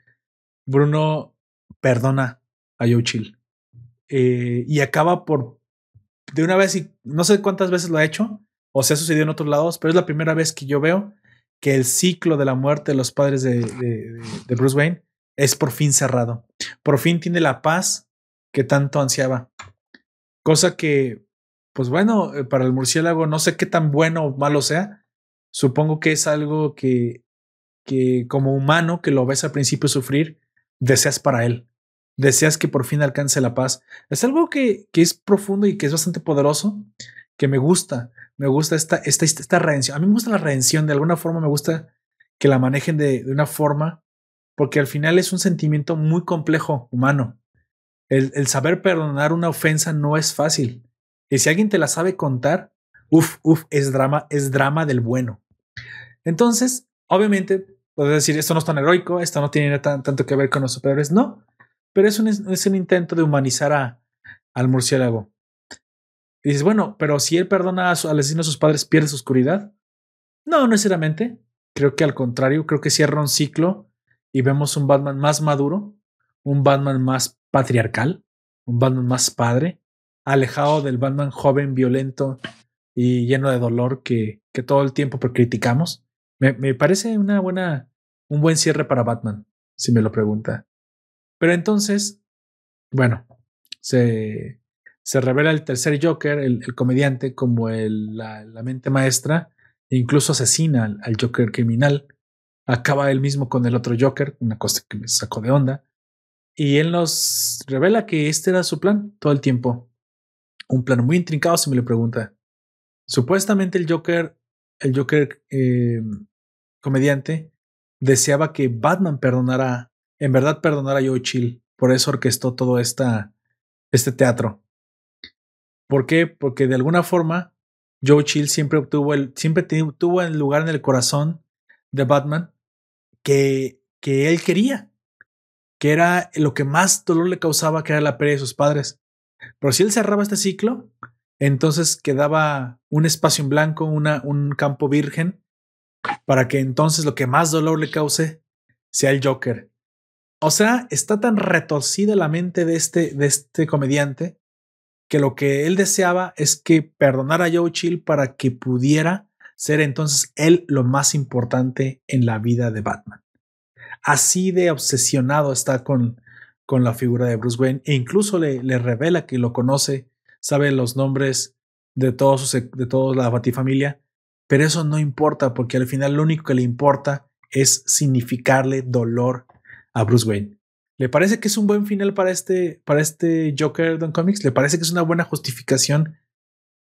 Speaker 1: Bruno perdona a Joe Chill. Eh, y acaba por de una vez y no sé cuántas veces lo ha hecho o se ha sucedido en otros lados, pero es la primera vez que yo veo que el ciclo de la muerte de los padres de, de, Bruce Wayne es por fin cerrado. Por fin tiene la paz que tanto ansiaba. Cosa que, pues bueno, eh, para el murciélago no sé qué tan bueno o malo sea. Supongo que es algo que, que como humano que lo ves al principio sufrir, deseas para él. Deseas que por fin alcance la paz. Es algo que, que es profundo y que es bastante poderoso, que me gusta. Me gusta esta, esta, esta redención. A mí me gusta la redención. De alguna forma me gusta que la manejen de, una forma, porque al final es un sentimiento muy complejo, humano. El, el, saber perdonar una ofensa no es fácil. Y si alguien te la sabe contar, uff, uff, es drama, es drama del bueno. Entonces, obviamente, puedes decir, esto no es tan heroico, esto no tiene tanto que ver con los superhéroes. No, pero es un, es un intento de humanizar a, al murciélago. Y dices, bueno, pero si él perdona a su, al asesino a sus padres, ¿pierde su oscuridad? No, necesariamente. Creo que al contrario, creo que cierra un ciclo y vemos un Batman más maduro, un Batman más patriarcal, un Batman más padre, alejado del Batman joven, violento y lleno de dolor que, que todo el tiempo criticamos. Me, me parece una buena, un buen cierre para Batman, si me lo pregunta. Pero entonces, bueno, se, se revela el tercer Joker, el, comediante, como el, la, mente maestra, e incluso asesina al, Joker criminal. Acaba él mismo con el otro Joker, una cosa que me sacó de onda. Y él nos revela que este era su plan todo el tiempo. Un plan muy intrincado, si me lo pregunta. Supuestamente el Joker, el Joker eh, comediante, deseaba que Batman perdonara, en verdad perdonara a Joe Chill. Por eso orquestó todo esta, este teatro. ¿Por qué? Porque de alguna forma Joe Chill siempre obtuvo el, siempre tuvo el lugar en el corazón de Batman que, que él quería, que era lo que más dolor le causaba, que era la pérdida de sus padres. Pero si él cerraba este ciclo, entonces quedaba un espacio en blanco, una, un campo virgen, para que entonces lo que más dolor le cause sea el Joker. O sea, está tan retorcida la mente de este, de este comediante que lo que él deseaba es que perdonara a Joe Chill para que pudiera ser entonces él lo más importante en la vida de Batman. Así de obsesionado está con, con la figura de Bruce Wayne e incluso le, le revela que lo conoce, sabe los nombres de todos de toda la Batifamilia, pero eso no importa porque al final lo único que le importa es significarle dolor a Bruce Wayne. ¿Le parece que es un buen final para este, para este Joker Don Comics? ¿Le parece que es una buena justificación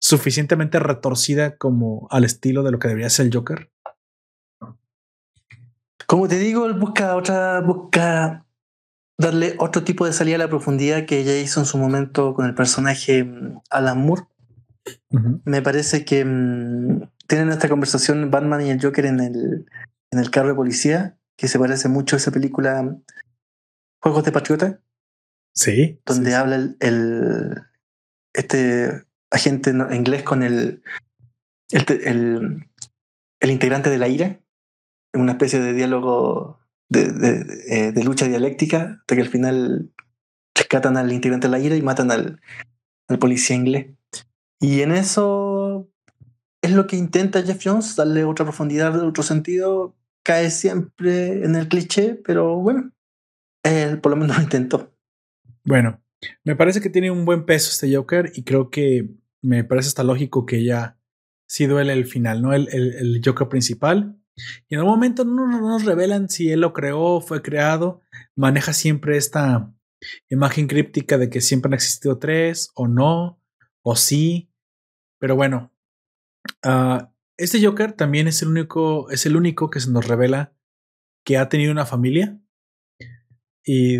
Speaker 1: suficientemente retorcida como al estilo de lo que debería ser el Joker?
Speaker 2: Como te digo, él busca otra, busca darle otro tipo de salida a la profundidad que ya hizo en su momento con el personaje mm, Alan Moore. Me parece que mm, tienen esta conversación Batman y el Joker en el, en el carro de policía, que se parece mucho a esa película Juegos de Patriota.
Speaker 1: Sí.
Speaker 2: Donde habla el, este agente inglés con el, el, el, integrante de la ira, en una especie de diálogo de, de, de, lucha dialéctica, hasta que al final rescatan al integrante de la ira y matan al, al policía inglés. Y en eso es lo que intenta Jeff Jones, darle otra profundidad, otro sentido. Cae siempre en el cliché, pero bueno, él por lo menos lo intentó.
Speaker 1: Bueno, me parece que tiene un buen peso este Joker y creo que me parece hasta lógico que ya sí duele el final, ¿no? El, el, Joker principal. Y en un momento no, nos revelan si él lo creó, fue creado. Maneja siempre esta imagen críptica de que siempre han existido tres, o no, o sí. Pero bueno, uh, este Joker también es el único, es el único que se nos revela que ha tenido una familia y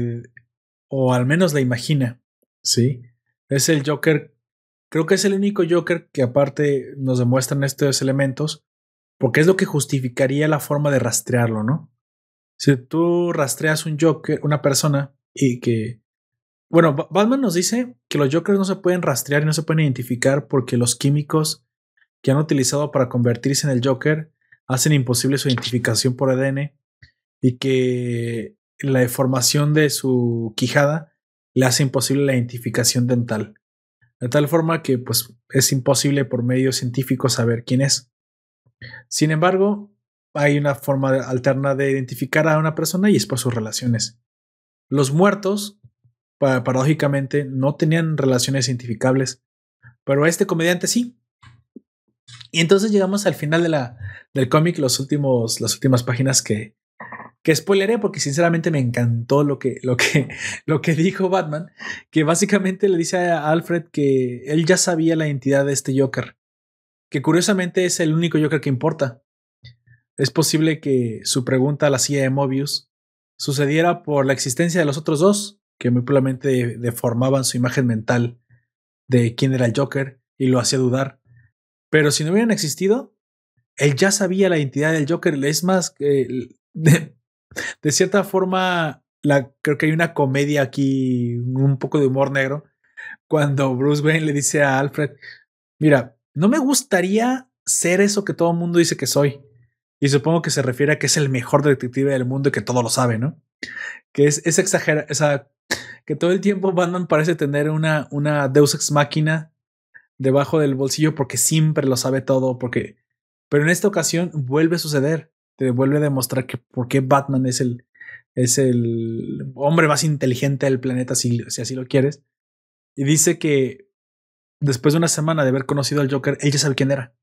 Speaker 1: o al menos la imagina, ¿sí? Es el Joker, creo que es el único Joker que aparte nos demuestran estos elementos, porque es lo que justificaría la forma de rastrearlo, ¿no? Si tú rastreas un Joker, una persona y que bueno, Batman nos dice que los Jokers no se pueden rastrear y no se pueden identificar porque los químicos que han utilizado para convertirse en el Joker hacen imposible su identificación por ADN y que la deformación de su quijada le hace imposible la identificación dental. De tal forma que pues, es imposible por medios científicos saber quién es. Sin embargo, hay una forma alterna de identificar a una persona y es por sus relaciones. Los muertos, paradójicamente, no tenían relaciones identificables, pero este comediante sí. Y entonces llegamos al final de del cómic, las últimas páginas que, que spoileré porque sinceramente me encantó lo que, lo, que, (laughs) lo que dijo Batman, que básicamente le dice a Alfred que él ya sabía la identidad de este Joker, que curiosamente es el único Joker que importa. Es posible que su pregunta a la silla de Mobius sucediera por la existencia de los otros dos, que muy probablemente deformaban su imagen mental de quién era el Joker y lo hacía dudar. Pero si no hubieran existido, él ya sabía la identidad del Joker. Es más, de, de, cierta forma, la, creo que hay una comedia aquí, un poco de humor negro, cuando Bruce Wayne le dice a Alfred, mira, no me gustaría ser eso que todo el mundo dice que soy. Y supongo que se refiere a que es el mejor detective del mundo y que todo lo sabe, ¿no? Que es, es o sea, que todo el tiempo Batman parece tener una, una Deus Ex Máquina debajo del bolsillo porque siempre lo sabe todo, porque... Pero en esta ocasión vuelve a suceder, te vuelve a demostrar que por qué Batman es el, es el hombre más inteligente del planeta, si, si así lo quieres. Y dice que después de una semana de haber conocido al Joker, él ya sabe quién era.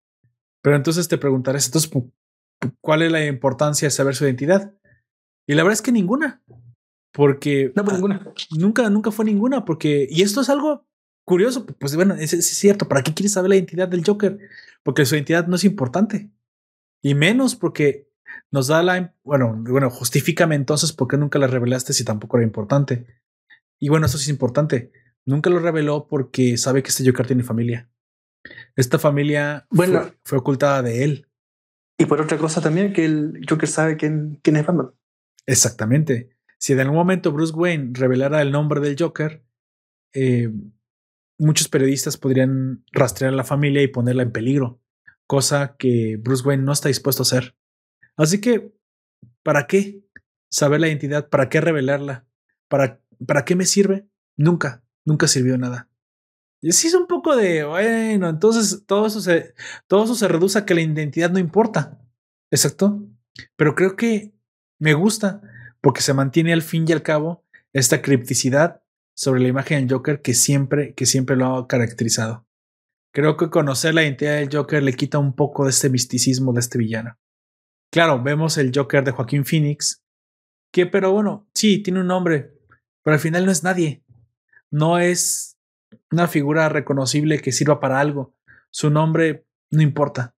Speaker 1: Pero entonces te preguntarás, entonces, ¿cuál es la importancia de saber su identidad? Y la verdad es que ninguna. Porque.
Speaker 2: No, pues ninguna.
Speaker 1: Nunca, nunca fue ninguna. Porque. Y esto es algo curioso. Pues bueno, es, es cierto. ¿Para qué quieres saber la identidad del Joker? Porque su identidad no es importante. Y menos porque nos da la. Bueno, bueno, justifícame entonces por qué nunca la revelaste si tampoco era importante. Y bueno, eso sí es importante. Nunca lo reveló porque sabe que este Joker tiene familia. Esta familia
Speaker 2: bueno,
Speaker 1: fue, fue ocultada de él.
Speaker 2: Y por otra cosa también, que el Joker sabe quién, quién es Batman.
Speaker 1: Exactamente. Si en algún momento Bruce Wayne revelara el nombre del Joker, eh, muchos periodistas podrían rastrear a la familia y ponerla en peligro, cosa que Bruce Wayne no está dispuesto a hacer. Así que, ¿para qué saber la identidad? ¿Para qué revelarla? ¿Para, ¿para qué me sirve? Nunca, nunca sirvió nada. Y así es un poco de, bueno, entonces todo eso se, todo eso se reduce a que la identidad no importa. Exacto. Pero creo que me gusta porque se mantiene al fin y al cabo esta cripticidad sobre la imagen del Joker que siempre, que siempre lo ha caracterizado. Creo que conocer la identidad del Joker le quita un poco de este misticismo de este villano. Claro, vemos el Joker de Joaquín Phoenix, que pero bueno, sí, tiene un nombre, pero al final no es nadie. No es una figura reconocible que sirva para algo. Su nombre no importa.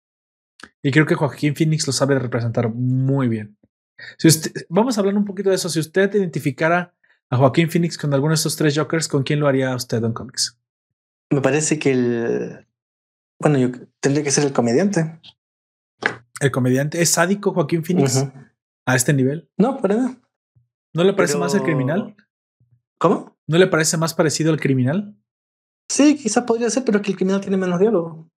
Speaker 1: Y creo que Joaquín Phoenix lo sabe representar muy bien. Si usted, vamos a hablar un poquito de eso. Si usted identificara a Joaquín Phoenix con alguno de estos tres Jokers, ¿con quién lo haría usted en cómics?
Speaker 2: Me parece que el. Bueno, yo tendría que ser el comediante.
Speaker 1: ¿El comediante? ¿Es sádico Joaquín Phoenix? Uh -huh. ¿A este nivel?
Speaker 2: No, para nada.
Speaker 1: ¿No le parece Pero... más el criminal?
Speaker 2: ¿Cómo?
Speaker 1: ¿No le parece más parecido al criminal?
Speaker 2: Sí, quizás podría ser, pero es que el criminal tiene menos diálogo.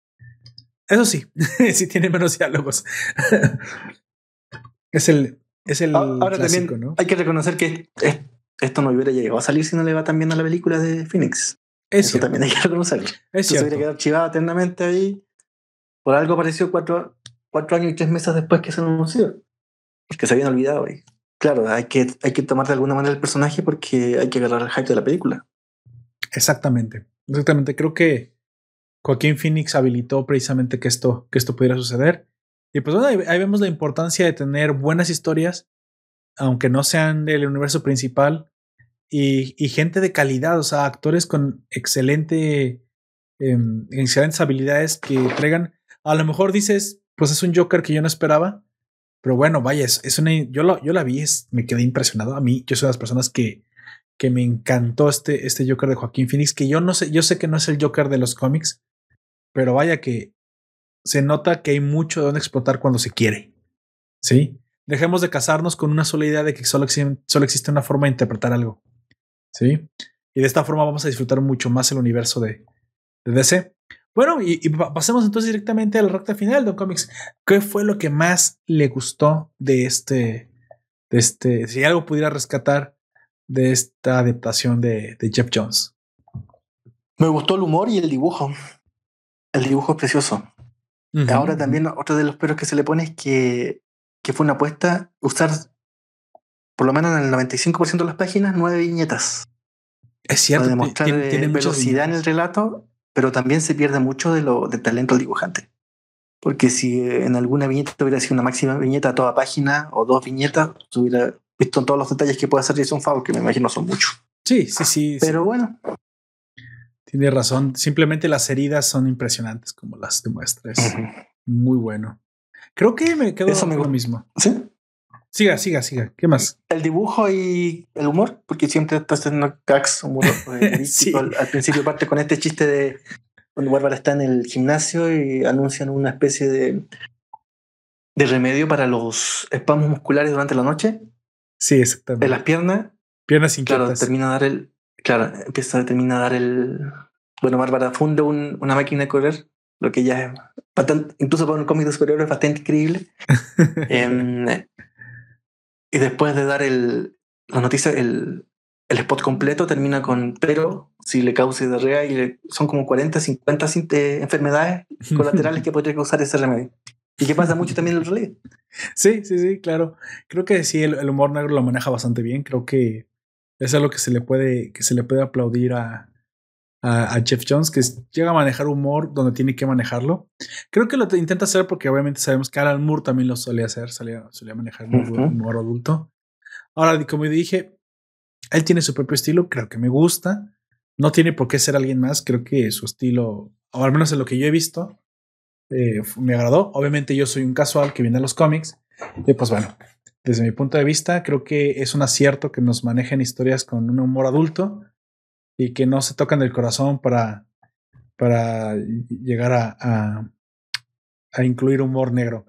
Speaker 1: Eso sí, (laughs) sí tiene menos diálogos. (laughs) es el, es el
Speaker 2: Ahora
Speaker 1: clásico,
Speaker 2: también
Speaker 1: ¿no?
Speaker 2: hay que reconocer que esto no hubiera llegado a salir si no le va tan bien a la película de Phoenix.
Speaker 1: Es
Speaker 2: Eso
Speaker 1: cierto.
Speaker 2: también hay que reconocerlo.
Speaker 1: Es
Speaker 2: hubiera quedado archivado eternamente ahí. Por algo apareció cuatro, cuatro años y tres meses después que se anunció. Porque se habían olvidado ahí. Claro, hay que, hay que tomar de alguna manera el personaje porque hay que agarrar el hype de la película.
Speaker 1: Exactamente. Exactamente. Creo que Joaquín Phoenix habilitó precisamente que esto, que esto pudiera suceder. Y pues bueno, ahí, vemos la importancia de tener buenas historias, aunque no sean del universo principal, y, y gente de calidad, o sea, actores con excelente, eh, excelentes habilidades que traigan. A lo mejor dices, pues es un Joker que yo no esperaba, pero bueno, vaya, es, una. Yo, lo, yo la vi, es, me quedé impresionado. A mí, yo soy de las personas que, que me encantó este, este Joker de Joaquín Phoenix, que yo no sé, yo sé que no es el Joker de los cómics, pero vaya que se nota que hay mucho de donde explotar cuando se quiere. ¿Sí? Dejemos de casarnos con una sola idea de que solo, solo existe una forma de interpretar algo. ¿Sí? Y de esta forma vamos a disfrutar mucho más el universo de, de DC. Bueno, y, y, pasemos entonces directamente a la recta final de Comics. ¿Qué fue lo que más le gustó de este, de este, si algo pudiera rescatar de esta adaptación de, de Jeff Jones?
Speaker 2: Me gustó el humor y el dibujo. El dibujo es precioso. Uh -huh. Ahora también otro de los peros que se le pone es que, que fue una apuesta usar, por lo menos en el 95% de las páginas, nueve viñetas.
Speaker 1: Es cierto,
Speaker 2: Para demostrar
Speaker 1: tiene, tiene
Speaker 2: eh,
Speaker 1: muchas
Speaker 2: velocidad en el relato, pero también se pierde mucho de lo del talento del dibujante. Porque si eh, en alguna viñeta hubiera sido una máxima viñeta a toda página o dos viñetas, hubiera visto todos los detalles que puede hacer Jason Favre, que me imagino son muchos.
Speaker 1: Sí, sí, sí. sí,
Speaker 2: Pero bueno,
Speaker 1: Tiene razón. Simplemente las heridas son impresionantes como las demuestra. Es
Speaker 2: ujú.
Speaker 1: muy bueno. Creo que me quedo
Speaker 2: Eso me
Speaker 1: con lo mismo.
Speaker 2: sí.
Speaker 1: Siga, siga, siga. ¿Qué más?
Speaker 2: El dibujo y el humor, porque siempre está haciendo gags humor, eh. (laughs)
Speaker 1: Sí.
Speaker 2: al, al principio parte con este chiste de cuando Bárbara está en el gimnasio y anuncian una especie de, de remedio para los espasmos musculares durante la noche
Speaker 1: Sí,
Speaker 2: de
Speaker 1: exactamente.
Speaker 2: las piernas.
Speaker 1: Piernas
Speaker 2: Claro,
Speaker 1: inquietas.
Speaker 2: termina a dar el. Claro, empieza a termina a dar el. Bueno, Bárbara funde un- una máquina de correr, lo que ya es bastante, incluso para un cómic de superhéroes es bastante increíble. (laughs) Em, y después de dar el, la noticia, el, el spot completo termina con, pero si le causa diarrea y le- son como 40, 50 sin- eh, enfermedades (laughs) colaterales que podría causar ese remedio. Y que pasa mucho también en el relieve.
Speaker 1: Sí, sí, sí, claro. Creo que sí, el, el humor negro lo maneja bastante bien. Creo que es algo que se le puede, que se le puede aplaudir a, a, a Jeff Jones, que llega a manejar humor donde tiene que manejarlo. Creo que lo te- intenta hacer porque obviamente sabemos que Alan Moore también lo solía hacer, solía, solía manejar humor, adulto. Ahora, como dije, él tiene su propio estilo, creo que me gusta. No tiene por qué ser alguien más, creo que su estilo, o al menos en lo que yo he visto, eh, me agradó. Obviamente yo soy un casual que viene a los cómics. Y pues bueno, desde mi punto de vista, creo que es un acierto que nos manejen historias con un humor adulto y que no se tocan del corazón para, para llegar a, a, a incluir humor negro.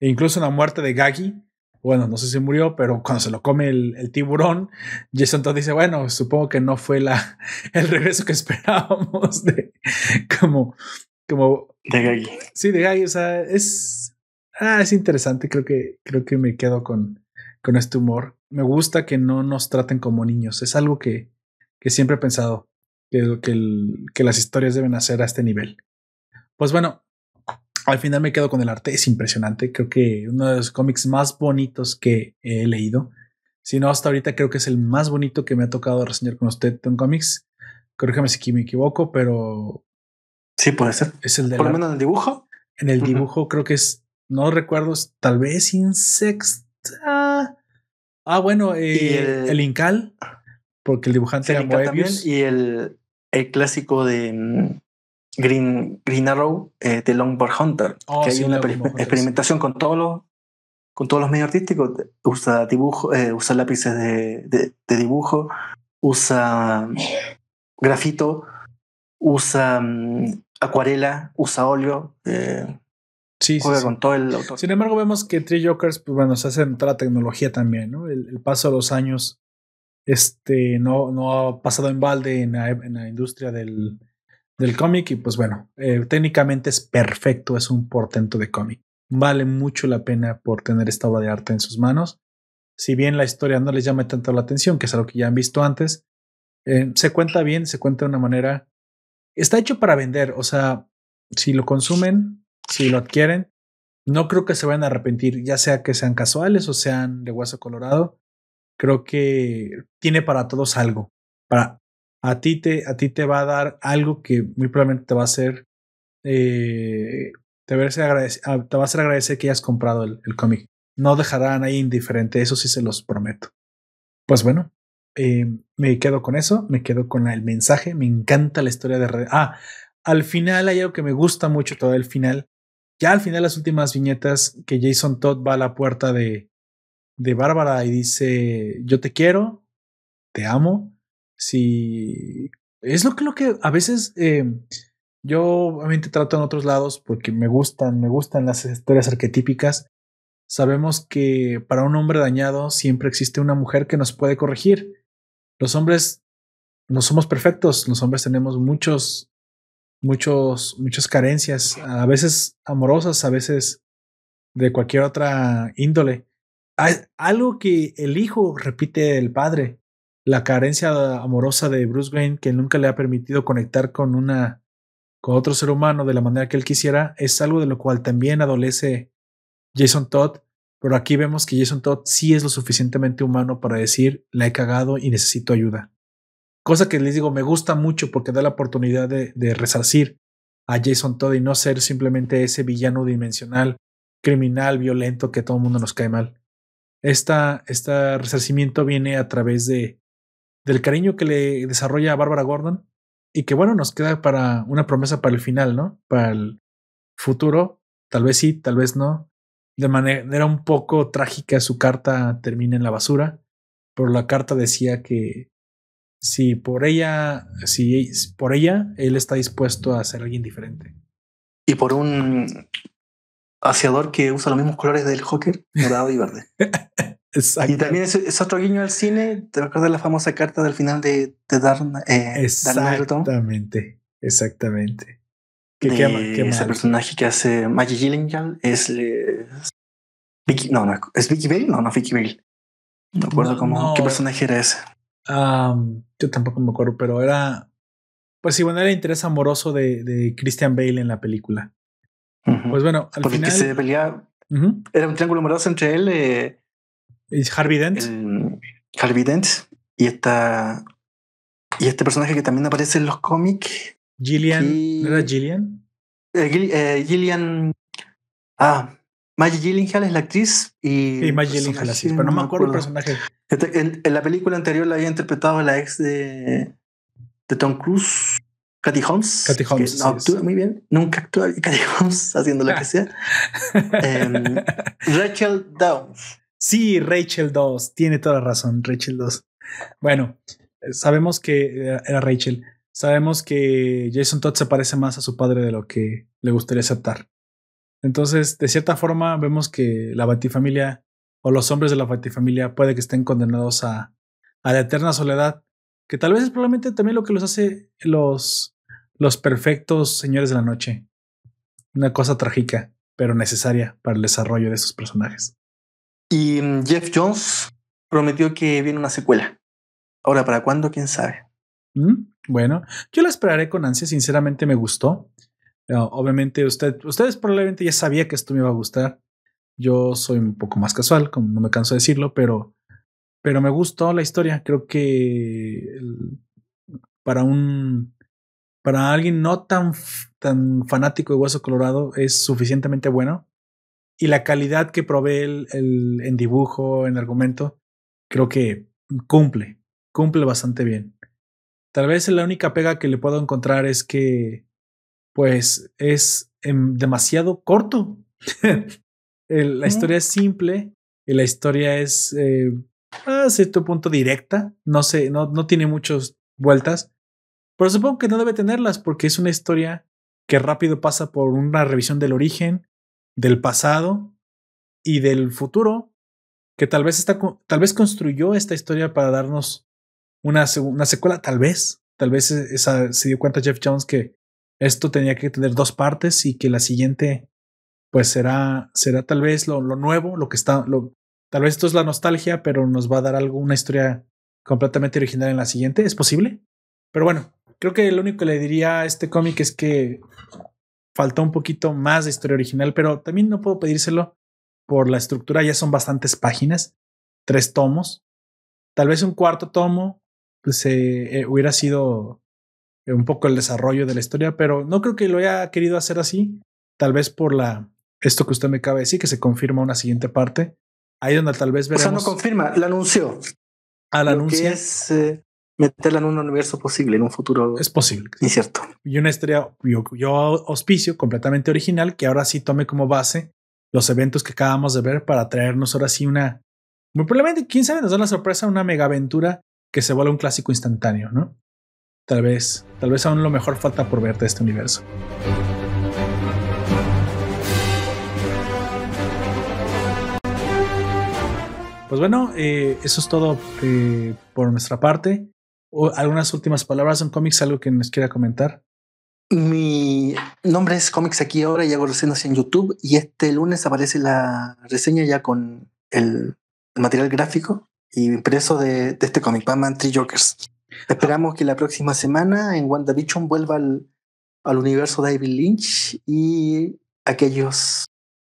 Speaker 1: E incluso la muerte de Gaggy, bueno, no sé si murió, pero cuando se lo come el, el tiburón, Jason Todd dice, bueno, supongo que no fue la, (laughs) el regreso que esperábamos de (laughs) como, como
Speaker 2: De Gaggy.
Speaker 1: Sí, de Guy, o sea, es. Ah, es interesante. Creo que, creo que me quedo con, con este humor. Me gusta que no nos traten como niños. Es algo que, que siempre he pensado. Que, que, el- que las historias deben hacer a este nivel. Pues bueno, al final me quedo con el arte. Es impresionante. Creo que uno de los cómics más bonitos que he leído. Si no, hasta ahorita creo que es el más bonito que me ha tocado reseñar con usted en cómics. Corríjame si me equivoco, pero
Speaker 2: Sí, puede ser.
Speaker 1: es el de
Speaker 2: Por lo menos en el dibujo.
Speaker 1: en el dibujo creo que es, no recuerdo, tal vez insecta. Ah, bueno, eh, el,
Speaker 2: el-
Speaker 1: Incal, porque el dibujante era. Moebius.
Speaker 2: Y el, el clásico de mm, Green, Green Arrow, eh, de Longboard Hunter.
Speaker 1: Oh,
Speaker 2: que hay una
Speaker 1: Longboard Hunter,
Speaker 2: experimentación con todos los con todos los medios artísticos. Usa dibujo, eh, usa lápices de, de- de dibujo, usa mm, grafito, usa mm, acuarela, usa óleo, eh,
Speaker 1: Sí,
Speaker 2: juega
Speaker 1: sí.
Speaker 2: con todo el autor.
Speaker 1: Sin embargo, vemos que Tree Jokers, pues bueno, se hace notar la tecnología también, ¿no? El, el paso de los años, este, no, no ha pasado en balde en la, en la industria del, del cómic y pues bueno, eh, técnicamente es perfecto, es un portento de cómic. Vale mucho la pena por tener esta obra de arte en sus manos. Si bien la historia no les llama tanto la atención, que es algo que ya han visto antes, eh, se cuenta bien, se cuenta de una manera... Está hecho para vender, o sea, si lo consumen, si lo adquieren, no creo que se vayan a arrepentir, ya sea que sean casuales o sean de hueso colorado. Creo que tiene para todos algo. Para a ti te, a ti te va a dar algo que muy probablemente te va a hacer, eh, ah, te va a hacer agradecer que hayas comprado el, el cómic. No dejarán ahí indiferente, eso sí se los prometo. Pues bueno, eh, me quedo con eso, me quedo con el mensaje, me encanta la historia de... Red- Ah, al final hay algo que me gusta mucho todo el final. Ya al final las últimas viñetas que Jason Todd va a la puerta de, de Bárbara y dice, yo te quiero, te amo. Si es lo que, lo que a veces eh, yo obviamente trato en otros lados porque me gustan, me gustan las historias arquetípicas. Sabemos que para un hombre dañado siempre existe una mujer que nos puede corregir. Los hombres no somos perfectos, los hombres tenemos muchos, muchos, muchas carencias, a veces amorosas, a veces de cualquier otra índole. Algo que el hijo repite el padre, la carencia amorosa de Bruce Wayne que nunca le ha permitido conectar con una con otro ser humano de la manera que él quisiera, es algo de lo cual también adolece Jason Todd Pero aquí vemos que Jason Todd sí es lo suficientemente humano para decir, la he cagado y necesito ayuda. Cosa que les digo, me gusta mucho porque da la oportunidad de, de resarcir a Jason Todd y no ser simplemente ese villano dimensional, criminal, violento que todo el mundo nos cae mal. Esta, este resarcimiento viene a través de, del cariño que le desarrolla a Bárbara Gordon y que bueno, nos queda para una promesa para el final, ¿no? Para el futuro, tal vez sí, tal vez no. De manera un poco trágica su carta termina en la basura, pero la carta decía que si por ella, si por ella, él está dispuesto a ser alguien diferente.
Speaker 2: Y por un aseador que usa los mismos colores del Joker, morado y verde. (laughs) Y también es, otro guiño al cine. ¿Te acuerdas de la famosa carta del final de, de Darn, eh,
Speaker 1: Exactamente, exactamente.
Speaker 2: ¿Qué, qué, ese personaje que hace Maggie Gyllenhaal es, Vicky, no, no, es Vicky Bale, no, no Vicky Bale. No recuerdo cómo, qué personaje era ese.
Speaker 1: yo tampoco me acuerdo, pero era, pues sí, bueno, era el interés amoroso de, de Christian Bale en la película. Pues bueno,
Speaker 2: al Porque final. se peleaba, era un triángulo amoroso entre él. Eh,
Speaker 1: Harvey Dent.
Speaker 2: Harvey Dent y esta y este personaje que también aparece en los cómics.
Speaker 1: Gillian. era Gillian?
Speaker 2: Eh, eh, Gillian. Ah, Maggie Gyllenhaal es la actriz y.
Speaker 1: Sí, Maggie Gyllenhaal, así, pero no, me acuerdo el personaje.
Speaker 2: Este, en, la película anterior la había interpretado la ex de, de Tom Cruise, Katy Holmes.
Speaker 1: Katy Holmes.
Speaker 2: no actúa muy bien. Nunca actúa Katy Holmes (laughs) haciendo lo que sea. (laughs) Em, Rachel Downs.
Speaker 1: Sí, Rachel 2, tiene toda la razón, Rachel 2. Bueno, sabemos que era Rachel. Sabemos que Jason Todd se parece más a su padre de lo que le gustaría aceptar. Entonces, de cierta forma, vemos que la Batifamilia o los hombres de la Batifamilia puede que estén condenados a, a la eterna soledad, que tal vez es probablemente también lo que los hace los, los perfectos señores de la noche. Una cosa trágica, pero necesaria para el desarrollo de esos personajes.
Speaker 2: Y mm, Jeff Jones prometió que viene una secuela. Ahora, ¿para cuándo? ¿Quién sabe?
Speaker 1: Mm, bueno, yo la esperaré con ansia. Sinceramente me gustó. Ah, obviamente, usted, ustedes probablemente ya sabía que esto me iba a gustar. Yo soy un poco más casual, como no me canso de decirlo, pero, pero me gustó la historia. Creo que para un para alguien no tan, tan fanático de Hueso Colorado es suficientemente bueno y la calidad que provee el, en dibujo, en argumento, creo que cumple, cumple bastante bien. Tal vez la única pega que le puedo encontrar es que, pues, es em, demasiado corto. (laughs) la historia es simple y la historia es eh, a cierto punto directa. No sé, no, no tiene muchas vueltas. Pero supongo que no debe tenerlas porque es una historia que rápido pasa por una revisión del origen, del pasado y del futuro, que tal vez, está, tal vez construyó esta historia para darnos una, una secuela, tal vez, tal vez e, se dio cuenta Jeff Jones que esto tenía que tener dos partes y que la siguiente pues será, será tal vez lo, lo nuevo, lo que está, lo, tal vez esto es la nostalgia, pero nos va a dar algo, una historia completamente original en la siguiente, ¿es posible? Pero bueno, creo que lo único que le diría a este cómic es que faltó un poquito más de historia original, pero también no puedo pedírselo por la estructura, ya son bastantes páginas, tres tomos, tal vez un cuarto tomo, pues eh, eh, hubiera sido un poco el desarrollo de la historia, pero no creo que lo haya querido hacer así, tal vez por la esto que usted me acaba de decir, que se confirma una siguiente parte, ahí donde tal vez veremos.
Speaker 2: O sea, no confirma, la anunció.
Speaker 1: Al ah, anuncio.
Speaker 2: Es, eh, meterla en un universo posible, en un futuro.
Speaker 1: Es posible.
Speaker 2: Incierto.
Speaker 1: Y una historia, yo, yo auspicio completamente original que ahora sí tome como base los eventos que acabamos de ver para traernos ahora sí una. Muy probablemente, quién sabe, nos da la sorpresa, una mega aventura que se vuelve un clásico instantáneo, ¿no? Tal vez, tal vez aún lo mejor falta por ver de este universo. Pues bueno, eh, eso es todo eh, por nuestra parte algunas últimas palabras en cómics, algo que nos quiera comentar.
Speaker 2: Mi nombre es Comics aquí ahora y hago reseñas en YouTube y este lunes aparece la reseña ya con el, material gráfico y impreso de, este cómic, Batman Three Jokers. Esperamos que la próxima semana en WandaVision vuelva al, al universo de David Lynch y aquellos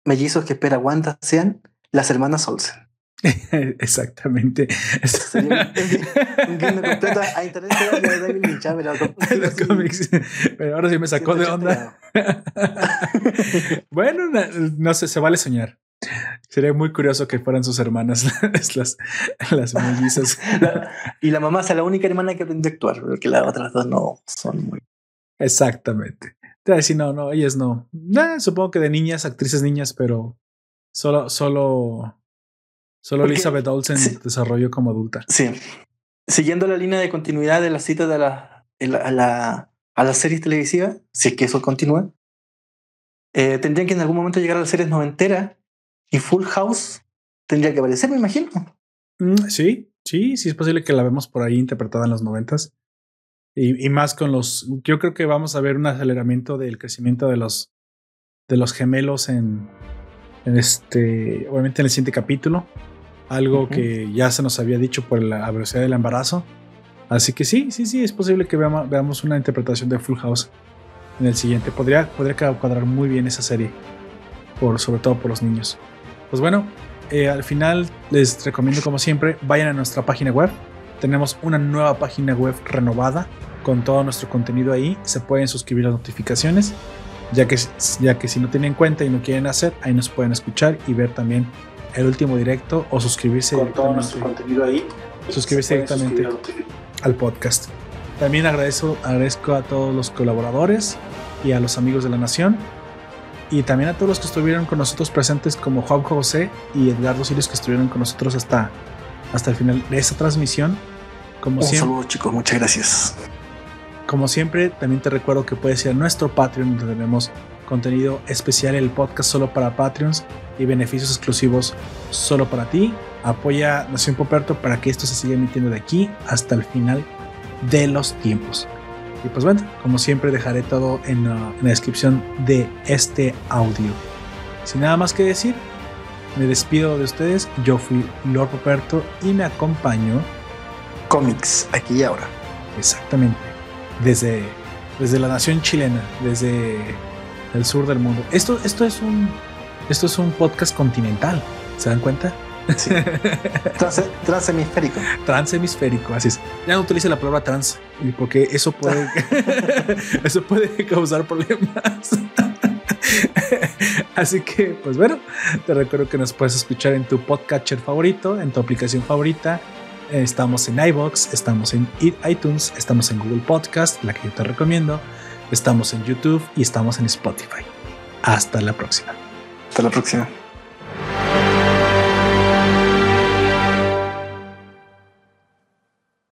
Speaker 2: mellizos que espera Wanda sean las hermanas Olsen. (laughs)
Speaker 1: Exactamente.
Speaker 2: Sería un, un guiño completo a internet de David Lynch, ah, pero,
Speaker 1: los cómics. Pero ahora sí me sacó de onda. (laughs) bueno, no, no sé, se vale soñar. Sería muy curioso que fueran sus hermanas (laughs) las, las mellizas.
Speaker 2: y la mamá sea la única hermana que aprende a actuar, porque las otras dos no son muy.
Speaker 1: Exactamente. Te decir, no, no, ellas no. Nah, supongo que de niñas, actrices niñas, pero solo, solo, solo porque, Elizabeth Olsen sí, desarrolló como adulta.
Speaker 2: Sí. Siguiendo la línea de continuidad de las citas de la, a, la, a las series televisivas, si es que eso continúa, eh, tendrían que en algún momento llegar a las series noventeras y Full House tendría que aparecer, me imagino.
Speaker 1: Mm, sí, sí, sí es posible que la vemos por ahí interpretada en los noventas. Y, y, más con los. Yo creo que vamos a ver un aceleramiento del crecimiento de los de los gemelos en, en este. Obviamente en el siguiente capítulo. Algo uh -huh. que ya se nos había dicho por la velocidad del embarazo. Así que sí, sí, sí, es posible que veamos, veamos una interpretación de Full House en el siguiente. Podría, podría cuadrar muy bien esa serie. Por, sobre todo por los niños. Pues bueno, eh, al final les recomiendo como siempre, vayan a nuestra página web. Tenemos una nueva página web renovada con todo nuestro contenido ahí. Se pueden suscribir a las notificaciones, ya que, ya que si no tienen cuenta y no quieren hacer, ahí nos pueden escuchar y ver también el último directo o suscribirse
Speaker 2: con todo nuestro contenido ahí.
Speaker 1: Suscribirse directamente al podcast. También agradezco, agradezco a todos los colaboradores y a los amigos de la nación y también a todos los que estuvieron con nosotros presentes como Juan José y Edgardo Sirius que estuvieron con nosotros hasta, hasta el final de esta transmisión. Como
Speaker 2: Un
Speaker 1: siempre,
Speaker 2: saludo chicos, muchas gracias.
Speaker 1: Como siempre, también te recuerdo que puedes ir a nuestro Patreon donde tenemos contenido especial, el podcast solo para Patreons y beneficios exclusivos solo para ti. Apoya Nación Poperto para que esto se siga emitiendo de aquí hasta el final de los tiempos. Y pues bueno, como siempre dejaré todo en, uh, en, la descripción de este audio. Sin nada más que decir, me despido de ustedes. Yo fui Lord Poperto y me acompaño.
Speaker 2: Comics, aquí y ahora.
Speaker 1: Exactamente. Desde, desde la nación chilena, desde el sur del mundo. Esto, esto, es un, esto es un podcast continental. ¿Se dan cuenta?
Speaker 2: Sí. Trans, transhemisférico.
Speaker 1: Transhemisférico, así es. Ya no utilice la palabra trans, porque eso puede, (laughs) eso puede causar problemas. Así que, pues bueno, te recuerdo que nos puedes escuchar en tu podcatcher favorito, en tu aplicación favorita. Estamos en iBox, estamos en iTunes, estamos en Google Podcast, la que yo te recomiendo. Estamos en YouTube y estamos en Spotify. Hasta la próxima.
Speaker 2: Hasta la próxima.